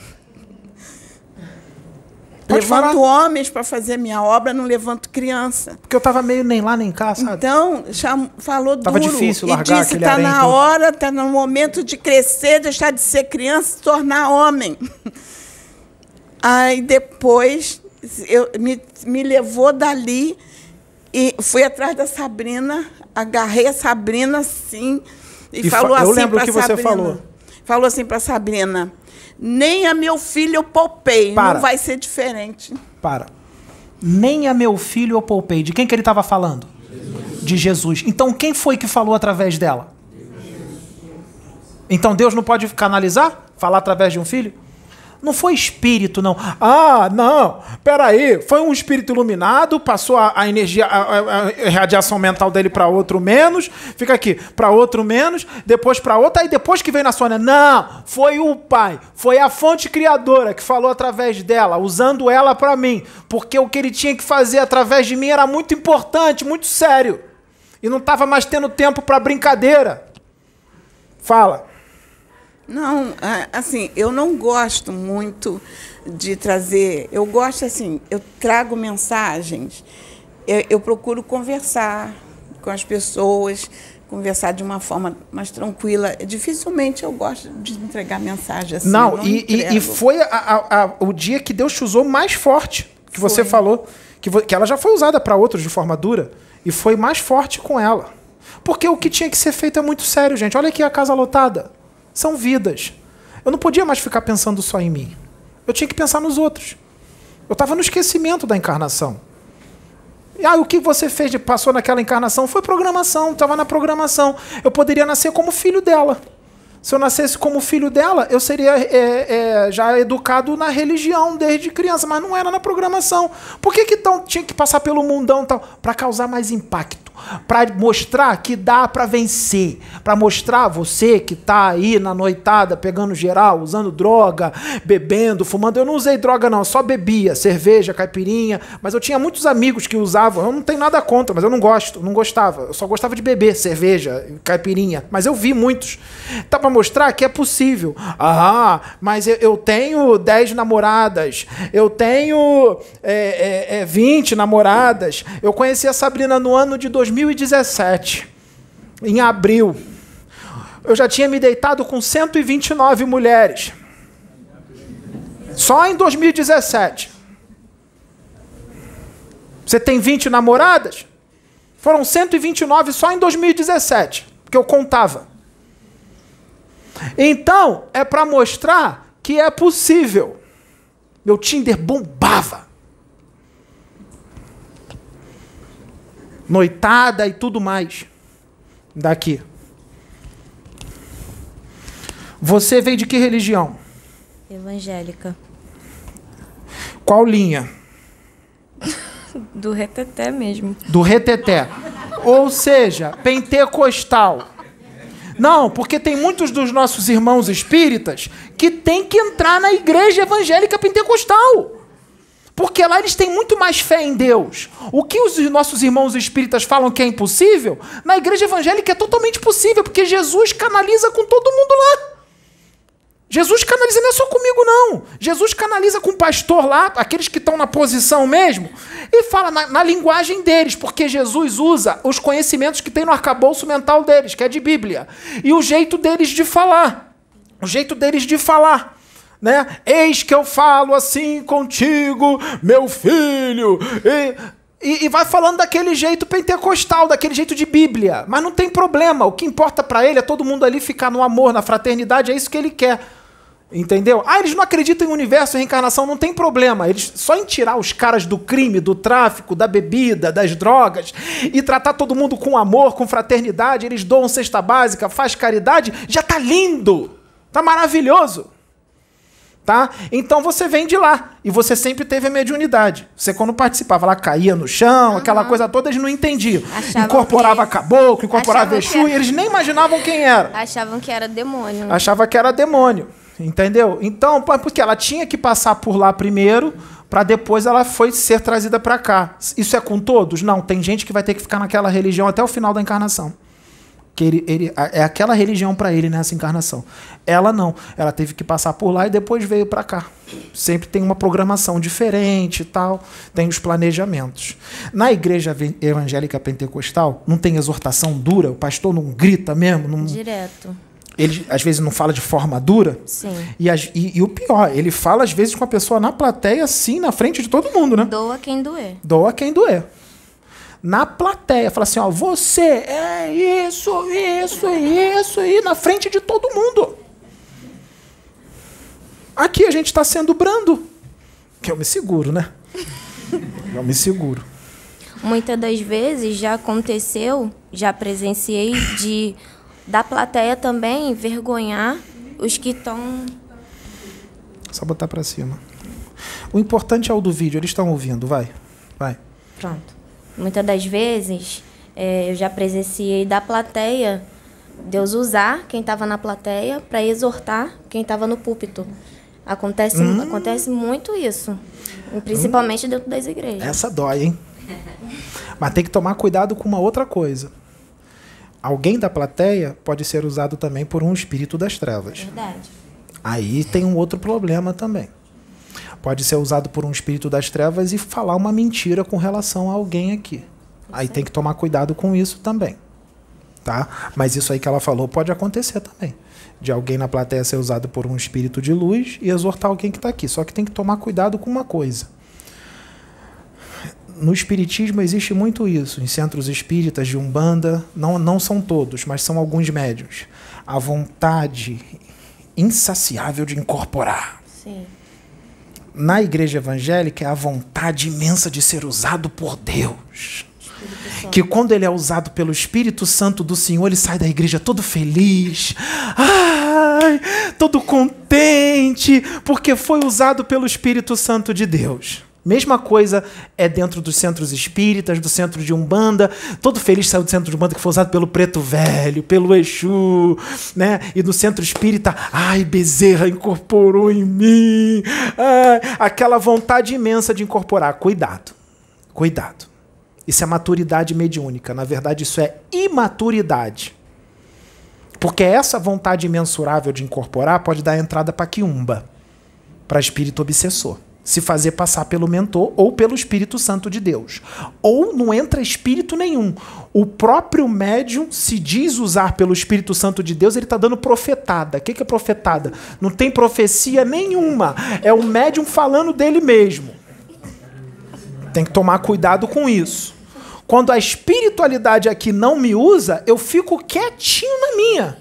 Pode levanto falar. homens para fazer minha obra, não levanto criança. Porque eu tava meio nem lá nem cá, sabe? Então, cham- falou Tava duro difícil e largar disse, aquele está harém na todo." hora, está no momento de crescer, deixar de ser criança, se tornar homem. Aí depois eu, me, me levou dali e fui atrás da Sabrina, agarrei a Sabrina assim e, E fa- falou eu assim lembro o para que você Sabrina. falou. Falou assim para Sabrina: nem a meu filho eu poupei, Para. não vai ser diferente. Para. Nem a meu filho eu poupei. De quem que ele estava falando? De Jesus. Então quem foi que falou através dela? Então Deus não pode canalizar? Falar através de um filho? Não foi espírito, não. Ah, não. Peraí. Foi um espírito iluminado, passou a, a energia, a, a- a radiação mental dele para outro menos. Fica aqui, para outro menos, depois para outra, aí depois que veio na Sônia. Não, foi o pai, foi a fonte criadora que falou através dela, usando ela para mim, porque o que ele tinha que fazer através de mim era muito importante, muito sério. E não estava mais tendo tempo para brincadeira. Fala. Não, a- assim, eu não gosto muito de trazer. Eu gosto assim, eu trago mensagens, eu, eu procuro conversar com as pessoas, conversar de uma forma mais tranquila. Dificilmente eu gosto de entregar mensagem assim. Não, eu e, e- e foi a- a- a- o dia que Deus te usou mais forte, que você Foi. falou, que, que ela já foi usada para outros de forma dura, e foi mais forte com ela. Porque o que tinha que ser feito é muito sério, gente. Olha aqui a casa lotada. São vidas. Eu não podia mais ficar pensando só em mim. Eu tinha que pensar nos outros. Eu estava no esquecimento da encarnação. E, Ah, o que você fez passou naquela encarnação foi programação, estava na programação. Eu poderia nascer como filho dela. Se eu nascesse como filho dela, eu seria é, é, já educado na religião desde criança, mas não era na programação. Por que, que tão, tinha que passar pelo mundão tal? Para causar mais impacto, para mostrar que dá para vencer, para mostrar você que tá aí na noitada pegando geral, usando droga, bebendo, fumando. Eu não usei droga não, só bebia cerveja, caipirinha, mas eu tinha muitos amigos que usavam. Eu não tenho nada contra, mas eu não gosto, não gostava. Eu só gostava de beber cerveja, caipirinha, mas eu vi muitos. Tá para mostrar que é possível. Ah, mas eu, eu tenho 10 namoradas, eu tenho é, é, é, 20 namoradas. Eu conheci a Sabrina no ano de 2017, em abril. Eu já tinha me deitado com 129 mulheres. Só em 2017. Você tem 20 namoradas? Foram 129 só em 2017, que eu contava. Então, é para mostrar que é possível. Meu Tinder bombava. Noitada e tudo mais. Daqui. Você veio de que religião? Evangélica. Qual linha? Do reteté mesmo. Do reteté. Ou seja, pentecostal. Não, porque tem muitos dos nossos irmãos espíritas que tem que entrar na igreja evangélica pentecostal. Porque lá eles têm muito mais fé em Deus. O que os nossos irmãos espíritas falam que é impossível, na igreja evangélica é totalmente possível, porque Jesus canaliza com todo mundo lá. Jesus canaliza não é só comigo, não. Jesus canaliza com o pastor lá, aqueles que estão na posição mesmo, e fala na, na, linguagem deles, porque Jesus usa os conhecimentos que tem no arcabouço mental deles, que é de Bíblia, e o jeito deles de falar. O jeito deles de falar. Né? Eis que eu falo assim contigo, meu filho. E, e, e, vai falando daquele jeito pentecostal, daquele jeito de Bíblia. Mas não tem problema. O que importa para ele é todo mundo ali ficar no amor, na fraternidade. É isso que ele quer. Entendeu? Ah, eles não acreditam em universo e reencarnação, não tem problema. Eles só em tirar os caras do crime, do tráfico, da bebida, das drogas e tratar todo mundo com amor, com fraternidade, eles doam cesta básica, faz caridade, já tá lindo. Tá maravilhoso. Tá? Então você vem de lá e você sempre teve a mediunidade. Você quando participava lá caía no chão, uhum. aquela coisa toda, eles não entendiam. Achavam incorporava que... caboclo, incorporava Exu, era... e eles nem imaginavam quem era. Achavam que era demônio. Achava que era demônio. Entendeu? Então, porque ela tinha que passar por lá primeiro, para depois ela foi ser trazida para cá. Isso é com todos? Não, tem gente que vai ter que ficar naquela religião até o final da encarnação. Que ele, ele é aquela religião para ele nessa encarnação. Ela não, ela teve que passar por lá e depois veio para cá. Sempre tem uma programação diferente e tal, tem os planejamentos. Na igreja evangélica pentecostal, não tem exortação dura, o pastor não grita mesmo, não Direto ele às vezes não fala de forma dura. Sim. E, e, e, o pior, ele fala às vezes com a pessoa na plateia, assim, na frente de todo mundo, né? Doa quem doer. Doa quem doer. Na plateia, fala assim: ó, você é isso, isso, isso, e na frente de todo mundo. Aqui a gente está sendo brando. Que eu me seguro, né? eu me seguro. Muitas das vezes já aconteceu, já presenciei de da plateia também envergonhar os que estão. Só botar para cima. O importante é o do vídeo, eles estão ouvindo, vai. Vai. Pronto. Muitas das vezes é, eu já presenciei da plateia Deus usar quem estava na plateia para exortar quem estava no púlpito. Acontece, hum. acontece muito isso, principalmente hum. dentro das igrejas. Essa dói, hein? Mas tem que tomar cuidado com uma outra coisa alguém da plateia pode ser usado também por um espírito das trevas. Verdade. Aí tem um outro problema também. Pode ser usado por um espírito das trevas e falar uma mentira com relação a alguém aqui. Aí tem que tomar cuidado com isso também. Tá? Mas isso aí que ela falou pode acontecer também. De alguém na plateia ser usado por um espírito de luz e exortar alguém que está aqui. Só que tem que tomar cuidado com uma coisa no Espiritismo existe muito isso, em centros espíritas de Umbanda, não, não são todos, mas são alguns médios. A vontade insaciável de incorporar. Sim. Na igreja evangélica é a vontade imensa de ser usado por Deus. Que quando ele é usado pelo Espírito Santo do Senhor, ele sai da igreja todo feliz, ai, todo contente, porque foi usado pelo Espírito Santo de Deus. Mesma coisa é dentro dos centros espíritas, do centro de Umbanda. Todo feliz saiu do centro de Umbanda que foi usado pelo Preto Velho, pelo Exu, né? E do centro espírita, ai, Bezerra incorporou em mim. Ai, aquela vontade imensa de incorporar. Cuidado, cuidado. Isso é maturidade mediúnica. Na verdade, isso é imaturidade. Porque essa vontade imensurável de incorporar pode dar entrada para quiumba, para espírito obsessor se fazer passar pelo mentor ou pelo Espírito Santo de Deus. Ou não entra espírito nenhum. O próprio médium se diz usar pelo Espírito Santo de Deus, ele está dando profetada. O que é profetada? Não tem profecia nenhuma. É o médium falando dele mesmo. Tem que tomar cuidado com isso. Quando a espiritualidade aqui não me usa, eu fico quietinho na minha.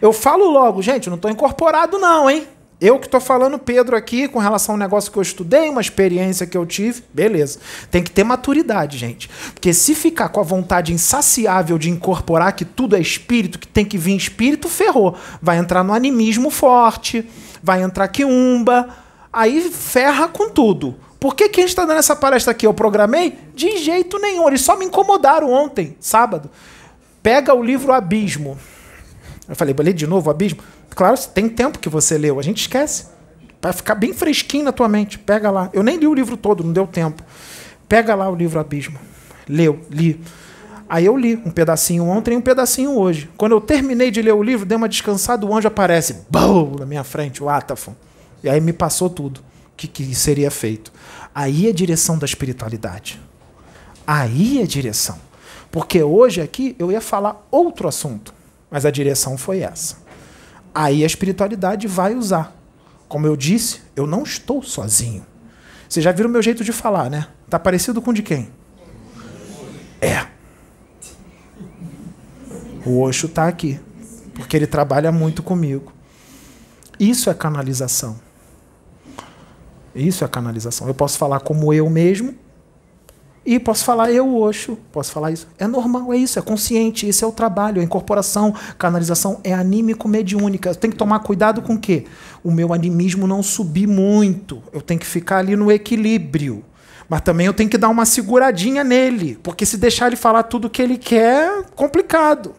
Eu falo logo, gente, não estou incorporado não, hein? Eu que estou falando, Pedro, aqui, com relação ao negócio que eu estudei, uma experiência que eu tive, beleza. Tem que ter maturidade, gente. Porque se ficar com a vontade insaciável de incorporar que tudo é espírito, que tem que vir espírito, ferrou. Vai entrar no animismo forte, vai entrar quiumba, aí ferra com tudo. Por que, que a gente está dando essa palestra aqui? Eu programei? De jeito nenhum. Eles só me incomodaram ontem, sábado. Pega o livro Abismo. Eu falei, vou ler de novo Abismo? Claro, tem tempo que você leu, a gente esquece. Para ficar bem fresquinho na tua mente. Pega lá. Eu nem li o livro todo, não deu tempo. Pega lá o livro Abismo. Leu, li. Aí eu li um pedacinho ontem e um pedacinho hoje. Quando eu terminei de ler o livro, dei uma descansada, o anjo aparece, bum, na minha frente, o Atafon. E aí me passou tudo que, que seria feito. Aí é direção da espiritualidade. Aí é direção. Porque hoje aqui eu ia falar outro assunto, mas a direção foi essa. Aí a espiritualidade vai usar. Como eu disse, eu não estou sozinho. Vocês já viram o meu jeito de falar, né? Tá parecido com de quem? É. O Osho está aqui, porque ele trabalha muito comigo. Isso é canalização. Isso é canalização. Eu posso falar como eu mesmo e posso falar eu, Osho. Posso falar isso. É normal, é isso, é consciente. Esse é o trabalho, a incorporação. Canalização é anímico-mediúnica. Tem que tomar cuidado com o quê? O meu animismo não subir muito. Eu tenho que ficar ali no equilíbrio. Mas também eu tenho que dar uma seguradinha nele. Porque se deixar ele falar tudo o que ele quer, complicado.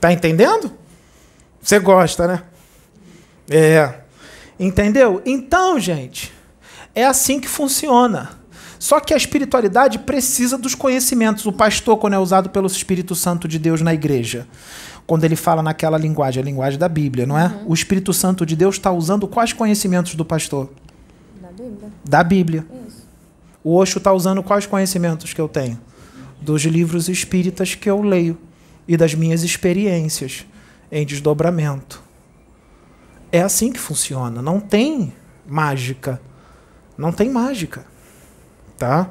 Tá entendendo? Você gosta, né? É. Entendeu? Então, gente, é assim que funciona. Só que a espiritualidade precisa dos conhecimentos. O pastor, quando é usado pelo Espírito Santo de Deus na igreja, quando ele fala naquela linguagem, a linguagem da Bíblia, não é? Uhum. O Espírito Santo de Deus está usando quais conhecimentos do pastor? Da Bíblia. Da Bíblia. Isso. O Osho está usando quais conhecimentos que eu tenho? Dos livros espíritas que eu leio e das minhas experiências em desdobramento. É assim que funciona. Não tem mágica. Não tem mágica. Tá?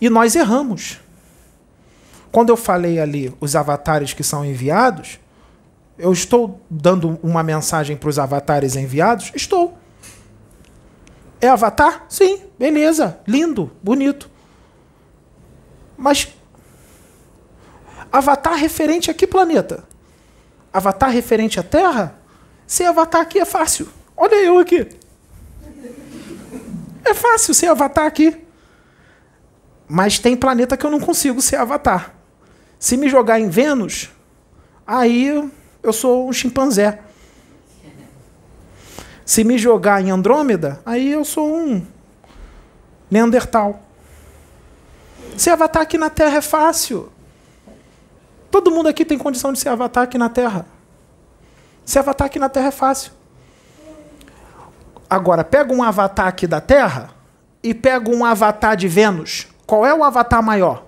E nós erramos. Quando eu falei ali os avatares que são enviados, eu estou dando uma mensagem para os avatares enviados? Estou. É avatar? Sim, beleza, lindo, bonito. Mas Avatar referente a que planeta? Avatar referente à Terra? Ser avatar aqui é fácil. Olha eu aqui. É fácil ser avatar aqui. Mas tem planeta que eu não consigo ser avatar. Se me jogar em Vênus, aí eu sou um chimpanzé. Se me jogar em Andrômeda, aí eu sou um Neandertal. Ser avatar aqui na Terra é fácil. Todo mundo aqui tem condição de ser avatar aqui na Terra. Ser avatar aqui na Terra é fácil. Agora, pega um avatar aqui da Terra e pega um avatar de Vênus. Qual é o avatar maior?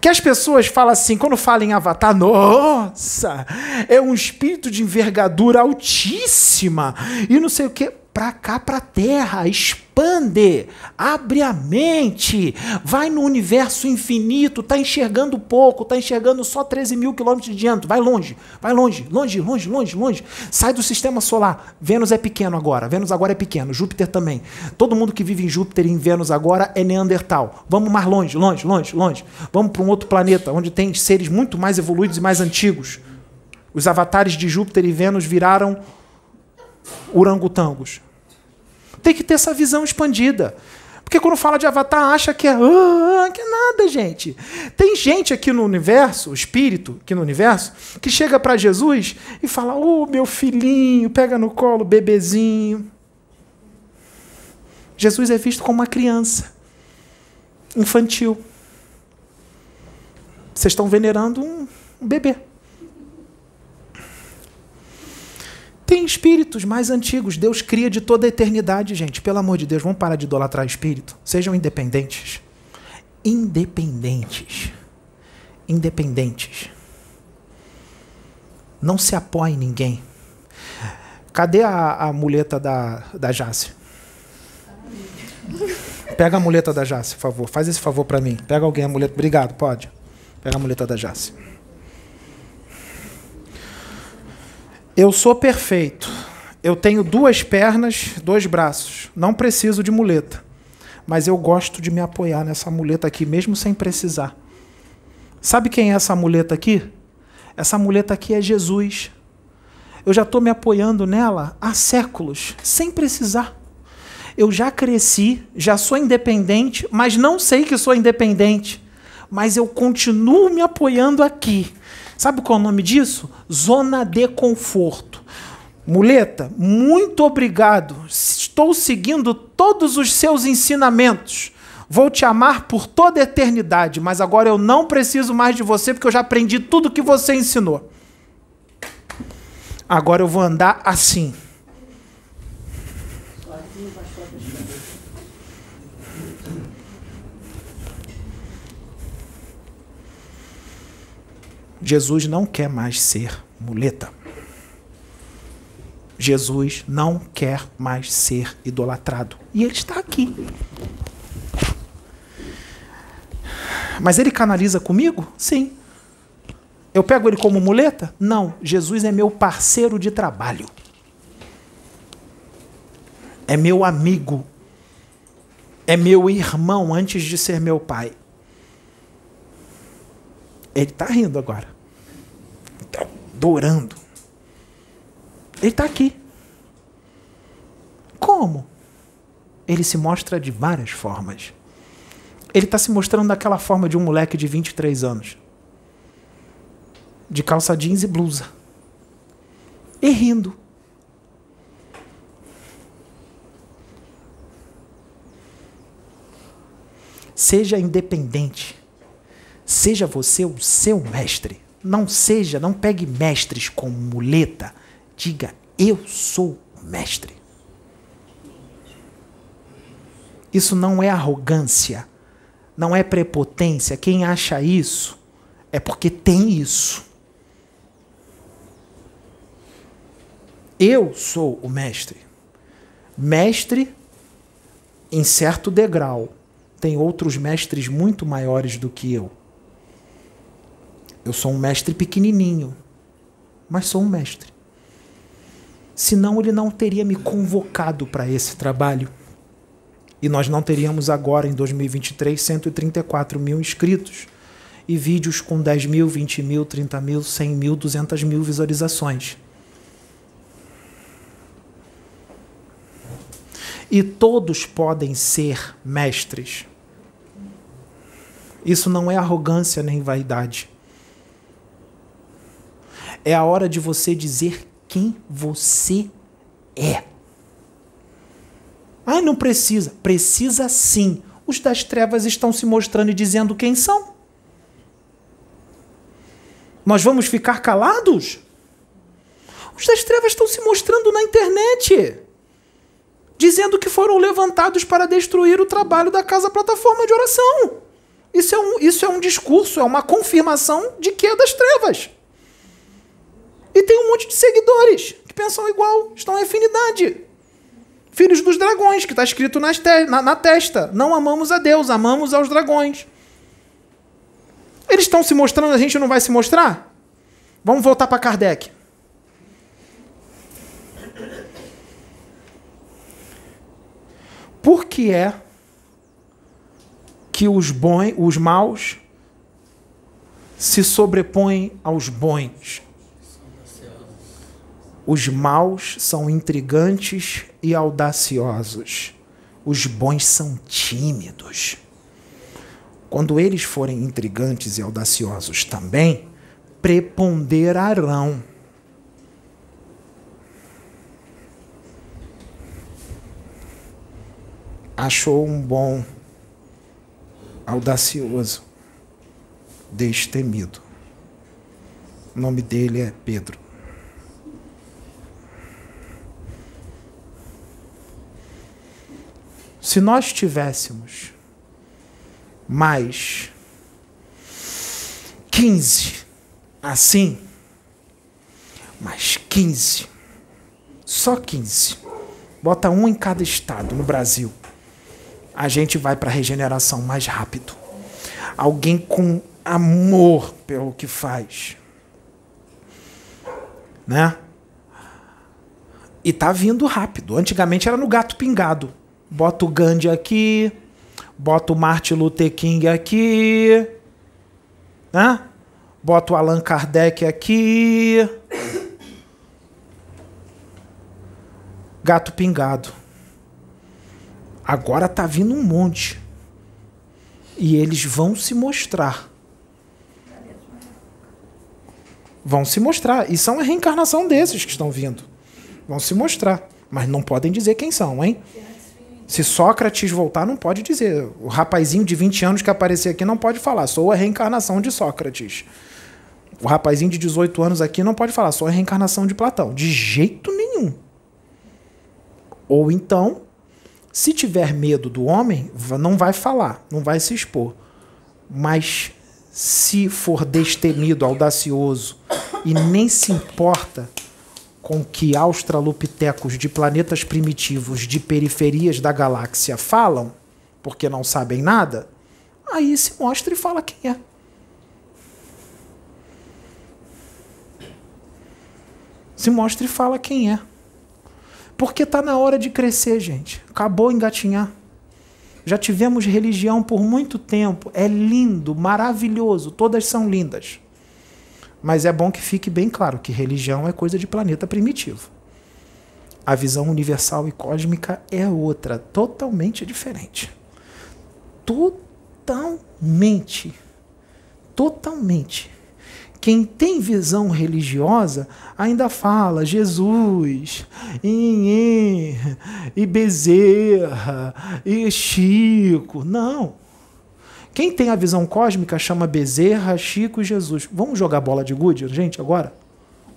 Que as pessoas falam assim, quando falam em avatar, nossa, é um espírito de envergadura altíssima e não sei o que para cá, para a Terra, expande, abre a mente, vai no universo infinito, tá enxergando pouco, tá enxergando só 13 mil quilômetros de diâmetro, vai longe, vai longe, longe, longe, longe, longe, sai do sistema solar. Vênus é pequeno agora, Vênus agora é pequeno, Júpiter também. Todo mundo que vive em Júpiter e em Vênus agora é Neandertal. Vamos mais longe, longe, longe, longe. Vamos para um outro planeta onde tem seres muito mais evoluídos e mais antigos. Os avatares de Júpiter e Vênus viraram orangotangos. Tem que ter essa visão expandida. Porque quando fala de avatar, acha que é, ah, que é nada, gente. Tem gente aqui no universo, espírito aqui no universo, que chega para Jesus e fala: Ô oh, meu filhinho, pega no colo, bebezinho. Jesus é visto como uma criança infantil. Vocês estão venerando um, um bebê. Tem espíritos mais antigos. Deus cria de toda a eternidade, gente. Pelo amor de Deus, vamos parar de idolatrar espírito. Sejam independentes. Independentes. Independentes. Não se apoie em ninguém. Cadê a, a muleta da, da Jace? Pega a muleta da Jace, por favor. Faz esse favor para mim. Pega alguém a muleta. Obrigado, pode. Pega a muleta da Jace. Eu sou perfeito. Eu tenho duas pernas, dois braços. Não preciso de muleta. Mas eu gosto de me apoiar nessa muleta aqui, mesmo sem precisar. Sabe quem é essa muleta aqui? Essa muleta aqui é Jesus. Eu já estou me apoiando nela há séculos, sem precisar. Eu já cresci, já sou independente, mas não sei que sou independente. Mas eu continuo me apoiando aqui Sabe qual é o nome disso? Zona de conforto. Muleta, muito obrigado. Estou seguindo todos os seus ensinamentos. Vou te amar por toda a eternidade, mas agora eu não preciso mais de você porque eu já aprendi tudo que você ensinou. Agora eu vou andar assim. Jesus não quer mais ser muleta. Jesus não quer mais ser idolatrado. E ele está aqui. Mas ele canaliza comigo? Sim. Eu pego ele como muleta? Não. Jesus é meu parceiro de trabalho. É meu amigo. É meu irmão antes de ser meu pai. Ele está rindo agora. Está adorando. Ele está aqui. Como? Ele se mostra de várias formas. Ele está se mostrando daquela forma de um moleque de 23 anos. De calça jeans e blusa. E rindo. Seja independente. Seja você o seu mestre. Não seja, não pegue mestres como muleta. Diga, eu sou mestre. Isso não é arrogância, não é prepotência. Quem acha isso é porque tem isso. Eu sou o mestre. Mestre em certo degrau. Tem outros mestres muito maiores do que eu. Eu sou um mestre pequenininho, mas sou um mestre. Senão ele não teria me convocado para esse trabalho. E nós não teríamos agora, em 2023, 134 mil inscritos e vídeos com 10 mil, 20 mil, 30 mil, 100 mil, 200 mil visualizações. E todos podem ser mestres. Isso não é arrogância nem vaidade. É a hora de você dizer quem você é. Ai, não precisa. Precisa sim. Os das trevas estão se mostrando e dizendo quem são. Nós vamos ficar calados? Os das trevas estão se mostrando na internet, dizendo que foram levantados para destruir o trabalho da casa plataforma de oração. Isso é um, isso é um discurso, é uma confirmação de que é das trevas. E tem um monte de seguidores que pensam igual, estão em afinidade. Filhos dos dragões, que está escrito te na, na testa. Não amamos a Deus, amamos aos dragões. Eles estão se mostrando, a gente não vai se mostrar? Vamos voltar para Kardec. Por que é que os, bons, os maus se sobrepõem aos bons? Os maus são intrigantes e audaciosos. Os bons são tímidos. Quando eles forem intrigantes e audaciosos também, preponderarão. Achou um bom audacioso, destemido. O nome dele é Pedro. Se nós tivéssemos mais 15 assim, mais 15, só 15, bota um em cada estado no Brasil, a gente vai para a regeneração mais rápido. Alguém com amor pelo que faz. Né? E tá vindo rápido. Antigamente era no gato pingado. Bota o Gandhi aqui, bota o Martin Luther King aqui, né? Bota o Allan Kardec aqui. Gato pingado. Agora tá vindo um monte. E eles vão se mostrar. Vão se mostrar. E são a reencarnação desses que estão vindo. Vão se mostrar. Mas não podem dizer quem são, hein? Se Sócrates voltar, não pode dizer. O rapazinho de 20 anos que aparecer aqui não pode falar. Sou a reencarnação de Sócrates. O rapazinho de 18 anos aqui não pode falar. Sou a reencarnação de Platão. De jeito nenhum. Ou então, se tiver medo do homem, não vai falar, não vai se expor. Mas se for destemido, audacioso e nem se importa com que australopitecos de planetas primitivos de periferias da galáxia falam, porque não sabem nada, aí se mostra e fala quem é. Se mostra e fala quem é. Porque está na hora de crescer, gente. Acabou engatinhar. Já tivemos religião por muito tempo. É lindo, maravilhoso. Todas são lindas. Mas é bom que fique bem claro que religião é coisa de planeta primitivo. A visão universal e cósmica é outra, totalmente diferente. Totalmente. Totalmente. Quem tem visão religiosa ainda fala Jesus, Inhê, e Bezerra, e Chico. Não. Quem tem a visão cósmica chama Bezerra, Chico e Jesus. Vamos jogar bola de gude, gente, agora?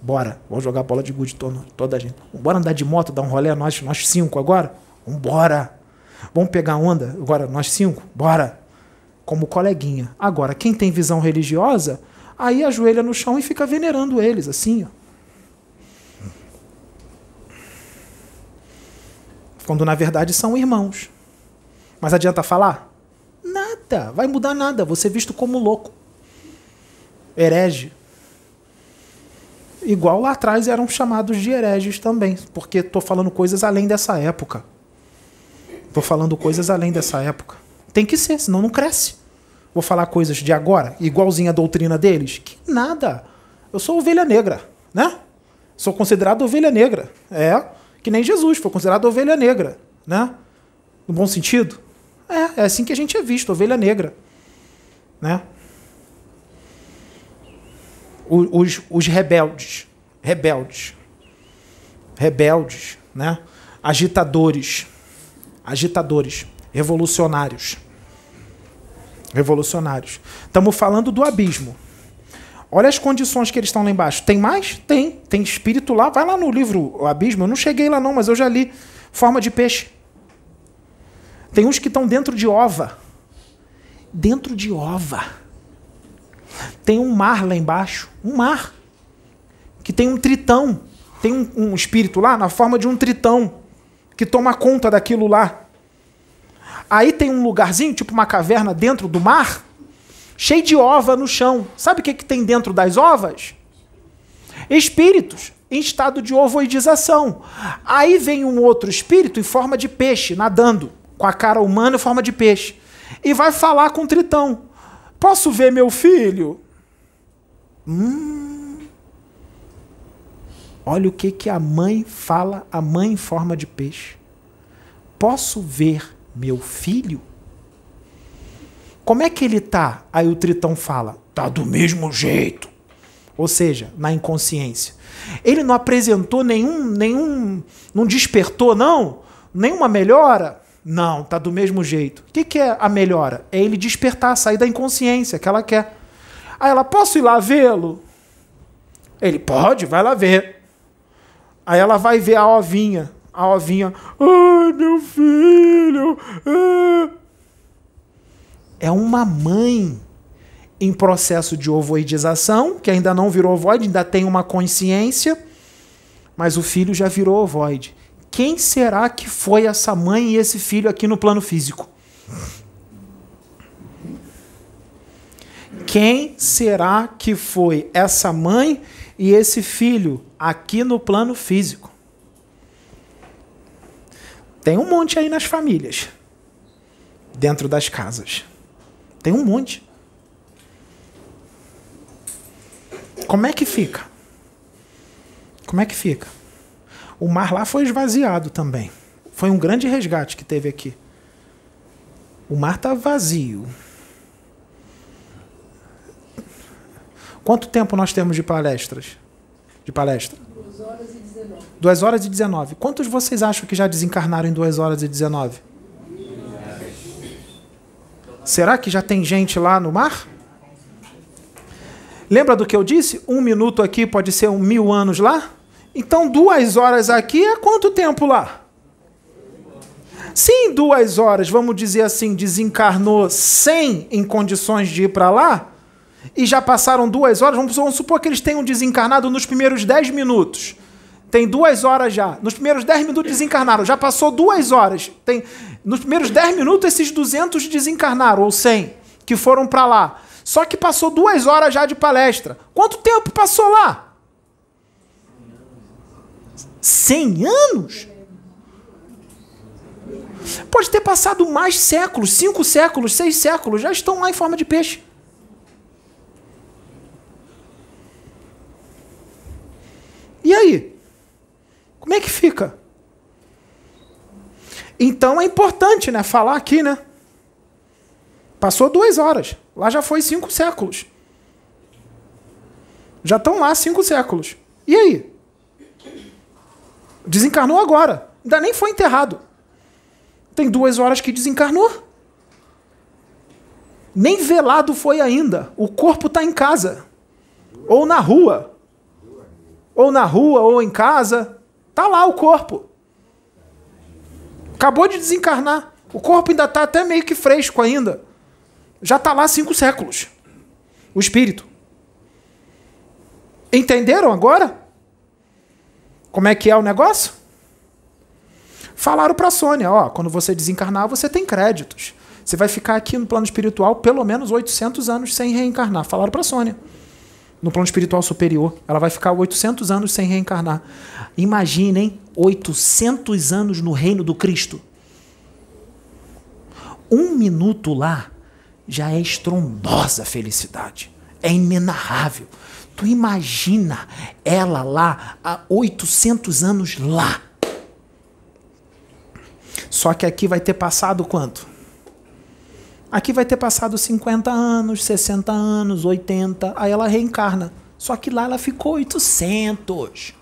Bora. Vamos jogar bola de gude toda, toda a gente. Bora andar de moto, dar um rolê, nós, nós cinco agora? Vambora. Vamos pegar onda agora, nós cinco? Bora. Como coleguinha. Agora, quem tem visão religiosa Aí ajoelha no chão e fica venerando eles, assim. Ó. Quando na verdade são irmãos. Mas adianta falar? Nada. Vai mudar nada. Você é visto como louco. Herege. Igual lá atrás eram chamados de hereges também. Porque estou falando coisas além dessa época. Estou falando coisas além dessa época. Tem que ser, senão não cresce. Vou falar coisas de agora, igualzinha a doutrina deles? Que nada. Eu sou ovelha negra, né? Sou considerado ovelha negra. É, que nem Jesus foi considerado ovelha negra, né? No bom sentido? É, é assim que a gente é visto, ovelha negra, né? Os, os rebeldes, rebeldes, rebeldes, né? Agitadores, agitadores, revolucionários revolucionários. Estamos falando do abismo. Olha as condições que eles estão lá embaixo. Tem mais? Tem. Tem espírito lá. Vai lá no livro O Abismo. Eu não cheguei lá não, mas eu já li. Forma de peixe. Tem uns que estão dentro de ova. Dentro de ova. Tem um mar lá embaixo. Um mar. Que tem um tritão. Tem um, um espírito lá na forma de um tritão. Que toma conta daquilo lá. Aí tem um lugarzinho, tipo uma caverna dentro do mar, cheio de ova no chão. Sabe o que, que tem dentro das ovas? Espíritos em estado de ovoidização. Aí vem um outro espírito em forma de peixe, nadando, com a cara humana em forma de peixe. E vai falar com o Tritão. Posso ver meu filho? Hum. Olha o que, que a mãe fala, a mãe em forma de peixe. Posso ver meu filho? Como é que ele tá? Aí o Tritão fala: tá do mesmo jeito. Ou seja, na inconsciência. Ele não apresentou nenhum, nenhum, não despertou não, nenhuma melhora. Não, tá do mesmo jeito. O que, que é a melhora? É ele despertar, sair da inconsciência que ela quer. Aí ela, posso ir lá vê-lo? Ele, pode, vai lá ver. Aí ela vai ver a ovinha a ovinha, ai meu filho. Ah. É uma mãe em processo de ovoidização, que ainda não virou ovoide, ainda tem uma consciência, mas o filho já virou ovoide. Quem será que foi essa mãe e esse filho aqui no plano físico? Quem será que foi essa mãe e esse filho aqui no plano físico? Tem um monte aí nas famílias, dentro das casas. Tem um monte. Como é que fica? Como é que fica? O mar lá foi esvaziado também. Foi um grande resgate que teve aqui. O mar está vazio. Quanto tempo nós temos de palestras? De palestra? 2 horas e 19. 2 horas e 19. Quantos vocês acham que já desencarnaram em 2 horas e 19? Será que já tem gente lá no mar? Lembra do que eu disse? Um minuto aqui pode ser um mil anos lá? Então, duas horas aqui é quanto tempo lá? Se em duas horas, vamos dizer assim, desencarnou 100 em condições de ir para lá, e já passaram duas horas, vamos, vamos supor que eles tenham desencarnado nos primeiros 10 minutos. Tem duas horas já. Nos primeiros 10 minutos desencarnaram. Já passou duas horas. Tem, nos primeiros 10 minutos, esses 200 desencarnaram, ou 100, que foram para lá. Só que passou duas horas já de palestra. Quanto tempo passou lá? 100 anos? Pode ter passado mais séculos, cinco séculos, seis séculos, já estão lá em forma de peixe. E aí? Como é que fica? Então é importante, né, falar aqui, né? Passou duas horas. Lá já foi cinco séculos. Já estão lá cinco séculos. E aí? Desencarnou agora. Ainda nem foi enterrado. Tem duas horas que desencarnou. Nem velado foi ainda. O corpo está em casa. Ou na rua. Ou na rua, ou em casa. Tá lá o corpo. Acabou de desencarnar. O corpo ainda está até meio que fresco ainda. Já está lá cinco séculos. O espírito. Entenderam agora? Como é que é o negócio? Falaram para a Sônia, ó, quando você desencarnar, você tem créditos. Você vai ficar aqui no plano espiritual pelo menos 800 anos sem reencarnar. Falaram para a Sônia. No plano espiritual superior, ela vai ficar 800 anos sem reencarnar. Imaginem 800 anos no reino do Cristo. Um minuto lá já é estrondosa felicidade. É inenarrável. Tu imagina ela lá há 800 anos lá. Só que aqui vai ter passado quanto? Aqui vai ter passado 50 anos, 60 anos, 80, aí ela reencarna. Só que lá ela ficou 800.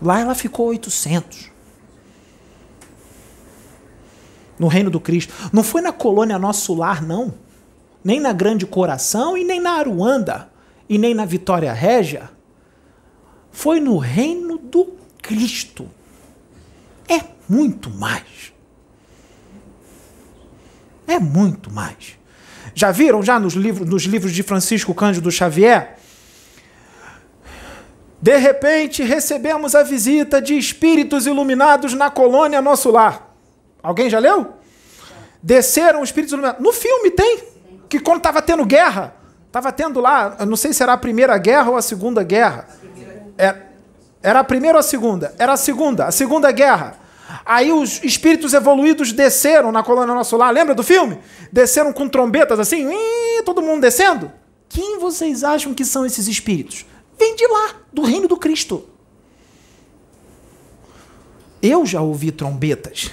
Lá ela ficou 800. No reino do Cristo. Não foi na colônia Nosso Lar, não. Nem na Grande Coração e nem na Aruanda e nem na Vitória Régia. Foi no reino do Cristo. É muito mais. É muito mais. Já viram já nos livros, nos livros de Francisco Cândido Xavier? De repente recebemos a visita de espíritos iluminados na colônia Nosso Lar. Alguém já leu? Desceram espíritos iluminados. No filme tem. Que quando estava tendo guerra, estava tendo lá, eu não sei se era a primeira guerra ou a segunda guerra. É, era a primeira ou a segunda? Era a segunda, a segunda guerra. Aí os espíritos evoluídos desceram na colônia Nosso Lar. Lembra do filme? Desceram com trombetas assim, todo mundo descendo. Quem vocês acham que são esses espíritos? Vem de lá, do reino do Cristo. Eu já ouvi trombetas.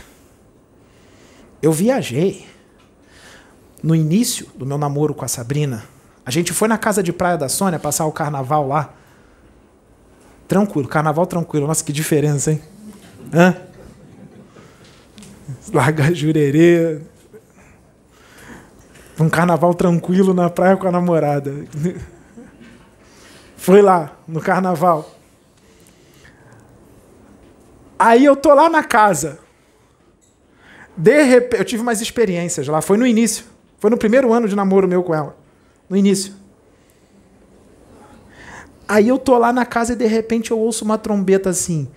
Eu viajei. No início do meu namoro com a Sabrina, a gente foi na casa de praia da Sônia passar o carnaval lá. Tranquilo, carnaval tranquilo. Nossa, que diferença, hein? Hã? Larga jurerê. Um carnaval tranquilo na praia com a namorada. Foi lá, no carnaval. Aí eu tô lá na casa. De repente, eu tive mais experiências lá. Foi no início. Foi no primeiro ano de namoro meu com ela. No início. Aí eu tô lá na casa e de repente eu ouço uma trombeta assim.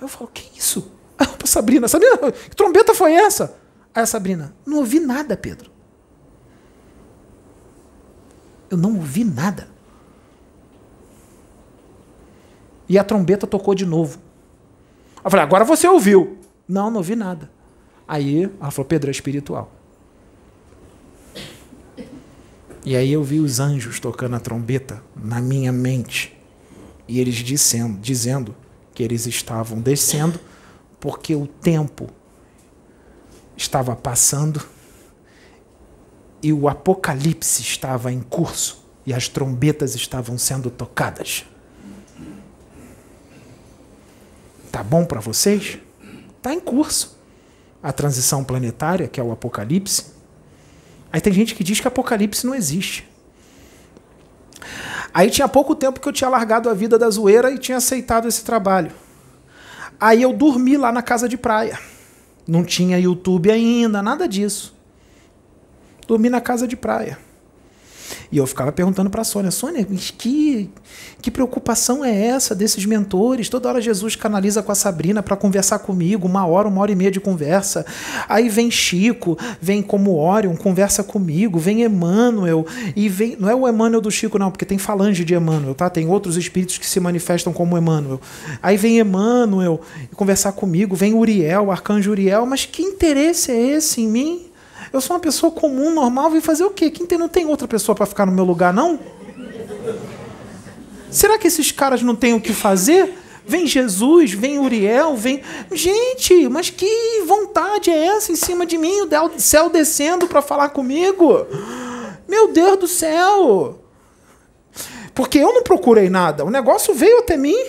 Eu falo, que isso? Aí Sabrina, Sabrina, que trombeta foi essa? Aí a Sabrina, não ouvi nada, Pedro. Eu não ouvi nada. E a trombeta tocou de novo. Eu falei, agora você ouviu. Não, não ouvi nada. Aí ela falou, Pedro, é espiritual. E aí eu vi os anjos tocando a trombeta na minha mente. E eles dizendo, dizendo que eles estavam descendo, porque o tempo estava passando e o apocalipse estava em curso e as trombetas estavam sendo tocadas. Tá bom para vocês? Tá em curso. A transição planetária, que é o apocalipse. Aí tem gente que diz que apocalipse não existe. Aí tinha pouco tempo que eu tinha largado a vida da zoeira e tinha aceitado esse trabalho. Aí eu dormi lá na casa de praia. Não tinha YouTube ainda, nada disso. Dormi na casa de praia. E eu ficava perguntando para a Sônia, Sônia, que, que preocupação é essa desses mentores? Toda hora Jesus canaliza com a Sabrina para conversar comigo, uma hora, uma hora e meia de conversa. Aí vem Chico, vem como Orion, conversa comigo, vem Emmanuel, e vem. Não é o Emmanuel do Chico, não, porque tem falange de Emmanuel, tá? Tem outros espíritos que se manifestam como Emmanuel. Aí vem Emmanuel conversar comigo, vem Uriel, arcanjo Uriel, mas que interesse é esse em mim? Eu sou uma pessoa comum, normal, vim fazer o quê? Quem tem, não tem outra pessoa para ficar no meu lugar, não? Será que esses caras não têm o que fazer? Vem Jesus, vem Uriel, vem. Gente, mas que vontade é essa em cima de mim? O céu descendo para falar comigo? Meu Deus do céu! Porque eu não procurei nada. O negócio veio até mim.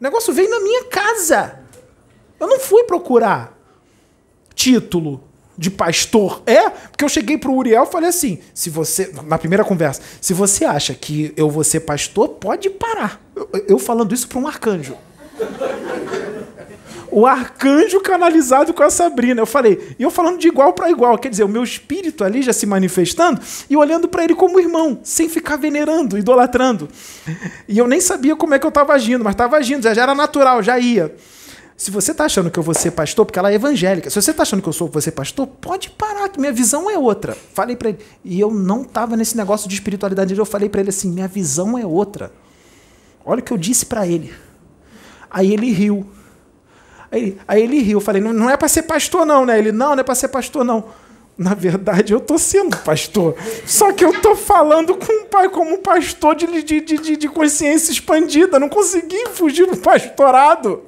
O negócio veio na minha casa. Eu não fui procurar título de pastor é, porque eu cheguei pro Uriel e falei assim: se você, na primeira conversa, se você acha que eu vou ser pastor, pode parar. Eu, eu falando isso para um arcanjo. O arcanjo canalizado com a Sabrina. Eu falei, e eu falando de igual para igual, quer dizer, o meu espírito ali já se manifestando e olhando para ele como irmão, sem ficar venerando, idolatrando. E eu nem sabia como é que eu estava agindo, mas estava agindo, já era natural, já ia. Se você está achando que eu vou ser pastor, porque ela é evangélica, se você está achando que eu sou ser pastor, pode parar, que minha visão é outra. Falei para ele. E eu não estava nesse negócio de espiritualidade, eu falei para ele assim: minha visão é outra. Olha o que eu disse para ele. Aí ele riu. Aí, aí ele riu. Eu falei: não, não é para ser pastor, não, né? Ele: não, não é para ser pastor, não. Na verdade, eu estou sendo pastor. Só que eu estou falando com o pai como pastor de, de, de, de consciência expandida. Não consegui fugir do pastorado.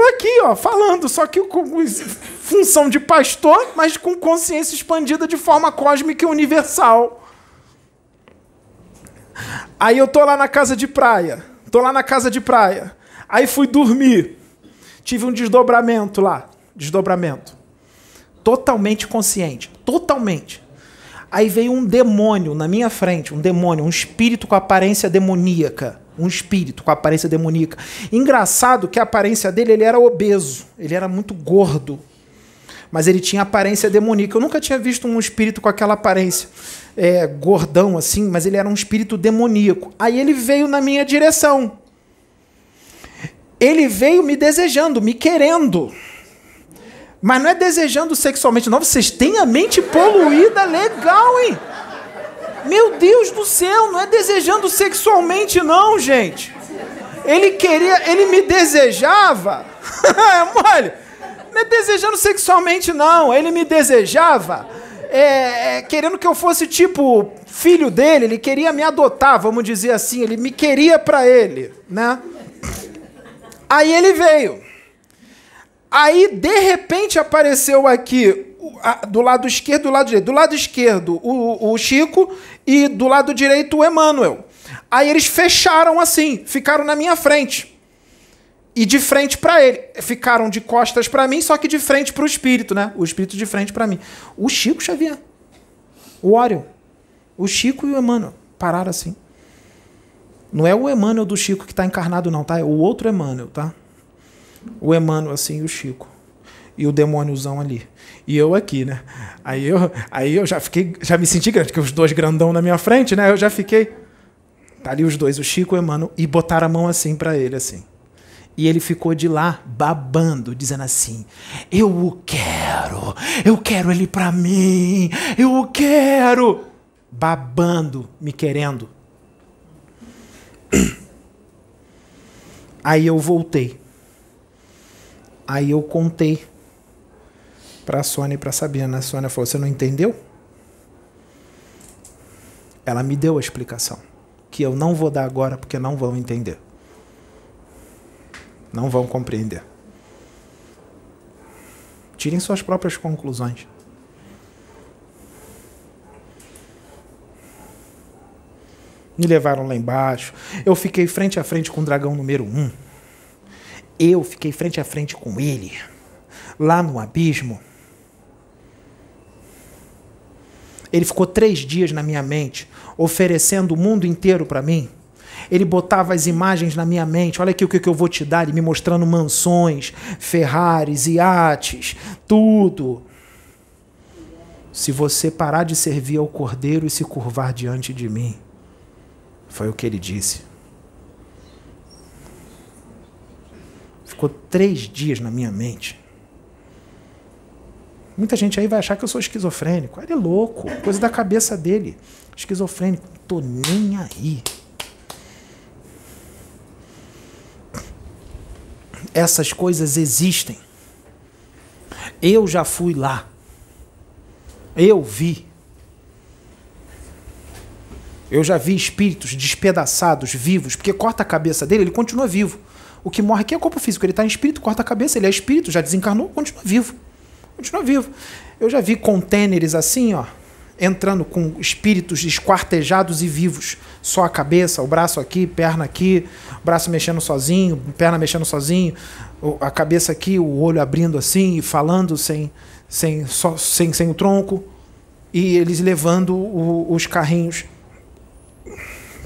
Tô aqui, ó, falando, só que com função de pastor, mas com consciência expandida de forma cósmica e universal. Aí eu tô lá na casa de praia. Tô lá na casa de praia. Aí fui dormir. Tive um desdobramento lá. Desdobramento. Totalmente consciente. Totalmente. Aí veio um demônio na minha frente, um demônio, um espírito com aparência demoníaca um espírito com aparência demoníaca. Engraçado que a aparência dele ele era obeso, ele era muito gordo, mas ele tinha aparência demoníaca. Eu nunca tinha visto um espírito com aquela aparência, é, gordão assim, mas ele era um espírito demoníaco. Aí ele veio na minha direção. Ele veio me desejando, me querendo. Mas não é desejando sexualmente, não. Vocês têm a mente poluída legal, hein? Meu Deus do céu, não é desejando sexualmente, não, gente. Ele queria, ele me desejava. Olha, não é desejando sexualmente, não. Ele me desejava é, é, querendo que eu fosse tipo filho dele. Ele queria me adotar, vamos dizer assim. Ele me queria para ele, né? Aí ele veio. Aí, de repente, apareceu aqui do lado esquerdo e do lado direito. Do lado esquerdo, o, o Chico e do lado direito, o Emmanuel. Aí eles fecharam assim, ficaram na minha frente. E de frente para ele. Ficaram de costas para mim, só que de frente para o espírito, né? O espírito de frente para mim. O Chico Xavier. O Orion. O Chico e o Emmanuel. Pararam assim. Não é o Emmanuel do Chico que está encarnado, não, tá? É o outro Emmanuel, tá? O Emmanuel, assim, e o Chico. E o demôniozão ali. E eu aqui, né? Aí eu, aí eu já fiquei, já me senti grande, porque os dois grandão na minha frente, né? Eu já fiquei. Tá ali os dois, o Chico e o Emmanuel, e botaram a mão assim para ele, assim. E ele ficou de lá babando, dizendo assim: Eu o quero, eu quero ele para mim, eu o quero. Babando, me querendo. Aí eu voltei. Aí eu contei para a Sônia e para a Sabina. A Sônia falou: Você não entendeu? Ela me deu a explicação, que eu não vou dar agora porque não vão entender. Não vão compreender. Tirem suas próprias conclusões. Me levaram lá embaixo. Eu fiquei frente a frente com o dragão número Um. Eu fiquei frente a frente com ele. Lá no abismo. Ele ficou três dias na minha mente, oferecendo o mundo inteiro para mim. Ele botava as imagens na minha mente. Olha aqui o que eu vou te dar. Ele me mostrando mansões, Ferraris, iates, tudo. Se você parar de servir ao cordeiro e se curvar diante de mim, foi o que ele disse. Ficou três dias na minha mente. Muita gente aí vai achar que eu sou esquizofrênico. Ele é louco, coisa da cabeça dele. Esquizofrênico, não tô nem aí. Essas coisas existem. Eu já fui lá. Eu vi. Eu já vi espíritos despedaçados, vivos, porque corta a cabeça dele, ele continua vivo. O que morre aqui é corpo físico, ele está em espírito, corta a cabeça, ele é espírito, já desencarnou, continua vivo. Continua vivo. Eu já vi contêineres assim, ó, entrando com espíritos esquartejados e vivos. Só a cabeça, o braço aqui, perna aqui, braço mexendo sozinho, perna mexendo sozinho, a cabeça aqui, o olho abrindo assim e falando sem, sem, só, sem, sem o tronco. E eles levando o, os carrinhos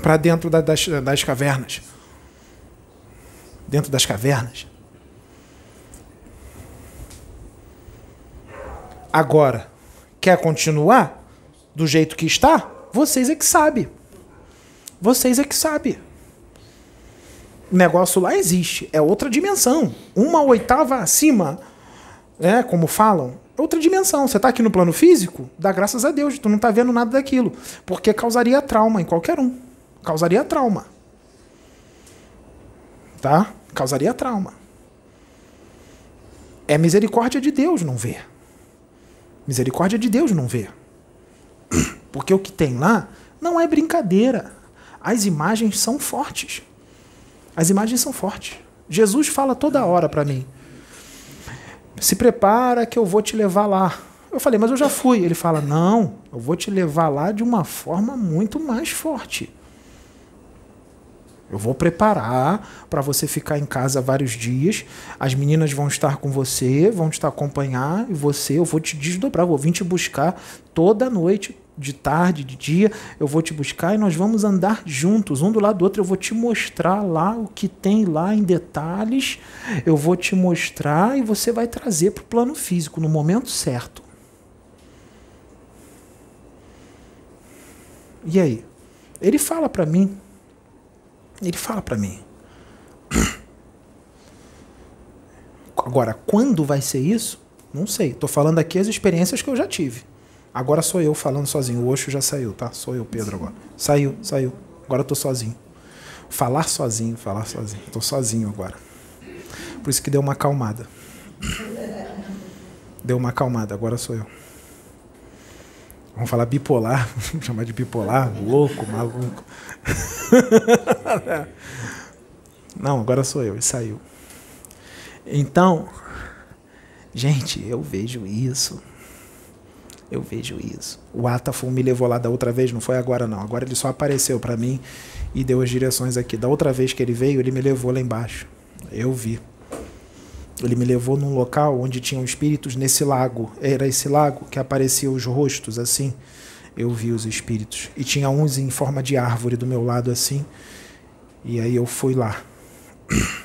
para dentro da, das, das cavernas. Dentro das cavernas. Agora, quer continuar do jeito que está? Vocês é que sabem. Vocês é que sabem. O negócio lá existe. É outra dimensão. Uma oitava acima, né, como falam, é outra dimensão. Você está aqui no plano físico? Dá graças a Deus. Tu não está vendo nada daquilo. Porque causaria trauma em qualquer um causaria trauma. Tá? Causaria trauma. É misericórdia de Deus não ver. Misericórdia de Deus não ver. Porque o que tem lá não é brincadeira. As imagens são fortes. As imagens são fortes. Jesus fala toda hora para mim: se prepara que eu vou te levar lá. Eu falei, mas eu já fui. Ele fala: não, eu vou te levar lá de uma forma muito mais forte. Eu vou preparar para você ficar em casa vários dias. As meninas vão estar com você, vão te acompanhar e você, eu vou te desdobrar, vou vir te buscar toda noite, de tarde, de dia, eu vou te buscar e nós vamos andar juntos, um do lado do outro. Eu vou te mostrar lá o que tem lá em detalhes. Eu vou te mostrar e você vai trazer para o plano físico no momento certo. E aí? Ele fala para mim ele fala para mim. Agora, quando vai ser isso? Não sei. Estou falando aqui as experiências que eu já tive. Agora sou eu falando sozinho. O Oxo já saiu, tá? Sou eu, Pedro, agora. Saiu, saiu. Agora estou sozinho. Falar sozinho, falar sozinho. Estou sozinho agora. Por isso que deu uma acalmada. Deu uma acalmada, agora sou eu. Vamos falar bipolar, vamos chamar de bipolar, louco, maluco. Não, agora sou eu, ele saiu. Então, gente, eu vejo isso. Eu vejo isso. O Atafon me levou lá da outra vez, não foi agora não. Agora ele só apareceu para mim e deu as direções aqui. Da outra vez que ele veio, ele me levou lá embaixo. Eu vi. Ele me levou num local onde tinham espíritos nesse lago. Era esse lago que apareciam os rostos assim. Eu vi os espíritos. E tinha uns em forma de árvore do meu lado assim. E aí eu fui lá.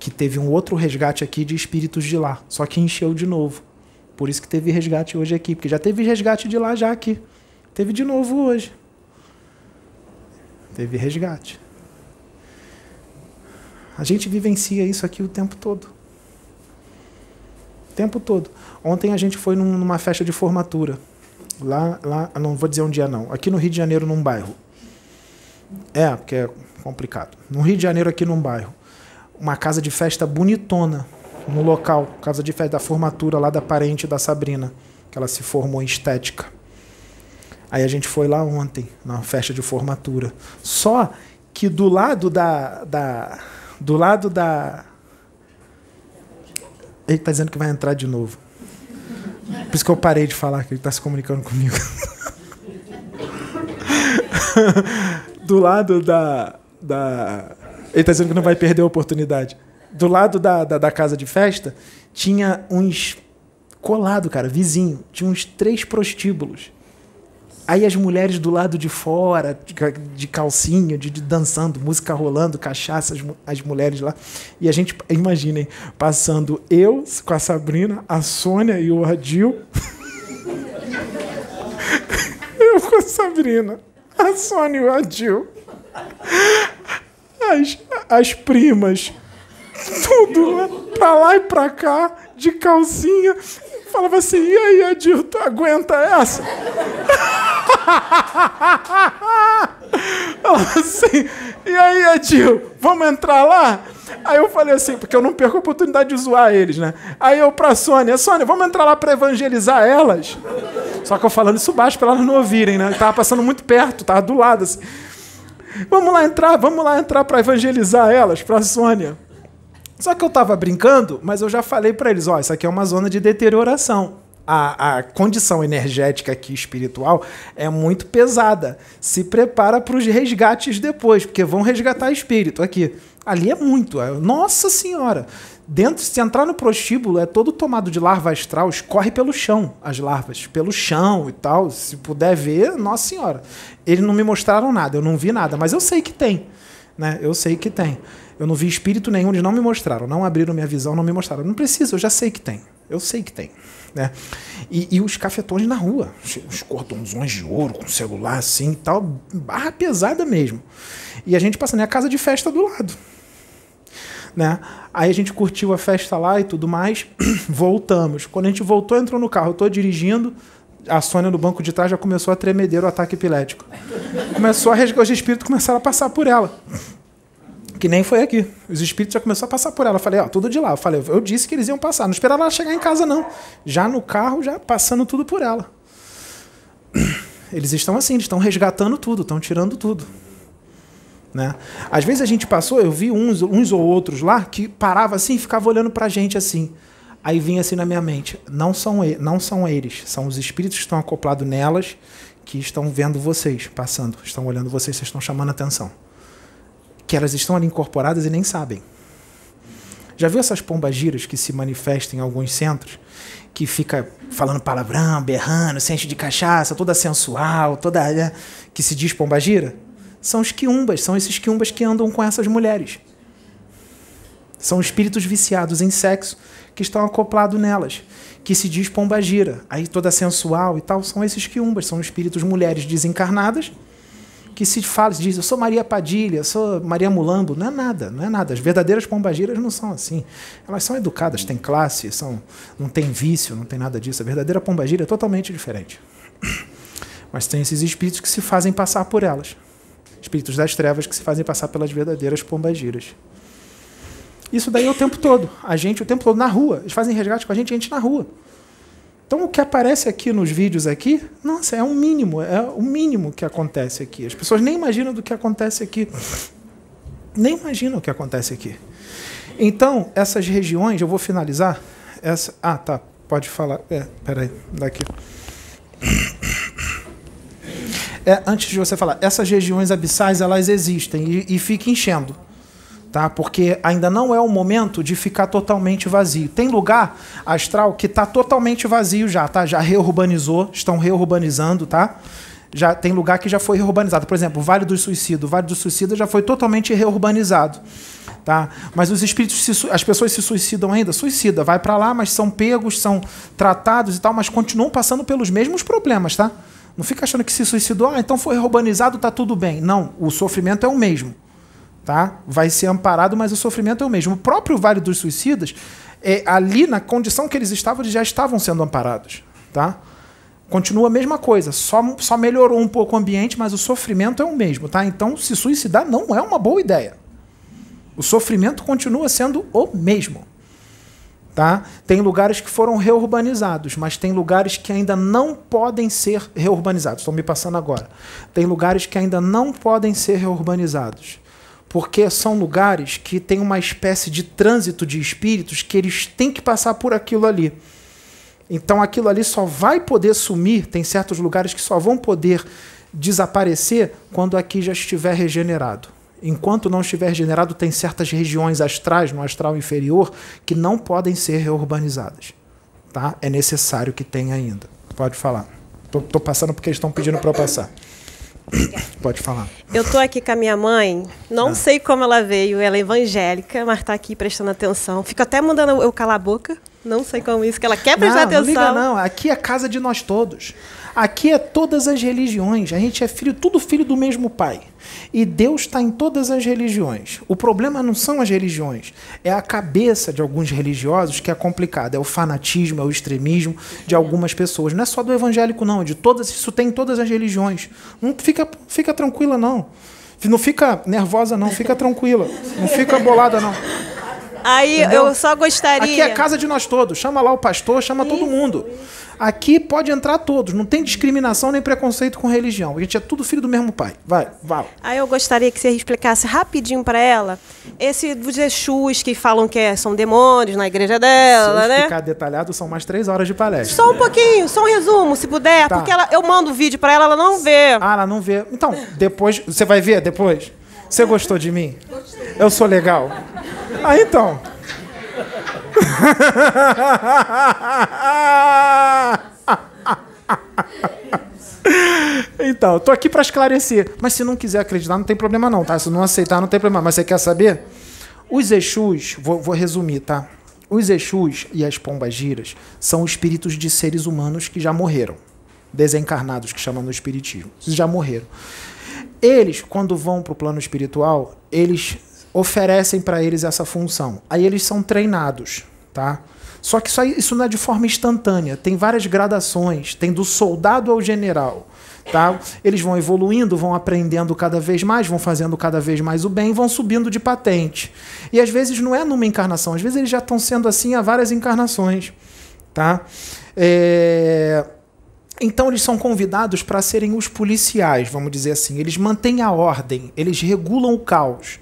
Que teve um outro resgate aqui de espíritos de lá. Só que encheu de novo. Por isso que teve resgate hoje aqui. Porque já teve resgate de lá já aqui. Teve de novo hoje. Teve resgate. A gente vivencia isso aqui o tempo todo. O tempo todo. Ontem a gente foi num, numa festa de formatura. Lá, lá, não vou dizer um dia não. Aqui no Rio de Janeiro, num bairro. É, porque é complicado. No Rio de Janeiro, aqui num bairro. Uma casa de festa bonitona no local. Casa de festa da formatura lá da parente da Sabrina. Que ela se formou em estética. Aí a gente foi lá ontem, na festa de formatura. Só que do lado da, da do lado da. Ele está dizendo que vai entrar de novo. Por isso que eu parei de falar, que ele está se comunicando comigo. do lado da, da. Ele tá dizendo que não vai perder a oportunidade. Do lado da, da, da casa de festa, tinha uns. Colado, cara, vizinho. Tinha uns três prostíbulos. Aí as mulheres do lado de fora, de, ca- de calcinha, de, de dançando, música rolando, cachaça, as, as mulheres lá. E a gente, imaginem, passando eu com a Sabrina, a Sônia e o Adil. eu com a Sabrina, a Sônia e o Adil. As, as primas, tudo pra lá e pra cá, de calcinha. Falava assim, e aí, Adil, tu aguenta essa? Assim, e aí, Adil, vamos entrar lá? Aí eu falei assim, porque eu não perco a oportunidade de zoar eles, né? Aí eu pra Sônia, Sônia, vamos entrar lá pra evangelizar elas? Só que eu falando isso baixo pra elas não ouvirem, né? Eu tava passando muito perto, tava do lado, assim. Vamos lá entrar, vamos lá entrar pra evangelizar elas, pra Sônia. Só que eu tava brincando, mas eu já falei pra eles, ó, isso aqui é uma zona de deterioração. A, a condição energética aqui espiritual é muito pesada. Se prepara para os resgates depois, porque vão resgatar espírito aqui. Ali é muito. é- Nossa Senhora! Dentro, se entrar no prostíbulo, é todo tomado de larva astral, escorre pelo chão as larvas, pelo chão e tal. Se puder ver, Nossa Senhora. Eles não me mostraram nada, eu não vi nada, mas eu sei que tem. Né? Eu sei que tem. Eu não vi espírito nenhum, eles não me mostraram, não abriram minha visão, não me mostraram. Não precisa, eu já sei que tem. Eu sei que tem. Né? E, e os cafetões na rua, os cordãozões de ouro com celular assim e tal, barra pesada mesmo. E a gente passando, é a casa de festa do lado. Né? Aí a gente curtiu a festa lá e tudo mais, voltamos. Quando a gente voltou, entrou no carro, eu tô dirigindo, a Sônia no banco de trás já começou a tremedeiro o ataque epilético. Começou a resgatar, os espíritos começaram a passar por ela. Que nem foi aqui. Os espíritos já começaram a passar por ela. Eu falei, ó, tudo de lá. Eu falei, eu disse que eles iam passar. Não esperava ela chegar em casa, não. Já no carro, já passando tudo por ela. Eles estão assim, eles estão resgatando tudo, estão tirando tudo. Né? Às vezes a gente passou, eu vi uns, uns ou outros lá que parava assim e ficava olhando pra gente assim. Aí vinha assim na minha mente, não são, não são eles, são os espíritos que estão acoplados nelas que estão vendo vocês passando, estão olhando vocês, vocês estão chamando atenção. Que elas estão ali incorporadas e nem sabem. Já viu essas pombagiras que se manifestam em alguns centros? Que fica falando palavrão, berrando, se enche de cachaça, toda sensual, toda. né, que se diz pombagira? São os quiumbas, são esses quiumbas que andam com essas mulheres. São espíritos viciados em sexo que estão acoplados nelas, que se diz pombagira. Aí toda sensual e tal, são esses quiumbas, são espíritos mulheres desencarnadas que se fala, se diz, eu sou Maria Padilha, eu sou Maria Mulambo. Não é nada, não é nada. As verdadeiras pombagiras não são assim. Elas são educadas, têm classe, são, não tem vício, não tem nada disso. A verdadeira pombagira é totalmente diferente. Mas tem esses espíritos que se fazem passar por elas. Espíritos das trevas que se fazem passar pelas verdadeiras pombagiras. Isso daí é o tempo todo. A gente o tempo todo na rua. Eles fazem resgate com a gente, a gente na rua. Então o que aparece aqui nos vídeos aqui, nossa, é um mínimo, é o mínimo que acontece aqui. As pessoas nem imaginam do que acontece aqui. Nem imaginam o que acontece aqui. Então, essas regiões, eu vou finalizar. Essa, ah, tá. Pode falar. É, peraí, daqui. É, antes de você falar, essas regiões abissais elas existem e, e enchendo tá? Porque ainda não é o momento de ficar totalmente vazio. Tem lugar astral que está totalmente vazio já, tá? Já reurbanizou, estão reurbanizando, tá? Já tem lugar que já foi reurbanizado. Por exemplo, o Vale do Suicídio. O Vale do Suicídio já foi totalmente reurbanizado. Tá? Mas os espíritos, se as pessoas se suicidam ainda? Suicida, vai para lá, mas são pegos, são tratados e tal, mas continuam passando pelos mesmos problemas, tá? Não fica achando que se suicidou, ah, então foi reurbanizado, tá tudo bem. Não, o sofrimento é o mesmo tá? Vai ser amparado, mas o sofrimento é o mesmo. O próprio Vale dos Suicidas, é, ali na condição que eles estavam, eles já estavam sendo amparados, tá? Continua a mesma coisa, só, só melhorou um pouco o ambiente, mas o sofrimento é o mesmo, tá? Então, se suicidar não é uma boa ideia. O sofrimento continua sendo o mesmo. Tá? Tem lugares que foram reurbanizados, mas tem lugares que ainda não podem ser reurbanizados. Estou me passando agora. Tem lugares que ainda não podem ser reurbanizados porque são lugares que tem uma espécie de trânsito de espíritos que eles têm que passar por aquilo ali. Então aquilo ali só vai poder sumir, tem certos lugares que só vão poder desaparecer quando aqui já estiver regenerado. Enquanto não estiver regenerado, tem certas regiões astrais, no astral inferior, que não podem ser reurbanizadas. Tá? É necessário que tenha ainda. Pode falar. Tô passando porque eles estão pedindo para eu passar. Pode falar. Eu tô aqui com a minha mãe, não sei como ela veio, ela é evangélica, mas tá aqui prestando atenção. Fico até mandando eu calar a boca, não sei como isso, que ela quer prestar não, não atenção. liga não. Aqui é casa de nós todos. Aqui é todas as religiões. A gente é filho, tudo filho do mesmo pai. E Deus está em todas as religiões. O problema não são as religiões, é a cabeça de alguns religiosos que é complicada. É o fanatismo, é o extremismo de algumas pessoas. Não é só do evangélico, não. É de todas, isso tem em todas as religiões. Não fica, fica tranquila, não. Não fica nervosa, não. Fica tranquila. Não fica bolada, não. Aí Entendeu? eu só gostaria. Aqui é casa de nós todos. Chama lá o pastor, chama todo mundo. Aqui pode entrar todos. Não tem discriminação nem preconceito com religião. A gente é tudo filho do mesmo pai. Vai, vai. Aí eu gostaria que você explicasse rapidinho para ela esse dos Exus que falam que é- são demônios na igreja Se dela, eu né? explicar detalhado, são mais três horas de palestra. Só um pouquinho, só um resumo, se puder, Tá. porque ela, eu mando o vídeo para ela, ela não vê. Ah, ela não vê. Então, depois. Você vai ver depois? Você gostou de mim? Eu sou legal? Ah, então. Então, tô aqui para esclarecer. Mas se não quiser acreditar, não tem problema não, tá? Se não aceitar, não tem problema. Mas você quer saber? Os Exus, vou, vou resumir, tá? Os Exus e as pombas giras são espíritos de seres humanos que já morreram. Desencarnados, que chamam no espiritismo. Já morreram. Eles, quando vão para o plano espiritual, eles oferecem para eles essa função. Aí eles são treinados, tá? Só que isso, aí, isso não é de forma instantânea. Tem várias gradações. Tem do soldado ao general. Tá? Eles vão evoluindo, vão aprendendo cada vez mais, vão fazendo cada vez mais o bem, vão subindo de patente. E às vezes não é numa encarnação, às vezes eles já estão sendo assim há várias encarnações. Tá? É... Então eles são convidados para serem os policiais, vamos dizer assim. Eles mantêm a ordem, eles regulam o caos.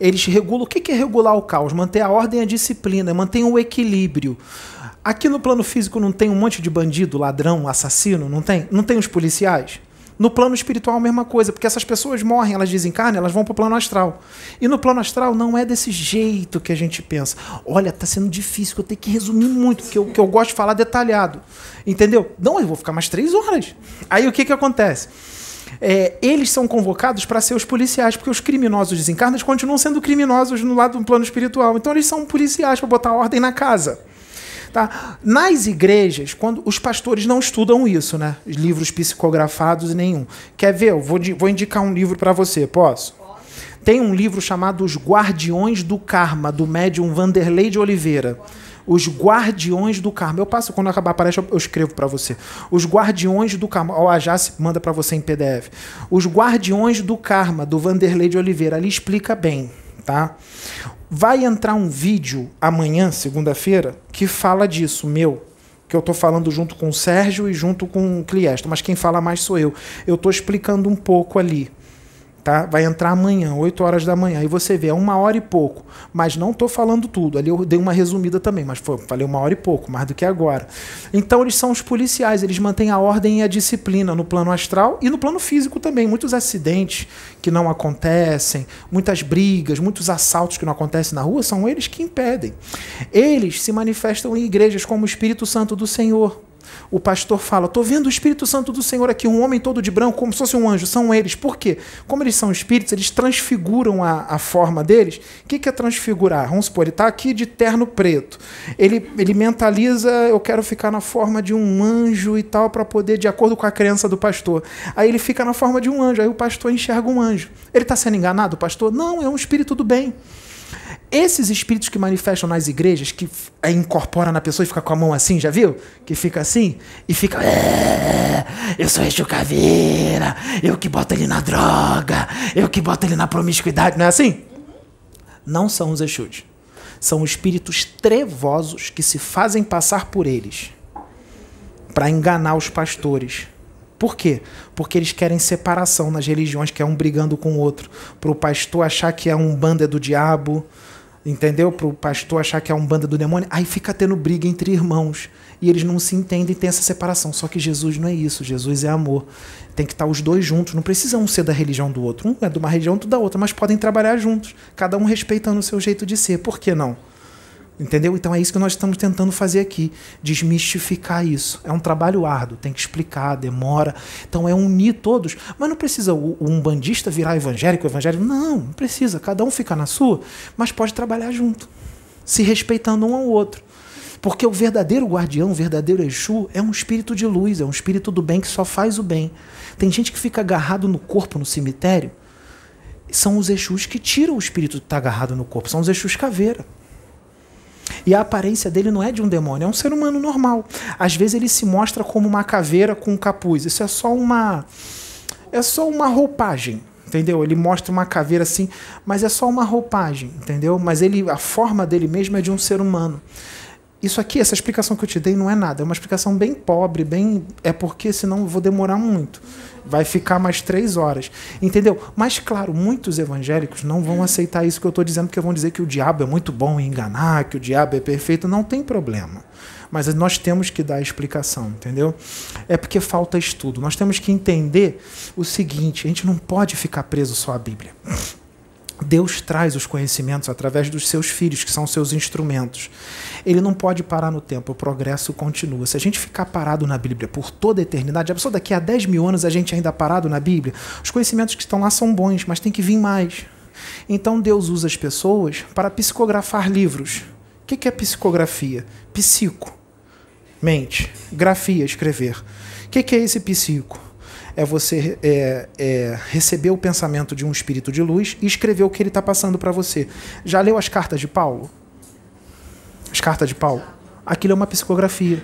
Eles regulam. O que é regular o caos? Manter a ordem e a disciplina, manter o equilíbrio. Aqui no plano físico não tem um monte de bandido, ladrão, assassino? Não tem? Não tem os policiais? No plano espiritual a mesma coisa, porque essas pessoas morrem, elas desencarnam, elas vão para o plano astral. E no plano astral não é desse jeito que a gente pensa. Olha, tá sendo difícil, que eu tenho que resumir muito, porque eu, que eu gosto de falar detalhado. Entendeu? Não, eu vou ficar mais três horas. Aí o que, que acontece? É, eles são convocados para ser os policiais, porque os criminosos desencarnados continuam sendo criminosos no lado do plano espiritual. Então eles são policiais para botar ordem na casa. Tá? Nas igrejas, quando os pastores não estudam isso, né? Livros psicografados nenhum. Quer ver? Eu vou, vou indicar um livro para você, posso? Tem um livro chamado Os Guardiões do Karma, do médium Vanderlei de Oliveira. Os Guardiões do Karma. Eu passo, quando acabar a palestra, eu escrevo para você. Os Guardiões do Karma. Ó, a Jace manda para você em PDF. Os Guardiões do Karma, do Vanderlei de Oliveira. Ali explica bem, tá? Vai entrar um vídeo amanhã, segunda-feira, que fala disso, meu. Que eu tô falando junto com o Sérgio e junto com o Cliesto, mas quem fala mais sou eu. Eu tô explicando um pouco ali. Tá? Vai entrar amanhã, 8 horas da manhã. E você vê, é uma hora e pouco. Mas não estou falando tudo. Ali eu dei uma resumida também, mas foi, falei uma hora e pouco, mais do que agora. Então eles são os policiais, eles mantêm a ordem e a disciplina no plano astral e no plano físico também. Muitos acidentes que não acontecem, muitas brigas, muitos assaltos que não acontecem na rua, são eles que impedem. Eles se manifestam em igrejas como o Espírito Santo do Senhor. O pastor fala: Estou vendo o Espírito Santo do Senhor aqui, um homem todo de branco, como se fosse um anjo. São eles. Por quê? Como eles são espíritos, eles transfiguram a, a forma deles. O que, que é transfigurar? Vamos supor, ele está aqui de terno preto. Ele, ele mentaliza: Eu quero ficar na forma de um anjo e tal, para poder, de acordo com a crença do pastor. Aí ele fica na forma de um anjo. Aí o pastor enxerga um anjo. Ele está sendo enganado, o pastor? Não, é um espírito do bem. Esses espíritos que manifestam nas igrejas, que aí incorpora na pessoa e fica com a mão assim, já viu? Que fica assim e fica. "É, eu sou Exu Caveira, eu que boto ele na droga, eu que boto ele na promiscuidade, não é assim? Não são os Exus. São espíritos trevosos que se fazem passar por eles para enganar os pastores. Por quê? Porque eles querem separação nas religiões, que é um brigando com o outro. Para o pastor achar que é um bando é do diabo, entendeu? Para o pastor achar que é um banda do demônio, aí fica tendo briga entre irmãos. E eles não se entendem e tem essa separação. Só que Jesus não é isso, Jesus é amor. Tem que estar os dois juntos, não precisa um ser da religião do outro. Um é de uma religião, outro da outra, mas podem trabalhar juntos, cada um respeitando o seu jeito de ser. Por que não? Entendeu? Então é isso que nós estamos tentando fazer aqui, desmistificar isso. É um trabalho árduo, tem que explicar, demora. Então é unir todos. Mas não precisa o, umbandista virar evangélico, evangélico. Não, não precisa. Cada um fica na sua, mas pode trabalhar junto, se respeitando um ao outro. Porque o verdadeiro guardião, o verdadeiro Exu, é um espírito de luz, é um espírito do bem que só faz o bem. Tem gente que fica agarrado no corpo no cemitério. São os Exus que tiram o espírito que está agarrado no corpo, são os Exus caveira. E a aparência dele não é de um demônio, é um ser humano normal. Às vezes ele se mostra como uma caveira com um capuz. Isso é só uma é só uma roupagem, entendeu? Ele mostra uma caveira assim, mas é só uma roupagem, entendeu? Mas ele a forma dele mesmo é de um ser humano. Isso aqui, essa explicação que eu te dei não é nada, é uma explicação bem pobre, bem é porque senão eu vou demorar muito vai ficar mais três horas. Entendeu? Mas, claro, muitos evangélicos não vão aceitar isso que eu estou dizendo, porque vão dizer que o diabo é muito bom em enganar, que o diabo é perfeito. Não tem problema. Mas nós temos que dar a explicação, entendeu? É porque falta estudo. Nós temos que entender o seguinte: a gente não pode ficar preso só à Bíblia. Deus traz os conhecimentos através dos seus filhos, que são seus instrumentos. Ele não pode parar no tempo, o progresso continua. Se a gente ficar parado na Bíblia por toda a eternidade, a pessoa daqui a 10 mil anos a gente ainda parado na Bíblia, os conhecimentos que estão lá são bons, mas tem que vir mais. Então Deus usa as pessoas para psicografar livros. O que é psicografia? Psico, mente, grafia, escrever. O que é esse psico? É você é, é, receber o pensamento de um espírito de luz e escrever o que ele está passando para você. Já leu as cartas de Paulo? As cartas de Paulo? Aquilo é uma psicografia.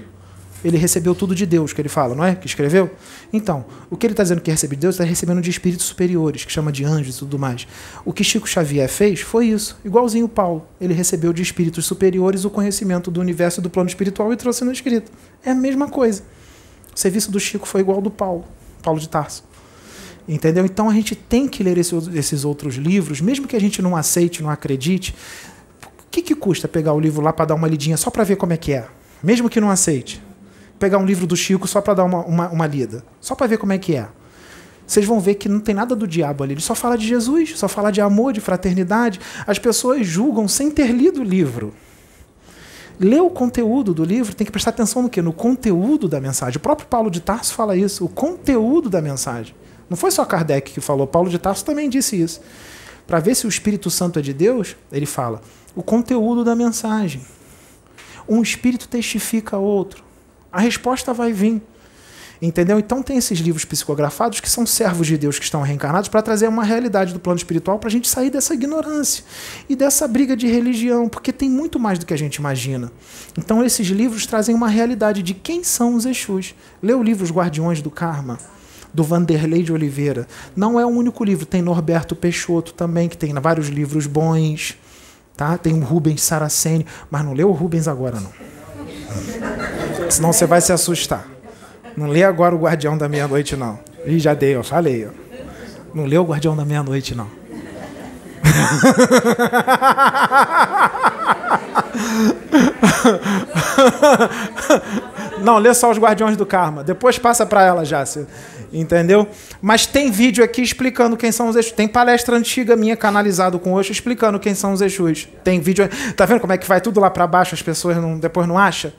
Ele recebeu tudo de Deus, que ele fala, não é? Que escreveu? Então, o que ele está dizendo que recebe de Deus, está recebendo de espíritos superiores, que chama de anjos e tudo mais. O que Chico Xavier fez foi isso, igualzinho Paulo. Ele recebeu de espíritos superiores o conhecimento do universo e do plano espiritual e trouxe no escrito. É a mesma coisa. O serviço do Chico foi igual ao do Paulo. Paulo de Tarso. Entendeu? Então a gente tem que ler esse, esses outros livros, mesmo que a gente não aceite, não acredite. O que, que custa pegar o livro lá para dar uma lidinha só para ver como é que é? Mesmo que não aceite. Pegar um livro do Chico só para dar uma, uma, uma lida. Só para ver como é que é. Vocês vão ver que não tem nada do diabo ali. Ele só fala de Jesus, só fala de amor, de fraternidade. As pessoas julgam sem ter lido o livro. Ler o conteúdo do livro, tem que prestar atenção no quê? No conteúdo da mensagem. O próprio Paulo de Tarso fala isso, o conteúdo da mensagem. Não foi só Kardec que falou, Paulo de Tarso também disse isso. Para ver se o Espírito Santo é de Deus, ele fala o conteúdo da mensagem. Um espírito testifica outro. A resposta vai vir. Entendeu? Então tem esses livros psicografados que são servos de Deus que estão reencarnados para trazer uma realidade do plano espiritual para a gente sair dessa ignorância e dessa briga de religião, porque tem muito mais do que a gente imagina. Então esses livros trazem uma realidade de quem são os Exus. Lê o livro Os Guardiões do Karma, do Vanderlei de Oliveira. Não é o único livro, tem Norberto Peixoto também, que tem vários livros bons. Tá? Tem o Rubens Saraceni, mas não lê o Rubens agora não. Senão você vai se assustar. Não lê agora o Guardião da Meia-Noite, não. Ih, já dei, eu falei. Ó. Não lê o Guardião da Meia-Noite, não. Não, lê só os Guardiões do Karma. Depois passa para ela, Jácia. Entendeu? Mas tem vídeo aqui explicando quem são os Exus. Tem palestra antiga minha canalizado com Oxo explicando quem são os Exus. Tem vídeo. Tá vendo como é que vai tudo lá para baixo, as pessoas não, depois não acham?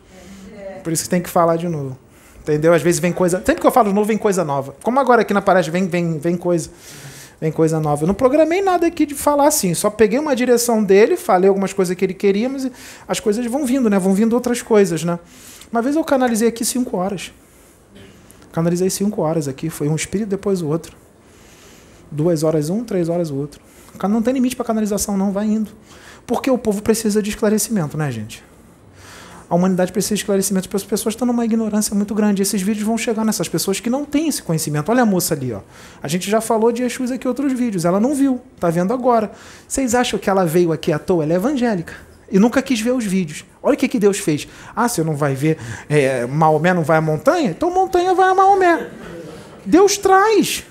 Por isso que tem que falar de novo. Entendeu? Às vezes vem coisa. Sempre que eu falo novo, vem coisa nova. Como agora aqui na palestra, vem, vem, vem coisa. Vem coisa nova. Eu não programei nada aqui de falar assim. Só peguei uma direção dele, falei algumas coisas que ele queria, mas as coisas vão vindo, né? Vão vindo outras coisas, né? Uma vez eu canalizei aqui cinco horas. Canalizei cinco horas aqui. Foi um espírito depois o outro. Duas horas um, três horas o outro. Não tem limite para canalização, não. Vai indo. Porque o povo precisa de esclarecimento, né, gente? A humanidade precisa de esclarecimento, porque as pessoas estão numa ignorância muito grande. Esses vídeos vão chegar nessas pessoas que não têm esse conhecimento. Olha a moça ali, ó. A gente já falou de Exus aqui em outros vídeos. Ela não viu, tá vendo agora. Vocês acham que ela veio aqui à toa? Ela é evangélica. E nunca quis ver os vídeos. Olha o que, que Deus fez. Ah, você não vai ver é, Maomé não vai à montanha? Então montanha vai a Maomé. Deus traz.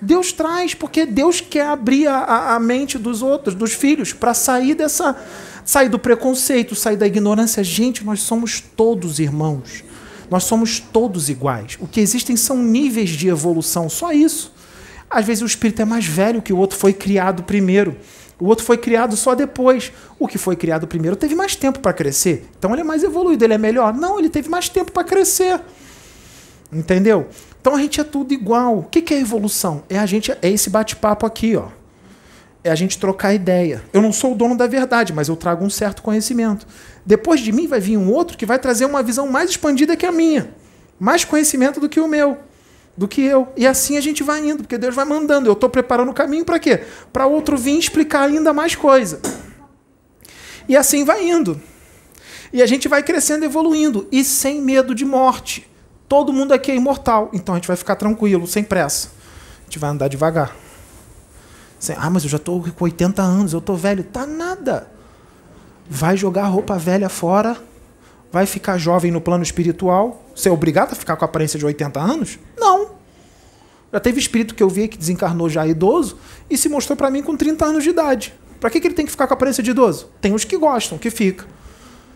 Deus traz, porque Deus quer abrir a, a mente dos outros, dos filhos, para sair dessa. Sair do preconceito, sair da ignorância. Gente, nós somos todos irmãos. Nós somos todos iguais. O que existem são níveis de evolução, só isso. Às vezes o espírito é mais velho que o outro foi criado primeiro. O outro foi criado só depois. O que foi criado primeiro teve mais tempo para crescer. Então ele é mais evoluído, ele é melhor. Não, ele teve mais tempo para crescer. Entendeu? Então a gente é tudo igual. O que é evolução? É a gente é esse bate-papo aqui, ó. É a gente trocar ideia. Eu não sou o dono da verdade, mas eu trago um certo conhecimento. Depois de mim vai vir um outro que vai trazer uma visão mais expandida que a minha. Mais conhecimento do que o meu do que eu. E assim a gente vai indo, porque Deus vai mandando. Eu estou preparando o caminho para quê? Para outro vir explicar ainda mais coisa. E assim vai indo. E a gente vai crescendo, evoluindo, e sem medo de morte. Todo mundo aqui é imortal, então a gente vai ficar tranquilo, sem pressa. A gente vai andar devagar. Ah, mas eu já estou com 80 anos, eu estou velho. Tá nada. Vai jogar a roupa velha fora, vai ficar jovem no plano espiritual. Você é obrigado a ficar com a aparência de 80 anos? Não. Já teve espírito que eu vi que desencarnou já idoso e se mostrou para mim com 30 anos de idade. Para que, que ele tem que ficar com a aparência de idoso? Tem uns que gostam, que fica.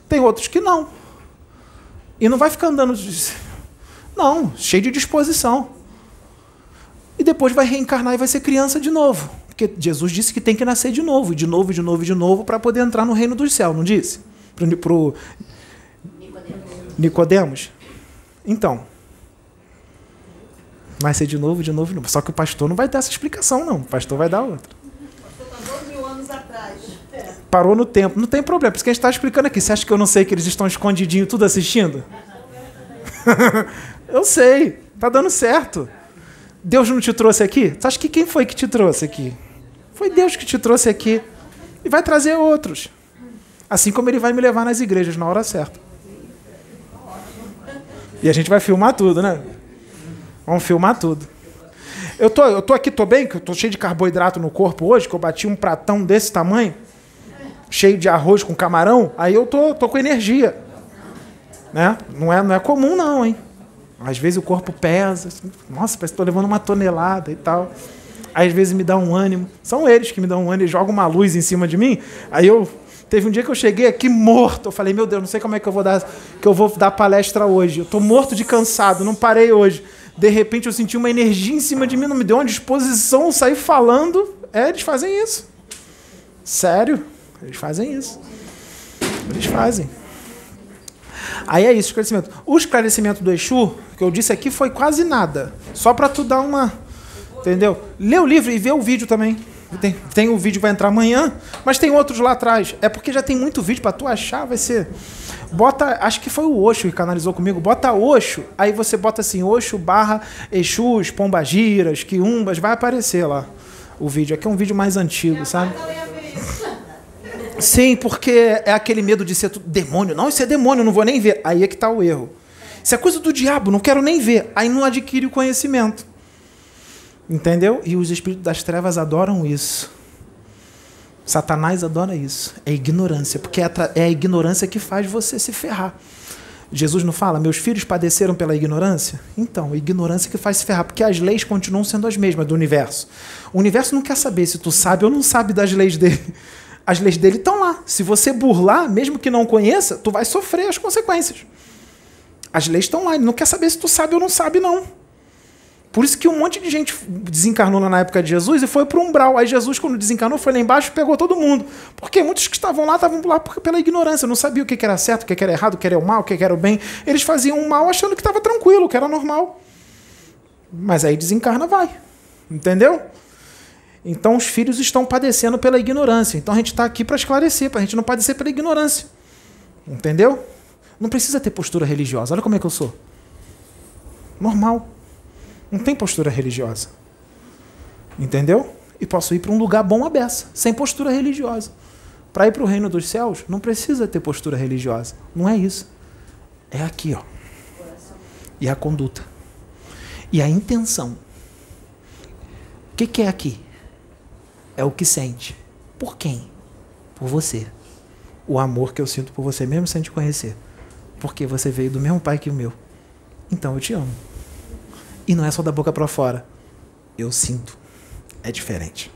Tem outros que não. E não vai ficar andando. Não, cheio de disposição. E depois vai reencarnar e vai ser criança de novo. Porque Jesus disse que tem que nascer de novo, de novo, de novo, de novo, para poder entrar no reino dos céus, não disse? Pro, pro Nicodemos. Então, vai ser de novo, de novo, de novo. Só que o pastor não vai dar essa explicação, não. O pastor vai dar outra. Parou no tempo. Não tem problema, porque a gente está explicando aqui. Você acha que eu não sei que eles estão escondidinho tudo assistindo? eu sei. Tá dando certo. Deus não te trouxe aqui? Você acha que quem foi que te trouxe aqui? Foi Deus que te trouxe aqui. E vai trazer outros. Assim como ele vai me levar nas igrejas na hora certa. E a gente vai filmar tudo, né? Vamos filmar tudo. Eu tô, eu tô aqui, tô bem, que eu tô cheio de carboidrato no corpo hoje, que eu bati um pratão desse tamanho, cheio de arroz com camarão, aí eu tô, tô com energia. Né? Não, é, não é comum, não, hein? Às vezes o corpo pesa, assim, nossa, parece que tô levando uma tonelada e tal. Às vezes me dá um ânimo. São eles que me dão um ânimo, jogam uma luz em cima de mim, aí eu Teve um dia que eu cheguei aqui morto. Eu falei, meu Deus, não sei como é que eu vou dar, que eu vou dar palestra hoje. Eu estou morto de cansado, não parei hoje. De repente eu senti uma energia em cima de mim, não me deu uma disposição, eu saí falando. É, eles fazem isso. Sério, eles fazem isso. Eles fazem. Aí é isso, esclarecimento. O esclarecimento do Exu, que eu disse aqui, foi quase nada. Só para tu dar uma. Entendeu? Lê o livro e vê o vídeo também. Tem, tem um vídeo que vai entrar amanhã, mas tem outros lá atrás. É porque já tem muito vídeo para tu achar, vai ser. Bota, acho que foi o Oxo que canalizou comigo. Bota Oxo, aí você bota assim, Oxo barra Exus, Pombagiras, Quiumbas, vai aparecer lá o vídeo. Aqui é um vídeo mais antigo, sabe? Sim, porque é aquele medo de ser tudo demônio. Não, isso é demônio, não vou nem ver. Aí é que está o erro. Isso é coisa do diabo, não quero nem ver. Aí não adquire o conhecimento. Entendeu? E os espíritos das trevas adoram isso. Satanás adora isso. É ignorância, porque é, é a ignorância que faz você se ferrar. Jesus não fala, meus filhos padeceram pela ignorância? Então, ignorância que faz se ferrar, porque as leis continuam sendo as mesmas do universo. O universo não quer saber se tu sabe ou não sabe das leis dele. As leis dele estão lá. Se você burlar, mesmo que não conheça, tu vai sofrer as consequências. As leis estão lá, ele não quer saber se tu sabe ou não sabe, não. Por isso que um monte de gente desencarnou na época de Jesus e foi para o umbral. Aí Jesus, quando desencarnou, foi lá embaixo e pegou todo mundo. Porque muitos que estavam lá estavam lá pela ignorância, não sabiam o que era certo, o que era errado, o que era o mal, o que era o bem. Eles faziam o mal achando que estava tranquilo, que era normal. Mas aí desencarna, vai. Entendeu? Então os filhos estão padecendo pela ignorância. Então a gente está aqui para esclarecer, para a gente não padecer pela ignorância. Entendeu? Não precisa ter postura religiosa. Olha como é que eu sou. Normal. Não tem postura religiosa. Entendeu? E posso ir para um lugar bom a beça, sem postura religiosa. Para ir para o reino dos céus, não precisa ter postura religiosa. Não é isso. É aqui, ó. E a conduta. E a intenção. O que, que é aqui? É o que sente. Por quem? Por você. O amor que eu sinto por você, mesmo sem te conhecer. Porque você veio do mesmo pai que o meu. Então eu te amo. E não é só da boca para fora. eu sinto. É diferente.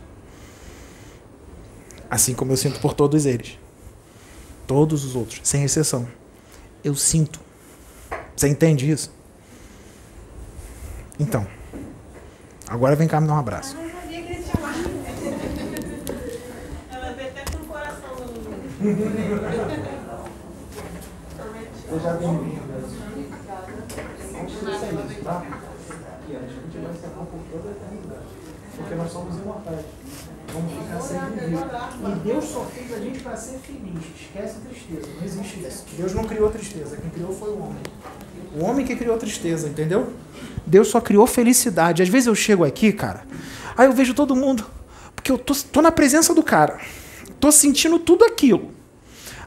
Assim como eu sinto por todos eles. Todos os outros, sem exceção. Eu sinto. Você entende isso? Então, agora vem cá me dar um abraço. Seja bem-vindo. Vamos ser isso, tá? E a gente vai se amar por toda a eternidade. Porque nós somos imortais. Vamos ficar sempre vivos. E Deus só fez a gente para ser feliz. Esquece a tristeza. Não existe isso. Deus não criou tristeza. Quem criou foi o homem. O homem que criou tristeza, entendeu? Deus só criou felicidade. Às vezes eu chego aqui, cara, aí eu vejo todo mundo. Porque eu tô, tô na presença do cara. Tô sentindo tudo aquilo.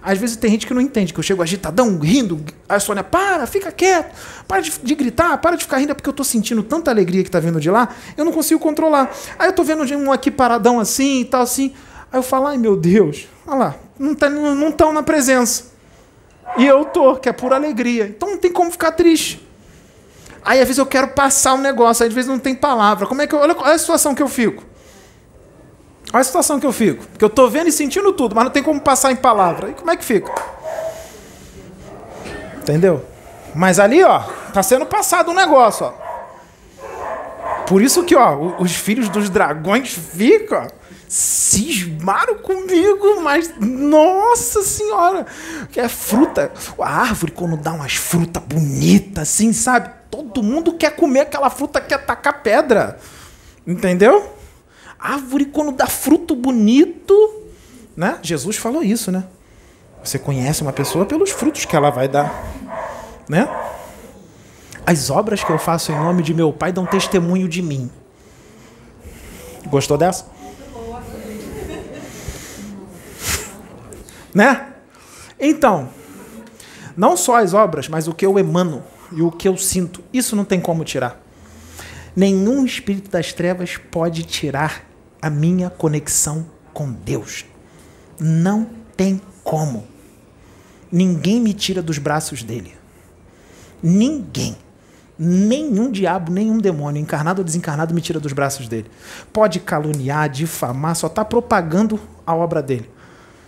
Às vezes tem gente que não entende, que eu chego agitadão, rindo. Aí a Sônia, para, fica quieto, para de, de gritar, para de ficar rindo, é porque eu tô sentindo tanta alegria que tá vindo de lá, eu não consigo controlar. Aí eu tô vendo um aqui paradão assim e tal, assim. Aí eu falo, ai meu Deus, olha lá, não estão tá, não tão na presença. E eu tô, que é pura alegria. Então não tem como ficar triste. Aí às vezes eu quero passar um negócio, às vezes não tem palavra. Como é que eu, olha, olha a situação que eu fico. Olha a situação que eu fico. Porque eu estou vendo e sentindo tudo, mas não tem como passar em palavra. E como é que fica? Entendeu? Mas ali, ó, tá sendo passado um negócio, ó. Por isso que, ó, os filhos dos dragões ficam, cismaram comigo, mas nossa senhora, que é fruta, a árvore quando dá umas frutas bonitas assim, sabe? Todo mundo quer comer aquela fruta, quer tacar pedra. Entendeu? Árvore, quando dá fruto bonito, né? Jesus falou isso, né? Você conhece uma pessoa pelos frutos que ela vai dar, né? As obras que eu faço em nome de meu Pai dão testemunho de mim. Gostou dessa? né? Então, não só as obras, mas o que eu emano e o que eu sinto, isso não tem como tirar. Nenhum espírito das trevas pode tirar a minha conexão com Deus. Não tem como. Ninguém me tira dos braços dele. Ninguém. Nenhum diabo, nenhum demônio, encarnado ou desencarnado, me tira dos braços dele. Pode caluniar, difamar, só está propagando a obra dele.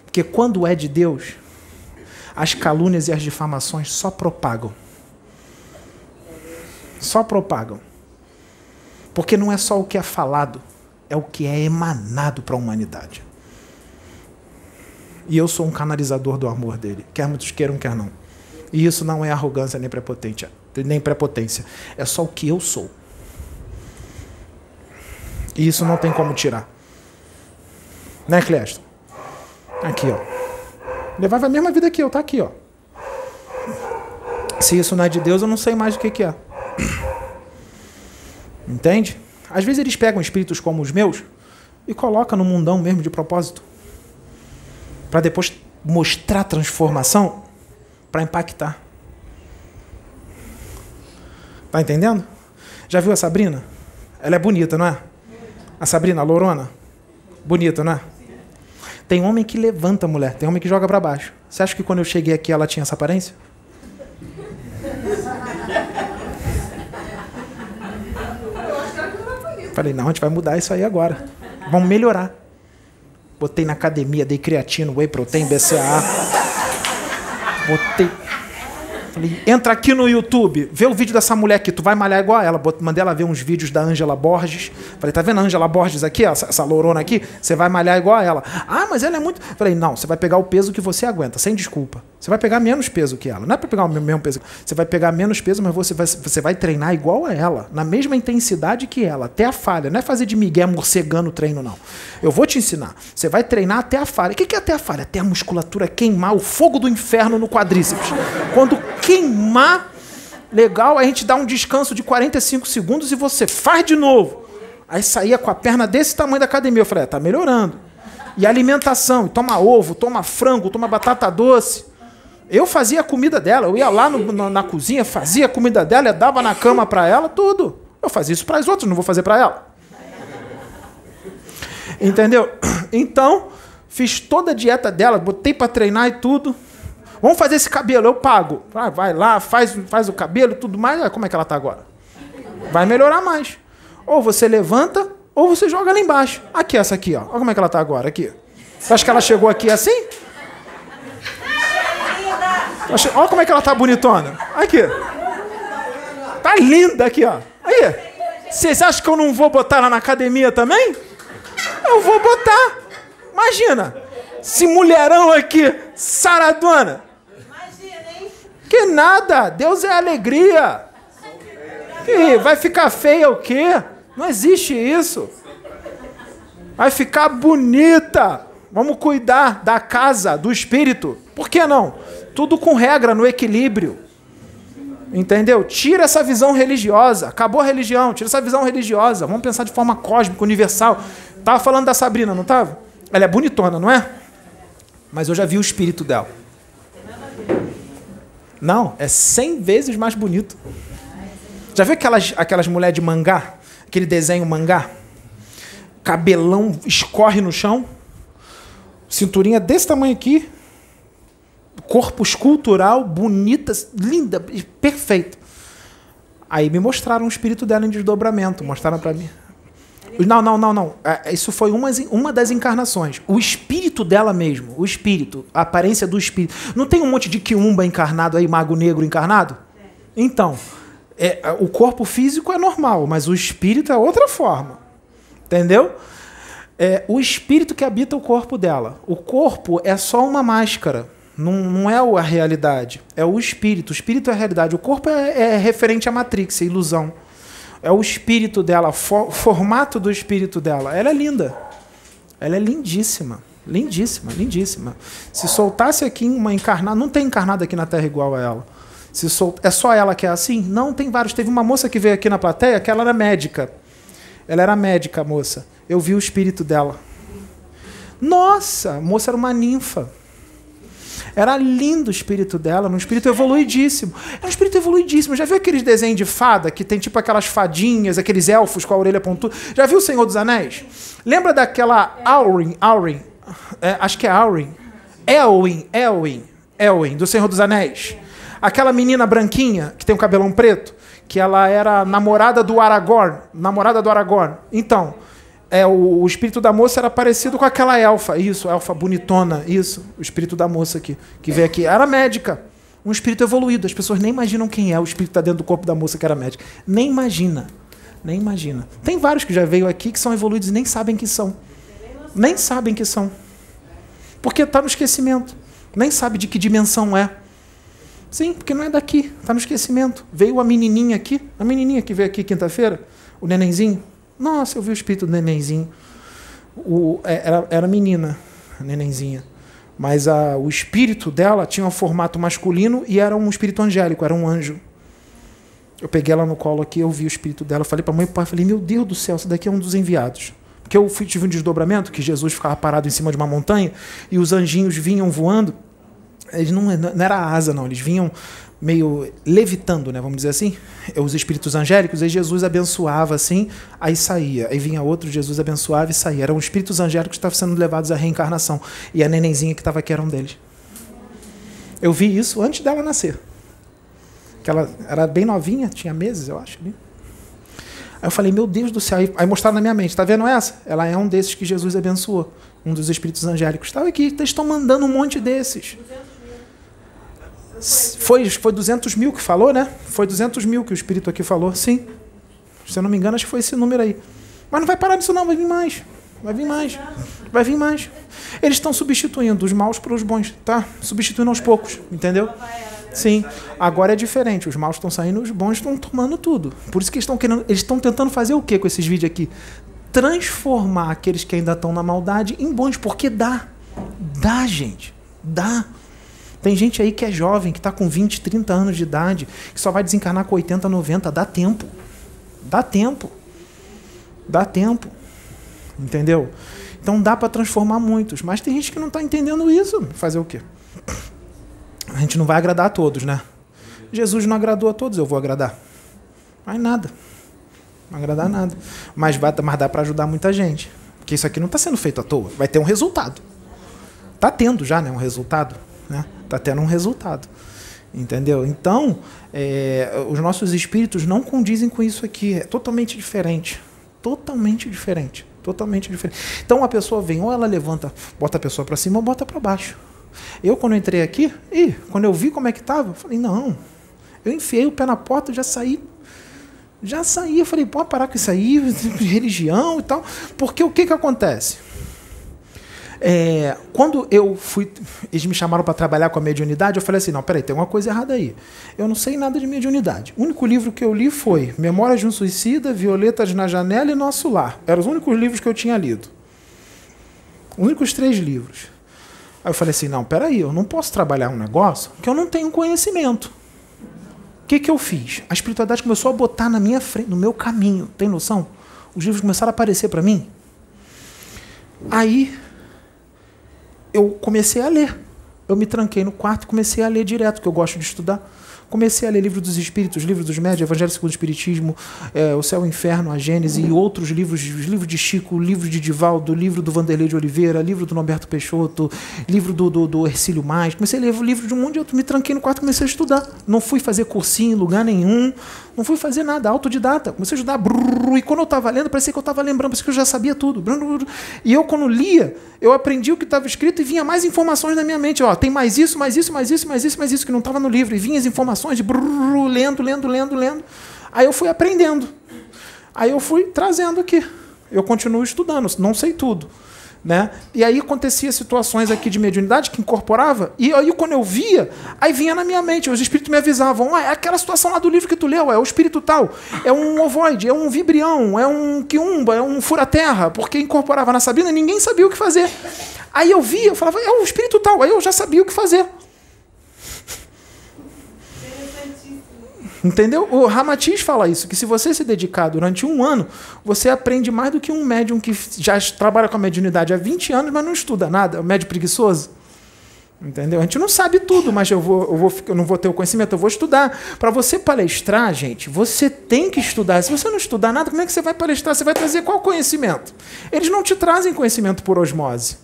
Porque quando é de Deus, as calúnias e as difamações só propagam. Só propagam. Porque não é só o que é falado, é o que é emanado para a humanidade. E eu sou um canalizador do amor dele, quer muitos queiram, quer não. E isso não é arrogância nem prepotência, nem prepotência. É só o que eu sou. E isso não tem como tirar. Né, Clesto? Aqui, ó. Levava a mesma vida que eu, tá aqui, ó. Se isso não é de Deus, eu não sei mais o que, que é. Entende? Às vezes eles pegam espíritos como os meus e colocam no mundão mesmo de propósito. Para depois mostrar transformação para impactar. Tá entendendo? Já viu a Sabrina? Ela é bonita, não é? A Sabrina, a Lorona? Bonita, não é? Tem homem que levanta a mulher, tem homem que joga para baixo. Você acha que quando eu cheguei aqui ela tinha essa aparência? Falei, não, a gente vai mudar isso aí agora. Vamos melhorar. Botei na academia, dei creatino, whey protein, BCAA. Botei Falei, entra aqui no YouTube, vê o vídeo dessa mulher aqui, tu vai malhar igual a ela. Mandei ela ver uns vídeos da Ângela Borges. Falei, tá vendo a Ângela Borges aqui, essa, essa lourona aqui? Você vai malhar igual a ela. Ah, mas ela é muito. Falei, não, você vai pegar o peso que você aguenta, sem desculpa. Você vai pegar menos peso que ela. Não é para pegar o mesmo peso. Você vai pegar menos peso, mas você vai, você vai treinar igual a ela, na mesma intensidade que ela, até a falha. Não é fazer de migué morcegando o treino, não. Eu vou te ensinar. Você vai treinar até a falha. O que é até a falha? Até a musculatura queimar o fogo do inferno no quadríceps. Quando queimar, legal, a gente dá um descanso de 45 segundos e você faz de novo. Aí saía com a perna desse tamanho da academia. Eu falei, é, tá melhorando. E alimentação, toma ovo, toma frango, toma batata doce. Eu fazia a comida dela, eu ia lá no, na, na, cozinha, fazia a comida dela, dava na cama para ela, tudo. Eu fazia isso para as outras, não vou fazer para ela. Entendeu? Então, fiz toda a dieta dela, botei para treinar e tudo. Vamos fazer esse cabelo, eu pago. Ah, vai lá, faz, faz o cabelo tudo mais. Ah, como é que ela está agora? Vai melhorar mais. Ou você levanta, ou você joga lá embaixo. Aqui, essa aqui, ó. Olha como é que ela tá agora, aqui. Você acha que ela chegou aqui assim? Olha como é que ela tá bonitona. Aqui. Tá linda aqui, ó. Aí. Vocês acham que eu não vou botar ela na academia também? Eu vou botar. Imagina. Esse mulherão aqui, saradona. Que nada. Deus é alegria. Que vai ficar feia o quê? Não existe isso. Vai ficar bonita. Vamos cuidar da casa, do espírito. Por que não? Tudo com regra, no equilíbrio. Entendeu? Tira essa visão religiosa. Acabou a religião, tira essa visão religiosa. Vamos pensar de forma cósmica, universal. Tava falando da Sabrina, não tava? Ela é bonitona, não é? Mas eu já vi o espírito dela. Não, é 100 vezes mais bonito. Já viu aquelas, aquelas mulheres de mangá? Aquele desenho mangá? Cabelão escorre no chão. Cinturinha desse tamanho aqui. Corpo escultural, bonita, linda, perfeita. Aí me mostraram o espírito dela em desdobramento. Mostraram para mim. Não, não, não, não. É, Isso foi uma, uma das encarnações. O espírito dela mesmo. O espírito. A aparência do espírito. Não tem um monte de quiumba encarnado aí, mago negro encarnado? Então, é, o corpo físico é normal, mas o espírito é outra forma. Entendeu? É o espírito que habita o corpo dela. O corpo é só uma máscara. Não, não é a realidade. É o espírito. O espírito é a realidade. O corpo é, é referente à Matrix, a ilusão. É o espírito dela, o formato do espírito dela. Ela é linda. Ela é lindíssima. Lindíssima, lindíssima. Se soltasse aqui uma encarnada. Não tem encarnada aqui na Terra igual a ela. Se sol... É só ela que é assim? Não, tem vários. Teve uma moça que veio aqui na plateia que ela era médica. Ela era médica, moça. Eu vi o espírito dela. Nossa, a moça era uma ninfa. Era lindo o espírito dela, um espírito evoluidíssimo. É um espírito evoluidíssimo. Já viu aqueles desenhos de fada que tem tipo aquelas fadinhas, aqueles elfos com a orelha pontuda? Já viu o Senhor dos Anéis? Lembra daquela Aurin, Aurin, é, acho que é Aurin, Elwin, Elwin, Elwin, do Senhor dos Anéis? Aquela menina branquinha que tem o cabelão preto, que ela era namorada do Aragorn, namorada do Aragorn. Então, é, o, o espírito da moça era parecido com aquela elfa. Isso, elfa bonitona. Isso, o espírito da moça aqui, que veio aqui. Era médica. Um espírito evoluído. As pessoas nem imaginam quem é o espírito está dentro do corpo da moça que era médica. Nem imagina. Nem imagina. Tem vários que já veio aqui que são evoluídos e nem sabem que são. Nem sabem que são. Porque está no esquecimento. Nem sabe de que dimensão é. Sim, porque não é daqui. Está no esquecimento. Veio a menininha aqui. A menininha que veio aqui quinta-feira. O nenenzinho. Nossa, eu vi o espírito do nenenzinho. O, é, era, era menina, a nenenzinha. Mas a, o espírito dela tinha um formato masculino e era um espírito angélico, era um anjo. Eu peguei ela no colo aqui, eu vi o espírito dela. Falei para mãe e pai, falei, meu Deus do céu, esse daqui é um dos enviados. Porque eu fui, tive um desdobramento, que Jesus ficava parado em cima de uma montanha e os anjinhos vinham voando. Eles não, não era asa, não, eles vinham meio levitando, né, vamos dizer assim, os espíritos angélicos, aí Jesus abençoava assim, aí saía, aí vinha outro, Jesus abençoava e saía. Eram os espíritos angélicos que estavam sendo levados à reencarnação, e a nenenzinha que estava aqui era um deles. Eu vi isso antes dela nascer. Que ela era bem novinha, tinha meses, eu acho. Ali. Aí eu falei, meu Deus do céu. Aí, aí mostraram na minha mente, tá vendo essa? Ela é um desses que Jesus abençoou. Um dos espíritos angélicos. Estava aqui, eles estão mandando um monte desses. Foi, foi 200 mil que falou, né? Foi 200 mil que o espírito aqui falou, sim. Se eu não me engano, acho que foi esse número aí. Mas não vai parar nisso, não, vai vir mais. Vai vir mais. Vai vir mais. Eles estão substituindo os maus para os bons, tá? Substituindo aos poucos, entendeu? Sim. Agora é diferente. Os maus estão saindo, os bons estão tomando tudo. Por isso que estão querendo. Eles estão tentando fazer o que com esses vídeos aqui? Transformar aqueles que ainda estão na maldade em bons, porque dá. Dá, gente. Dá. Tem gente aí que é jovem, que está com 20, 30 anos de idade, que só vai desencarnar com 80, 90. Dá tempo. Dá tempo. Dá tempo. Entendeu? Então dá para transformar muitos. Mas tem gente que não está entendendo isso. Fazer o quê? A gente não vai agradar a todos, né? Jesus não agradou a todos, eu vou agradar. Mas nada. Não agradar nada. Mas, mas dá para ajudar muita gente. Porque isso aqui não está sendo feito à toa. Vai ter um resultado. Está tendo já né, um resultado. Né? Está tendo um resultado. Entendeu? Então, é, os nossos espíritos não condizem com isso aqui. É totalmente diferente. totalmente diferente. Totalmente diferente. Então a pessoa vem, ou ela levanta, bota a pessoa para cima ou bota para baixo. Eu, quando entrei aqui, e quando eu vi como é que estava, falei, não. Eu enfiei o pé na porta, já saí. Já saí. Eu falei, pode parar com isso aí, religião e tal. Porque o que, que acontece? É, quando eu fui, eles me chamaram para trabalhar com a mediunidade, eu falei assim, não, peraí, tem uma coisa errada aí. Eu não sei nada de mediunidade. O único livro que eu li foi Memórias de um Suicida, Violetas na Janela e Nosso Lar. Eram os únicos livros que eu tinha lido. Os únicos três livros. Aí eu falei assim, não, peraí, eu não posso trabalhar um negócio que eu não tenho conhecimento. O que, que eu fiz? A espiritualidade começou a botar na minha frente, no meu caminho. Tem noção? Os livros começaram a aparecer para mim. Aí eu comecei a ler. Eu me tranquei no quarto e comecei a ler direto, que eu gosto de estudar. Comecei a ler livro dos Espíritos, livro dos Médios, Evangelho segundo o Espiritismo, é, O Céu e o Inferno, a Gênese e outros livros, livro de Chico, livro de Divaldo, livro do Vanderlei de Oliveira, livro do Norberto Peixoto, livro do, do, do Ercílio Mais. Comecei a ler livro de um monte, eu me tranquei no quarto e comecei a estudar. Não fui fazer cursinho em lugar nenhum, não fui fazer nada, autodidata. Comecei a estudar, brrr, e quando eu estava lendo, parecia que eu estava lembrando, parecia que eu já sabia tudo. Brrr, e eu, quando lia, eu aprendi o que estava escrito e vinha mais informações na minha mente. Ó, tem mais isso, mais isso, mais isso, mais isso, mais isso, que não estava no livro. E vinha as informações de brrr, lendo, lendo, lendo, lendo. Aí eu fui aprendendo. Aí eu fui trazendo aqui. Eu continuo estudando, não sei tudo. Né? E aí acontecia situações aqui de mediunidade que incorporava, e aí quando eu via, aí vinha na minha mente, os espíritos me avisavam, ah, é aquela situação lá do livro que tu leu, é o espírito tal, é um ovoide, é um vibrião, é um quiumba, é um fura-terra, porque incorporava na Sabina ninguém sabia o que fazer. Aí eu via, eu falava, é o espírito tal, aí eu já sabia o que fazer. Entendeu? O Ramatiz fala isso, que se você se dedicar durante um ano, você aprende mais do que um médium que já trabalha com a mediunidade há 20 anos, mas não estuda nada, é um médium preguiçoso. Entendeu? A gente não sabe tudo, mas eu, vou, eu, vou, eu não vou ter o conhecimento, eu vou estudar. Para você palestrar, gente, você tem que estudar. Se você não estudar nada, como é que você vai palestrar? Você vai trazer qual conhecimento? Eles não te trazem conhecimento por osmose.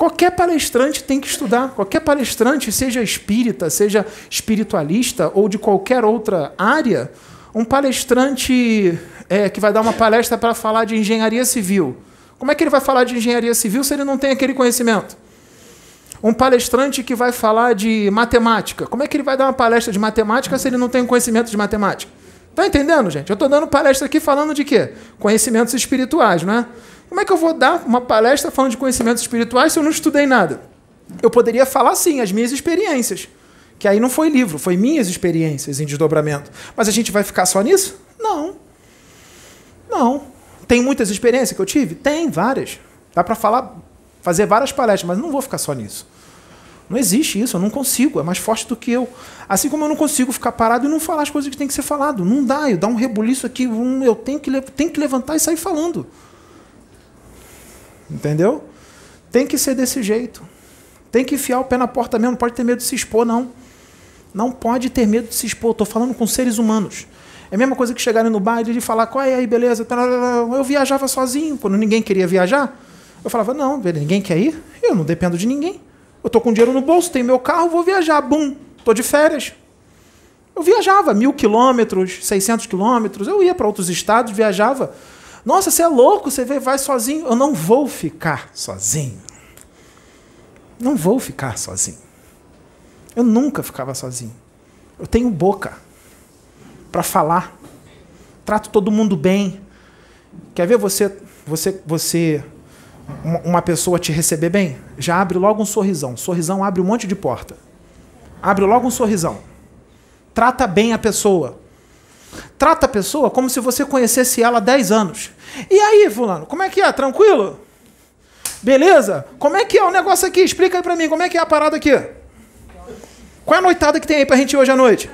Qualquer palestrante tem que estudar. Qualquer palestrante, seja espírita, seja espiritualista ou de qualquer outra área, um palestrante é, que vai dar uma palestra para falar de engenharia civil. Como é que ele vai falar de engenharia civil se ele não tem aquele conhecimento? Um palestrante que vai falar de matemática. Como é que ele vai dar uma palestra de matemática se ele não tem conhecimento de matemática? Tá entendendo, gente? Eu estou dando palestra aqui falando de quê? Conhecimentos espirituais, não é? Como é que eu vou dar uma palestra falando de conhecimentos espirituais se eu não estudei nada? Eu poderia falar sim as minhas experiências, que aí não foi livro, foi minhas experiências em desdobramento. Mas a gente vai ficar só nisso? Não. Não. Tem muitas experiências que eu tive? Tem, várias. Dá para falar, fazer várias palestras, mas não vou ficar só nisso. Não existe isso, eu não consigo, é mais forte do que eu. Assim como eu não consigo ficar parado e não falar as coisas que tem que ser falado. Não dá, eu dar um rebuliço aqui, um, eu tenho que, tenho que levantar e sair falando. Entendeu? Tem que ser desse jeito. Tem que enfiar o pé na porta mesmo, não pode ter medo de se expor, não. Não pode ter medo de se expor. Estou falando com seres humanos. É a mesma coisa que chegarem no bar e falar, qual é aí, beleza? Eu viajava sozinho, quando ninguém queria viajar. Eu falava, não, ninguém quer ir? Eu não dependo de ninguém. Eu estou com dinheiro no bolso, tenho meu carro, vou viajar. Bum, estou de férias. Eu viajava mil quilômetros, 600 quilômetros. Eu ia para outros estados, viajava. Nossa, você é louco, você vai sozinho. Eu não vou ficar sozinho. Não vou ficar sozinho. Eu nunca ficava sozinho. Eu tenho boca para falar. Trato todo mundo bem. Quer ver você, você, você, uma pessoa te receber bem? Já abre logo um sorrisão. Sorrisão abre um monte de porta. Abre logo um sorrisão. Trata bem a pessoa. Trata a pessoa como se você conhecesse ela há 10 anos. E aí, fulano, como é que é? Tranquilo? Beleza? Como é que é o negócio aqui? Explica aí pra mim, como é que é a parada aqui? Qual é a noitada que tem aí pra gente hoje à noite?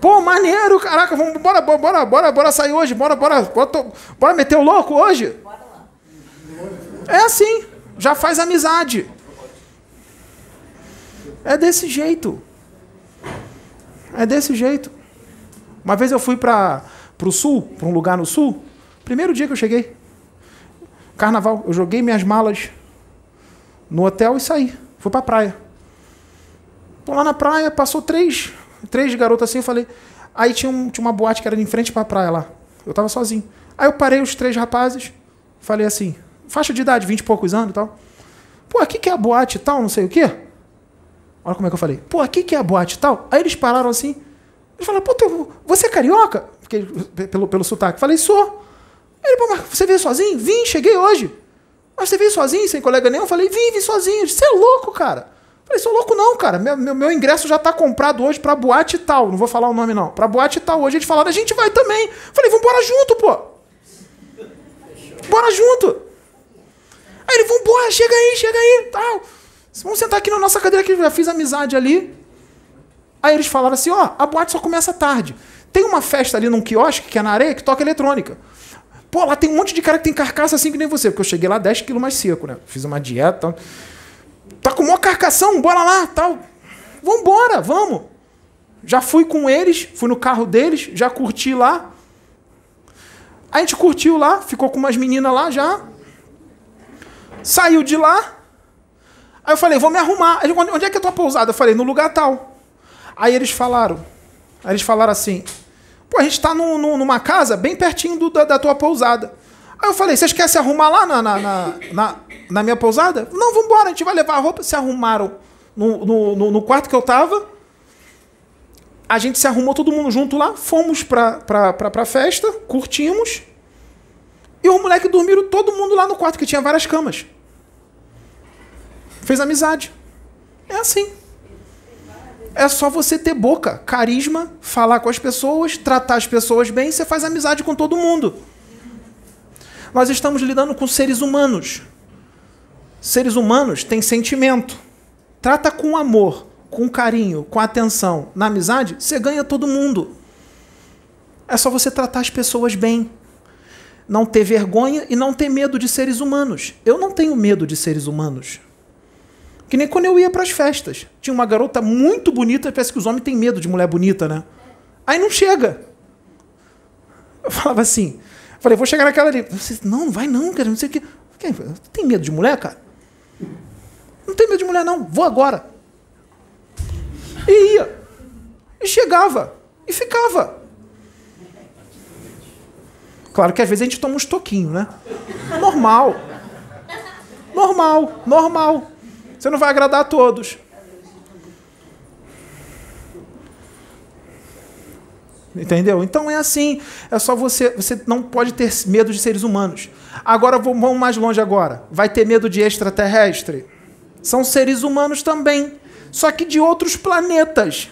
Pô, maneiro, caraca, vamos, bora, bora, bora, bora sair hoje, bora, bora, bora, bora meter o louco hoje? É assim, já faz amizade. É desse jeito. É desse jeito. Uma vez eu fui para o sul, para um lugar no sul, primeiro dia que eu cheguei. Carnaval, eu joguei minhas malas no hotel e saí. Fui para a praia. Tô lá na praia, passou três, três garotas assim, eu falei. Aí tinha, um, tinha uma boate que era em frente para a praia lá. Eu tava sozinho. Aí eu parei os três rapazes, falei assim, faixa de idade, 20 e poucos anos e tal. Pô, aqui que é a boate e tal, não sei o quê. Olha como é que eu falei. Pô, aqui que é a boate e tal. Aí eles pararam assim. Eles falaram, pô, tu- você é carioca? Fiquei pelo, pelo sotaque. Falei, sou. Ele, pô, mas você veio sozinho? Vim, cheguei hoje. Mas você veio sozinho, sem colega nenhum? Falei, vim, vim sozinho. Você é louco, cara. Falei, sou louco não, cara. Meu, meu, meu ingresso já tá comprado hoje pra boate tal. Não vou falar o nome, não. Pra boate tal. Hoje eles falaram, a gente vai também. Falei, vambora junto, pô. Bora junto. Aí ele, vambora, chega aí, chega aí, tal. Vamos sentar aqui na nossa cadeira que eu já fiz amizade ali. Aí eles falaram assim, ó, a boate só começa tarde. Tem uma festa ali num quiosque, que é na areia, que toca eletrônica. Pô, lá tem um monte de cara que tem carcaça assim que nem você, porque eu cheguei lá 10 quilos mais seco, né? Fiz uma dieta. Tá com uma carcação, bora lá, tal. Vambora, vamos. Já fui com eles, fui no carro deles, já curti lá. A gente curtiu lá, ficou com umas meninas lá já. Saiu de lá. Aí eu falei, vou me arrumar. Onde é que é a tua pousada? Eu falei, no lugar tal. Aí eles falaram. Aí eles falaram assim, pô, a gente tá num- num- numa casa bem pertinho do- da, da tua pousada. Aí eu falei, vocês querem se arrumar lá na, na, na, na- na minha pousada? Não, vambora, a gente vai levar a roupa. Se arrumaram no, no, no- no quarto que eu tava. A gente se arrumou todo mundo junto lá, fomos pra, pra, pra, pra festa, curtimos. E os moleques dormiram todo mundo lá no quarto, que tinha várias camas. Fez amizade. É assim. É só você ter boca, carisma, falar com as pessoas, tratar as pessoas bem, você faz amizade com todo mundo. Nós estamos lidando com seres humanos. Seres humanos têm sentimento. Trata com amor, com carinho, com atenção, na amizade, você ganha todo mundo. É só você tratar as pessoas bem. Não ter vergonha e não ter medo de seres humanos. Eu não tenho medo de seres humanos. Que nem quando eu ia para as festas. Tinha uma garota muito bonita, parece que os homens têm medo de mulher bonita, né? Aí não chega. Eu falava assim, falei, vou chegar naquela ali. Não, não vai não, cara, não sei o quê. Tem medo de mulher, cara? Não tem medo de mulher, não. Vou agora. E ia. E chegava. E ficava. Claro que às vezes a gente toma uns toquinhos, né? Normal. Normal, normal. Você não vai agradar a todos. Entendeu? Então é assim. É só você. Você não pode ter medo de seres humanos. Agora vamos mais longe agora. Vai ter medo de extraterrestre? São seres humanos também. Só que de outros planetas.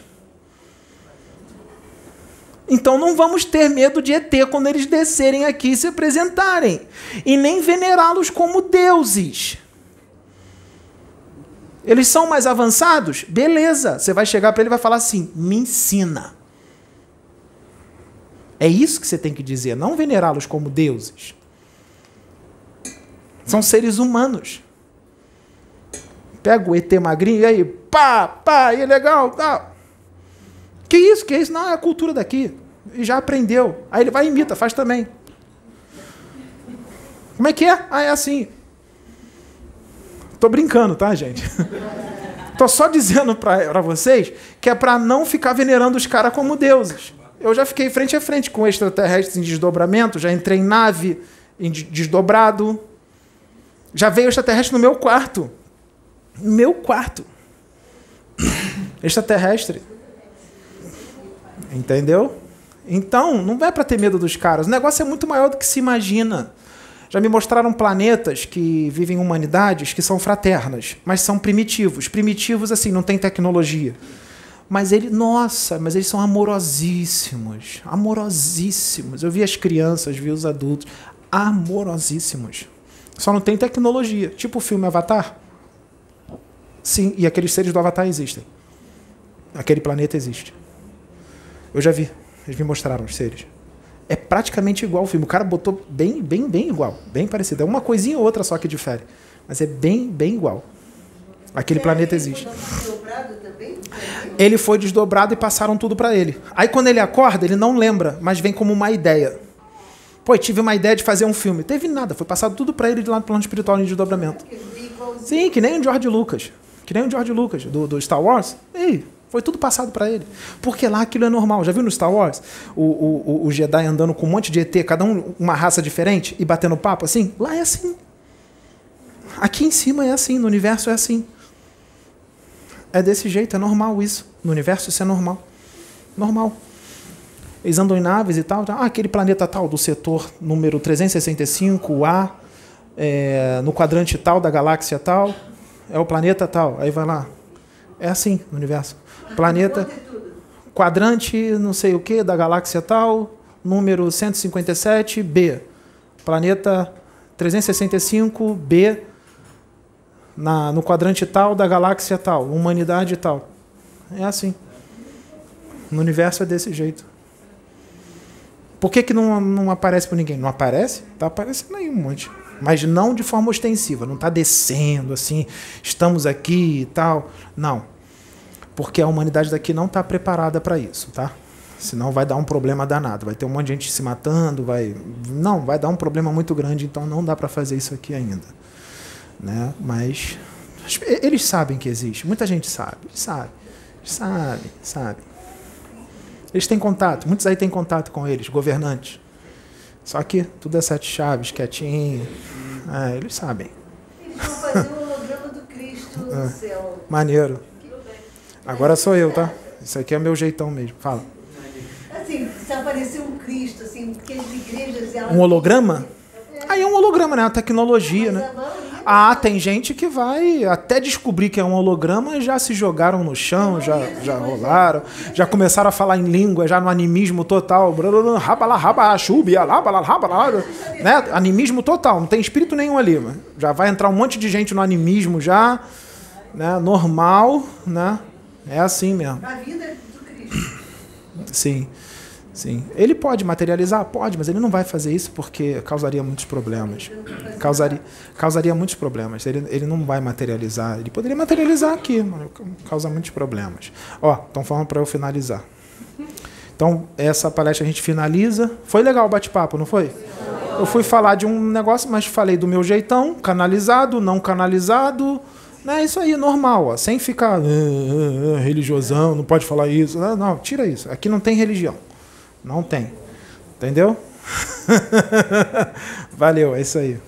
Então não vamos ter medo de ET quando eles descerem aqui e se apresentarem. E nem venerá-los como deuses. Eles são mais avançados? Beleza. Você vai chegar para ele e vai falar assim: me ensina. É isso que você tem que dizer, não venerá-los como deuses. São seres humanos. Pega o ET magrinho e aí, pá, pá, e é legal, tá. Que isso, que isso? Não, é a cultura daqui. E já aprendeu. Aí ele vai e imita, faz também. Como é que é? Ah, é assim. Tô brincando, tá, gente? Tô só dizendo para vocês que é para não ficar venerando os caras como deuses. Eu já fiquei frente a frente com extraterrestres em desdobramento, já entrei em nave em de- desdobrado. Já veio extraterrestre no meu quarto. Meu quarto. Extraterrestre. Entendeu? Então, não é para ter medo dos caras. O negócio é muito maior do que se imagina. Já me mostraram planetas que vivem humanidades que são fraternas, mas são primitivos. Primitivos, assim, não tem tecnologia. Mas ele, nossa, mas eles são amorosíssimos. Amorosíssimos. Eu vi as crianças, vi os adultos. Amorosíssimos. Só não tem tecnologia. Tipo o filme Avatar. Sim, e aqueles seres do Avatar existem. Aquele planeta existe. Eu já vi. Eles me mostraram os seres. É praticamente igual o filme. O cara botou bem, bem, bem igual. Bem parecido. É uma coisinha ou outra só que difere. Mas é bem, bem igual. Aquele planeta existe. Ele foi desdobrado e passaram tudo para ele. Aí quando ele acorda, ele não lembra, mas vem como uma ideia. Pô, tive uma ideia de fazer um filme. Teve nada, foi passado tudo para ele de lá no plano espiritual em desdobramento. Sim, que nem o George Lucas. Que nem o George Lucas, do, do Star Wars. Ei, Foi tudo passado para ele. Porque lá aquilo é normal. Já viu no Star Wars? O, o, o- Jedi andando com um monte de ET, cada um uma raça diferente, e batendo papo assim? Lá é assim. Aqui em cima é assim, no universo é assim. É desse jeito, é normal isso. No universo isso é normal. Normal. Eles andam em naves e tal. Ah, aquele planeta tal, do setor número 365A, é, no quadrante tal da galáxia tal, é o planeta tal. Aí vai lá. É assim no universo. Planeta, quadrante não sei o que da galáxia tal, número 157B. Planeta 365B na, no quadrante tal da galáxia tal, humanidade tal. É assim. No universo é desse jeito. Por que, que não, não aparece para ninguém? Não aparece? Tá aparecendo aí um monte. Mas não de forma ostensiva, não está descendo assim, estamos aqui e tal. Não. Porque a humanidade daqui não está preparada para isso, tá? Senão vai dar um problema danado. Vai ter um monte de gente se matando, vai. Não, vai dar um problema muito grande, então não dá para fazer isso aqui ainda. Né? Mas eles sabem que existe. Muita gente sabe. Sabe. Sabe, sabe. Eles têm contato, muitos aí têm contato com eles, governantes. Só que tudo é sete chaves, quietinho. É, eles sabem. Eles vão fazer o holograma do Cristo no céu. Maneiro. Agora sou eu, tá? Isso aqui é meu jeitão mesmo. Fala. Assim, se aparecer um Cristo, assim, porque as igrejas... Elas Um holograma? Aí é um holograma, né? Uma tecnologia, né? Ah, tem gente que vai até descobrir que é um holograma já se jogaram no chão, já, já rolaram, já começaram a falar em língua, já no animismo total. Rabala, rabala, chubia, rabala, rabala, né? Animismo total, não tem espírito nenhum ali. Mas já vai entrar um monte de gente no animismo já, né? Normal, né? É assim mesmo. A vida do Cristo. Sim, sim. Ele pode materializar? Pode, mas ele não vai fazer isso porque causaria muitos problemas. Causaria, causaria muitos problemas. Ele, ele não vai materializar. Ele poderia materializar aqui, mas causa muitos problemas. Ó, estão falando para eu finalizar. Então, essa palestra a gente finaliza. Foi legal o bate-papo, não foi? Eu fui falar de um negócio, mas falei do meu jeitão, canalizado, não canalizado. É isso aí, normal, ó, sem ficar "Ah, ah, ah, religiosão, não pode falar isso. Não, não, tira isso. Aqui não tem religião. Não tem. Entendeu? Valeu, é isso aí.